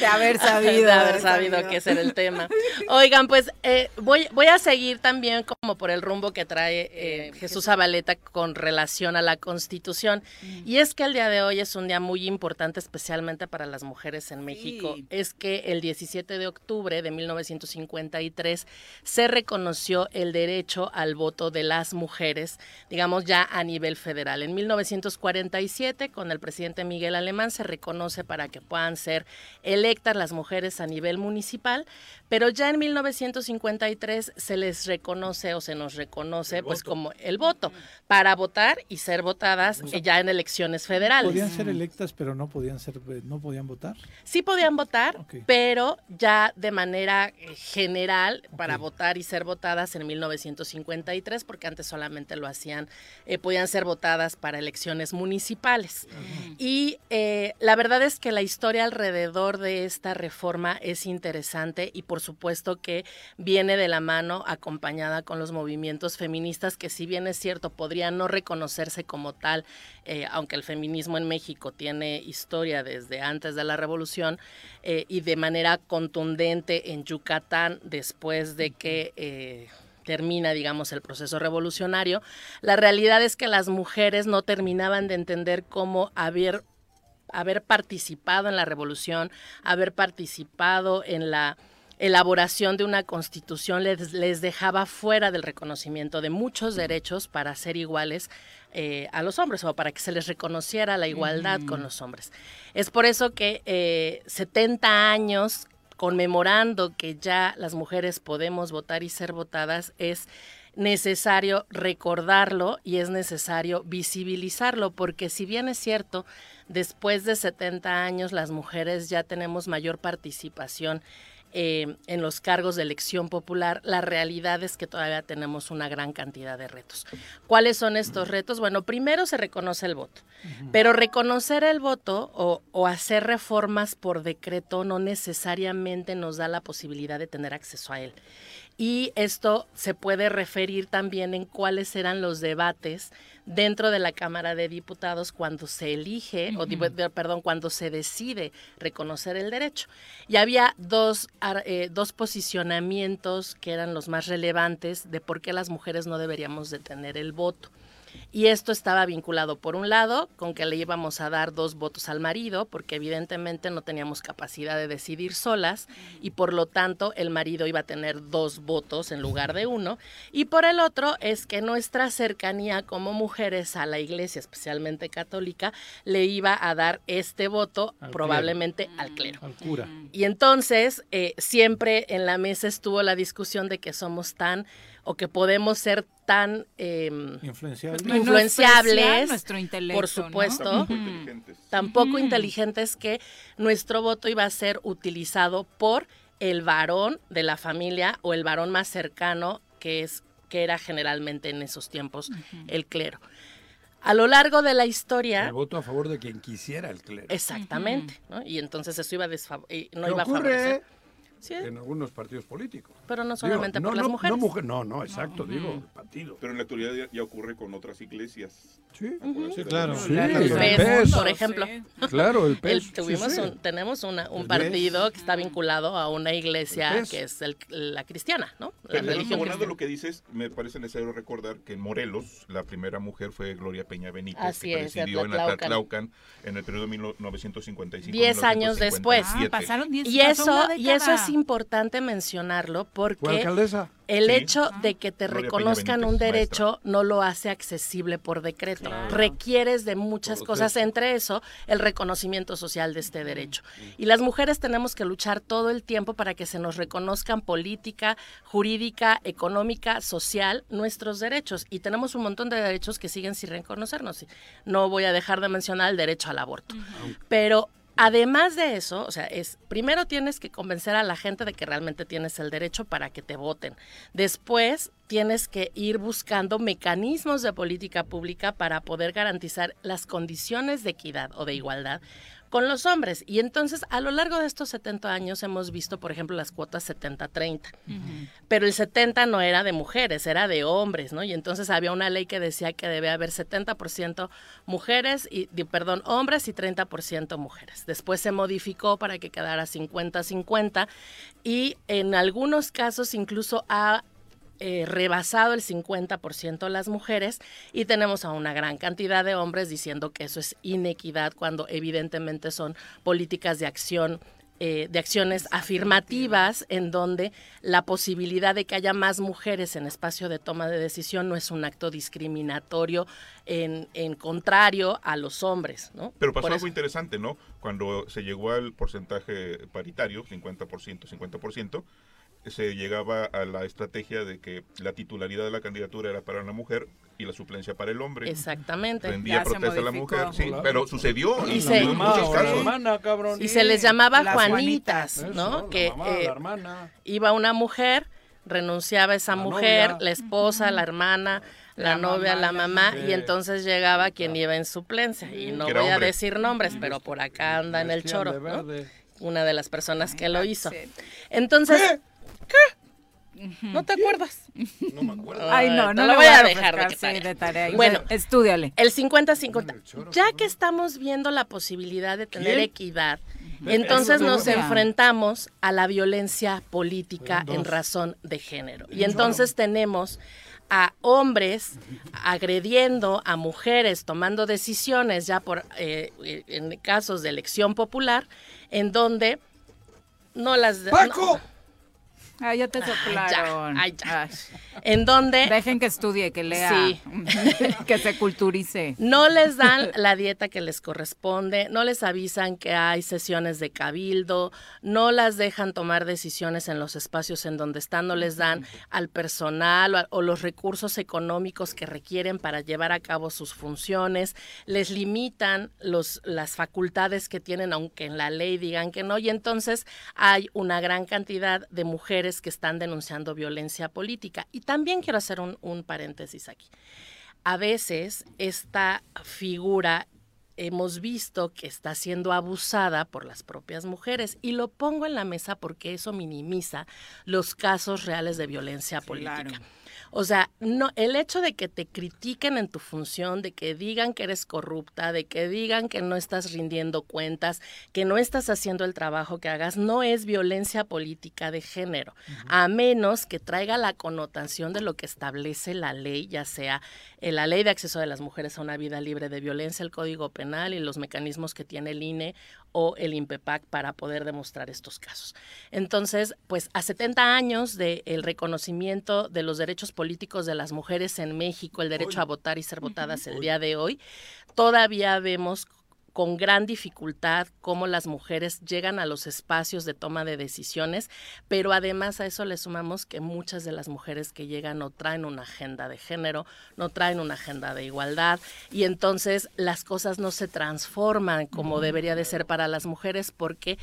De haber sabido. De haber sabido que ese era el tema. Oigan, pues eh, voy, voy a seguir también como por el rumbo que trae eh, Jesús Zabaleta con relación a la Constitución. Y es que el día de hoy es un día muy importante, especialmente para las mujeres en México. Es que el 17 de octubre de 1953 se reconoció el derecho al voto de las mujeres, digamos ya a nivel federal. En 1947, con el presidente Miguel Alemán, se reconoce para que puedan ser electas las mujeres a nivel municipal, pero ya en 1953 se les reconoce o se nos reconoce pues como el voto para votar y ser votadas ya en elecciones federales. Podían ser electas, pero no podían ser, eh, no podían votar. Sí podían votar, pero ya de manera eh, general para votar y ser votadas en 1953, porque antes solamente lo hacían, eh, podían ser votadas para elecciones municipales. Y eh, la verdad es que la historia alrededor de esta reforma es interesante y por supuesto que viene de la mano acompañada con los movimientos feministas que si bien es cierto podrían no reconocerse como tal, eh, aunque el feminismo en México tiene historia desde antes de la revolución eh, y de manera contundente en Yucatán después de que... eh, termina, digamos, el proceso revolucionario, la realidad es que las mujeres no terminaban de entender cómo haber haber participado en la revolución, haber participado en la elaboración de una constitución les, les dejaba fuera del reconocimiento de muchos derechos para ser iguales eh, a los hombres o para que se les reconociera la igualdad con los hombres. Es por eso que eh, 70 años conmemorando que ya las mujeres podemos votar y ser votadas es necesario recordarlo y es necesario visibilizarlo, porque si bien es cierto, después de 70 años las mujeres ya tenemos mayor participación eh, en los cargos de elección popular, la realidad es que todavía tenemos una gran cantidad de retos. ¿Cuáles son estos retos? Bueno, primero se reconoce el voto, pero reconocer el voto o, o hacer reformas por decreto no necesariamente nos da la posibilidad de tener acceso a él. Y esto se puede referir también en cuáles eran los debates dentro de la Cámara de Diputados cuando se elige, o de- perdón, cuando se decide reconocer el derecho. Y había dos, eh, dos posicionamientos que eran los más relevantes de por qué las mujeres no deberíamos de tener el voto. Y esto estaba vinculado, por un lado, con que le íbamos a dar dos votos al marido, porque evidentemente no teníamos capacidad de decidir solas, y por lo tanto el marido iba a tener dos votos en lugar de uno. Y por el otro es que nuestra cercanía como mujeres a la iglesia, especialmente católica, le iba a dar este voto Al probablemente al clero. Al cura. Y entonces eh, siempre en la mesa estuvo la discusión de que somos tan o que podemos ser tan em, Influenciables. influenciables, nuestro intelecto, por ¿no? supuesto, Tampoco inteligentes. tampoco inteligentes que nuestro voto iba a ser utilizado por el varón de la familia o el varón más cercano que es que era generalmente en esos tiempos el clero. A lo largo de la historia, El voto a favor de quien quisiera el clero. exactamente, ¿no? y entonces eso iba a y no ¿Qué iba a favorecer. Sí, en algunos partidos políticos. pero no Digo, solamente no, por las no, mujeres. No, mujer- no, no, exacto, digo, partido. Pero en la actualidad ya, ya ocurre con otras iglesias. Sí, Sí, claro. Sí, el el PES, PES. por ejemplo. Claro, el El- PES. sí, tuvimos sí. un- tenemos una- un El partido que está vinculado a una iglesia El que es el- la cristiana, ¿no? La Pero religión cristiana. lo que dices, me parece necesario recordar que en Morelos la primera mujer fue Gloria Peña Benítez, Así que es, presidió en Atlatlaucan. Atlatlaucan en el periodo 1955. Diez años después. Ah, pasaron 10 Y eso, y eso es importante mencionarlo porque el Sí. hecho de que te Gloria reconozcan Benítez, un derecho no lo hace accesible por decreto. Requieres de muchas cosas, entre eso el reconocimiento social de este derecho. Y las mujeres tenemos que luchar todo el tiempo para que se nos reconozcan política, jurídica, económica, social, nuestros derechos. Y tenemos un montón de derechos que siguen sin reconocernos. No voy a dejar de mencionar el derecho al aborto. Pero además de eso, o sea, es primero tienes que convencer a la gente de que realmente tienes el derecho para que te voten. Después tienes que ir buscando mecanismos de política pública para poder garantizar las condiciones de equidad o de igualdad con los hombres. Y entonces, a lo largo de estos 70 años hemos visto, por ejemplo, las cuotas 70-30. Pero el 70 no era de mujeres, era de hombres, ¿no? Y entonces había una ley que decía que debe haber 70% mujeres, y, perdón, hombres y 30% mujeres. Después se modificó para que quedara 50-50 y en algunos casos incluso ha eh, rebasado el 50% las mujeres y tenemos a una gran cantidad de hombres diciendo que eso es inequidad cuando evidentemente son políticas de acción. eh, de acciones afirmativas en donde la posibilidad de que haya más mujeres en espacio de toma de decisión no es un acto discriminatorio en, en contrario a los hombres, ¿no? Pero pasó algo interesante, ¿no? Cuando se llegó al porcentaje paritario, 50%, 50%, se llegaba a la estrategia de que la titularidad de la candidatura era para la mujer y la suplencia para el hombre. Exactamente. Rendía Ya protesta a la mujer, sí, pero sucedió Y y se- en muchos casos. hermana, cabrón. Y se les llamaba Las Juanitas, Juanitas. ¿no? Eso, la que mamá, eh, hermana. iba una mujer, renunciaba esa La mujer, novia. la esposa, la hermana, la, La novia, mamá, la mamá, y entonces llegaba quien iba en suplencia. Y no voy a decir nombres, pero por acá anda en el choro, de ¿no? Una de las personas que lo hizo. Entonces, ¿qué? ¿No te acuerdas? No me acuerdo. Ay, no, te no lo voy a dejar de sí, tarea. de tarea. Bueno, Estúdiale. el 50-50. Ya que estamos viendo la posibilidad de tener ¿Quién? equidad, entonces nos no. enfrentamos a la violencia política en razón de género. Y entonces tenemos a hombres agrediendo a mujeres, tomando decisiones ya por eh, en casos de elección popular, en donde no las ¡Paco! no- Ah, ya te Ay, ya, soplaron. ay, ya. Ay. en donde Dejen que estudie, que lea, Sí. que se culturice. No les dan la dieta que les corresponde, no les avisan que hay sesiones de cabildo, no las dejan tomar decisiones en los espacios en donde están, no les dan al personal o, a- o los recursos económicos que requieren para llevar a cabo sus funciones, les limitan los, las facultades que tienen, aunque en la ley digan que no, y entonces hay una gran cantidad de mujeres que están denunciando violencia política. Y también quiero hacer un, un paréntesis aquí a veces esta figura hemos visto que está siendo abusada por las propias mujeres y lo pongo en la mesa porque eso minimiza los casos reales de violencia política. O sea, no, el hecho de que te critiquen en tu función, de que digan que eres corrupta, de que digan que no estás rindiendo cuentas, que no estás haciendo el trabajo que hagas, no es violencia política de género, a menos que traiga la connotación de lo que establece la ley, ya sea eh, la ley de acceso de las mujeres a una vida libre de violencia, el Código Penal y los mecanismos que tiene el INE o el INPEPAC para poder demostrar estos casos. Entonces, pues a 70 años del reconocimiento de los derechos políticos de las mujeres en México, el derecho a votar y ser votadas el día de hoy, todavía vemos con gran dificultad cómo las mujeres llegan a los espacios de toma de decisiones, pero además a eso le sumamos que muchas de las mujeres que llegan no traen una agenda de género, no traen una agenda de igualdad y entonces las cosas no se transforman como debería de ser para las mujeres porque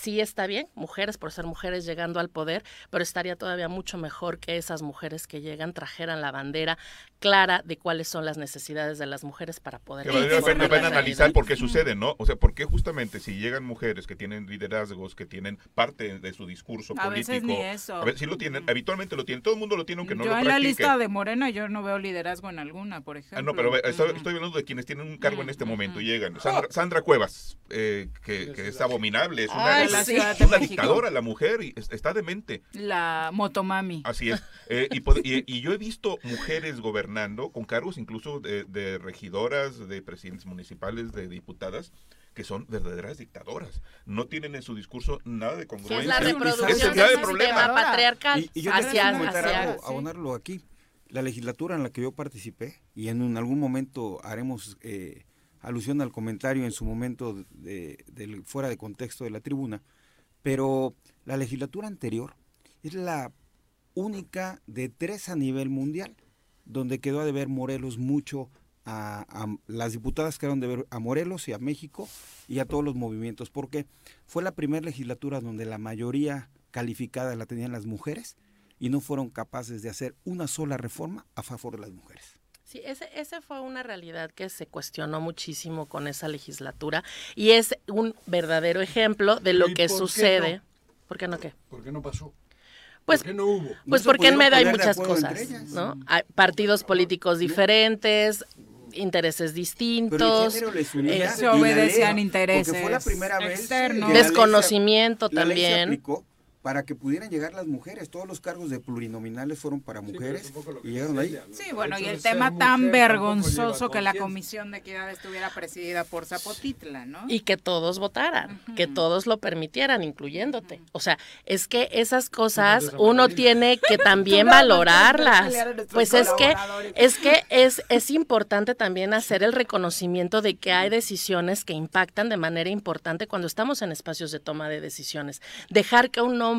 sí está bien, mujeres por ser mujeres llegando al poder, pero estaría todavía mucho mejor que esas mujeres que llegan trajeran la bandera clara de cuáles son las necesidades de las mujeres para poder la pena, transformar pena la analizar por qué sucede, ¿no? O sea, por qué justamente si llegan mujeres que tienen liderazgos, que tienen parte de su discurso A político. veces ni eso. A ver, sí lo tienen, habitualmente lo tienen, todo el mundo lo tiene aunque no yo lo en la practique. lista de Morena yo no veo liderazgo en alguna, por ejemplo. Ah, no, pero estoy, estoy hablando de quienes tienen un cargo en este momento y llegan. Sandra, Sandra Cuevas, eh, que, que es abominable, es una, Ay, es la Ciudad una de México. dictadora la mujer y es- está demente. La motomami. Así es. Eh, y, y- y yo he visto mujeres gobernando con cargos incluso de, de regidoras, de presidentes municipales, de diputadas, que son verdaderas dictadoras. No tienen en su discurso nada de congruencia. la reproducción es el del grave sistema problema. patriarcal Y, y yo hacia- comentar hacia- algo, sí. abonarlo aquí. La legislatura en la que yo participé, y en un- algún momento haremos eh, alusión al comentario en su momento de, fuera de contexto de la tribuna, pero la legislatura anterior es la única de tres a nivel mundial, donde quedó a deber Morelos mucho a, a las diputadas quedaron de ver a Morelos y a México y a todos los movimientos, porque fue la primera legislatura donde la mayoría calificada la tenían las mujeres y no fueron capaces de hacer una sola reforma a favor de las mujeres. Sí, ese, ese fue una realidad que se cuestionó muchísimo con esa legislatura y es un verdadero ejemplo de lo ¿Y que por qué sucede. no? ¿Por qué no qué? ¿Por qué no pasó? Pues, ¿Por qué no hubo? Pues porque en medio hay muchas cosas. ¿no? Hay partidos políticos diferentes, intereses distintos, eh, Se obedecían porque intereses fue la primera vez externos. que la ley se- desconocimiento la ley se también. aplicó para que pudieran llegar las mujeres. Todos los cargos de plurinominales fueron para mujeres y llegaron ahí. Sí, bueno, y el tema tan vergonzoso que la. Comisión de Equidad estuviera presidida por Zapotitla, ¿no? y que todos votaran, que todos lo permitieran, incluyéndote. O sea, es que esas cosas uno tiene que también valorarlas. Pues es que es que es es importante también hacer el reconocimiento de que hay decisiones que impactan de manera importante cuando estamos en espacios de toma de decisiones. Dejar que un hombre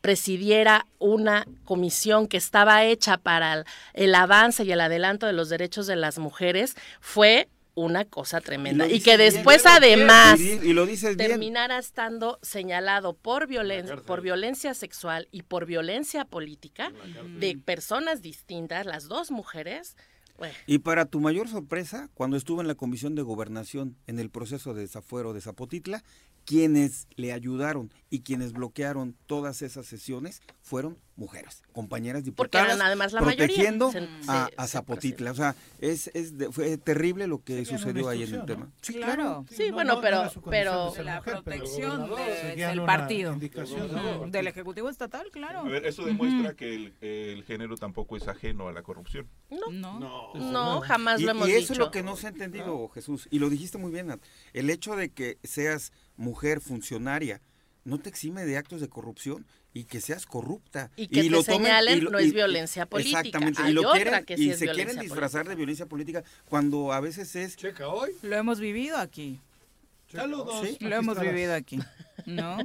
presidiera una comisión que estaba hecha para el, el avance y el adelanto de los derechos de las mujeres fue una cosa tremenda. Y, que después, además, y- y lo dices bien. terminara estando señalado por, violen por violencia sexual y por violencia política de personas distintas, las dos mujeres. Bueno, Y para tu mayor sorpresa, cuando estuvo en la Comisión de Gobernación en el proceso de desafuero de Zapotitla, quienes le ayudaron y quienes bloquearon todas esas sesiones fueron mujeres, compañeras Porque diputadas, eran además la mayoría. protegiendo Se- a, se- a se Zapotitla. O sea, es, es de- fue terrible lo que sucedió ahí en el tema. ¿no? Sí, Claro. Sí, no- bueno, no pero, pero de la mujer, protección de- del partido. indicación del. Del Ejecutivo Estatal, claro. A ver, eso demuestra que el, el género tampoco es ajeno a la corrupción. No. No, jamás y, lo hemos y eso dicho. es lo que no se ha entendido, Jesús. Y lo dijiste muy bien, Nat. El hecho de que seas mujer funcionaria no te exime de actos de corrupción y que seas corrupta. Y que te tomen- señalen no es y- violencia política. Exactamente. Hay y lo otra quieren, que sí y es se quieren violencia disfrazar de violencia política cuando a veces es... Checa hoy. Lo hemos vivido aquí. Saludos. Sí, lo hemos vivido aquí. ¿No?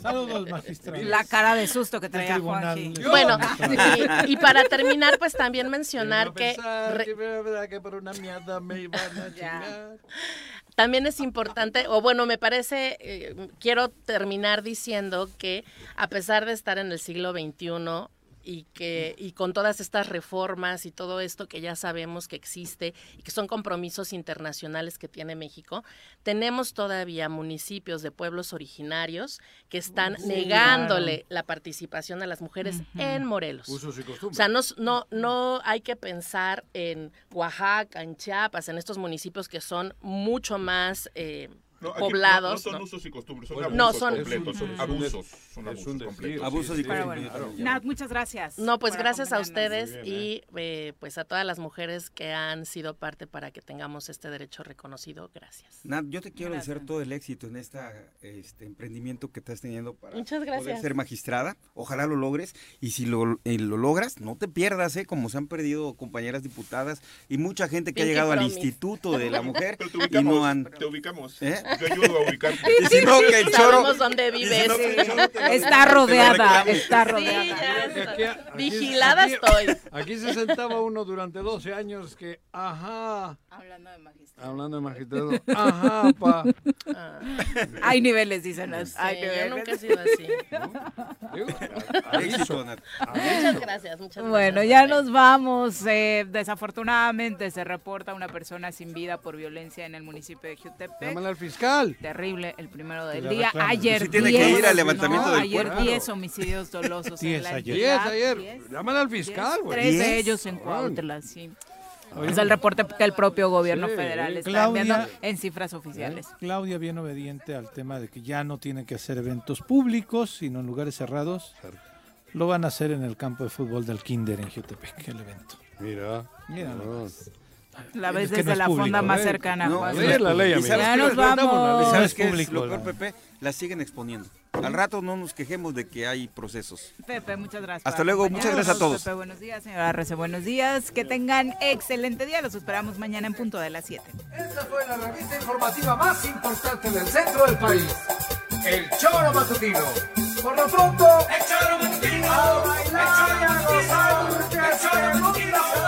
Saludos, magistrados. La cara de susto que traía. Juanji. Bueno, y, y para terminar, pues también mencionar que re- que por una mierda me iban a chingar. también es importante, o bueno, me parece, eh, quiero terminar diciendo que a pesar de estar en el siglo XXI y que y con todas estas reformas y todo esto que ya sabemos que existe y que son compromisos internacionales que tiene México, tenemos todavía municipios de pueblos originarios que están Sí, negándole la participación a las mujeres en Morelos. Usos y costumbres. O sea, no, no, no hay que pensar en Oaxaca, en Chiapas, en estos municipios que son mucho más eh, No, poblados. No, no son ¿no? usos y costumbres, son Bueno, abusos no, son- completos, son abusos, son abusos completos. Abusos y cosas. bueno, Nat, muchas gracias. No, pues gracias a ustedes y eh, pues a todas las mujeres que han sido parte para que tengamos este derecho reconocido. Gracias. Nat, yo te quiero Gracias. desear todo el éxito en este emprendimiento que estás teniendo para Muchas poder ser magistrada. Ojalá lo logres. Y si lo, eh, lo logras, no te pierdas, ¿eh? como se han perdido compañeras diputadas y mucha gente que ha llegado al. Instituto de la Mujer Pero te y no han... te ubicamos. ¿Eh? Yo ayudo a ubicarte. Y si no, que el choro... Sabemos dónde vives. no, que el choro te Está rodeada, está Sí, rodeada. ya Aquí- aquí- Vigilada aquí- estoy. Aquí se sentaba uno durante 12 años que, ajá, Hablando de magistrado. hablando de magistrado, ajá, pa. Ah, Hay niveles, dicen. sí, Hay yo niveles. nunca he sido así. Digo, Éxito, Nat. Muchas gracias, muchas gracias. Bueno, ya nos vamos. Eh, desafortunadamente se reporta una persona sin vida por violencia en el municipio de Jutepec. Llámale al fiscal. Terrible, el primero del día. Ayer Sí tiene 10, que ir al levantamiento ¿no? del Ayer cuerpo. 10 homicidios dolosos en Diez la ayer. Diez entidad. ayer. Diez. Llámale al fiscal, güey. Tres de Diez. ellos en. Cuautla, sí. Es el reporte que el propio gobierno Sí. federal está Claudia- enviando en cifras oficiales. Claudia bien obediente al tema de que ya no tienen que hacer eventos públicos, sino en lugares cerrados. Lo van a hacer en el campo de fútbol del Kinder en Jutepec, el evento. Mira. Mira no. La Es ves que desde no es la público, fonda más cercana. No, Juan. Ley es la ley, ¿Y amigo. Ya nos vamos. ¿Sabes Es qué es lo peor, Pepe? La siguen exponiendo. Al rato no nos quejemos de que hay procesos. Pepe, muchas gracias. Hasta luego, muchas acompañarnos. gracias a todos. Pepe, buenos días, señora Arrece, buenos días. Que tengan excelente día. Los esperamos mañana en punto de las 7. Esta fue la revista informativa más importante del centro del país. El Choro Matutino. Por lo pronto, el Choro Matutino. A bailar a gozar, a. El Choro Matutino. El Choro Matutino. El Choro Matutino.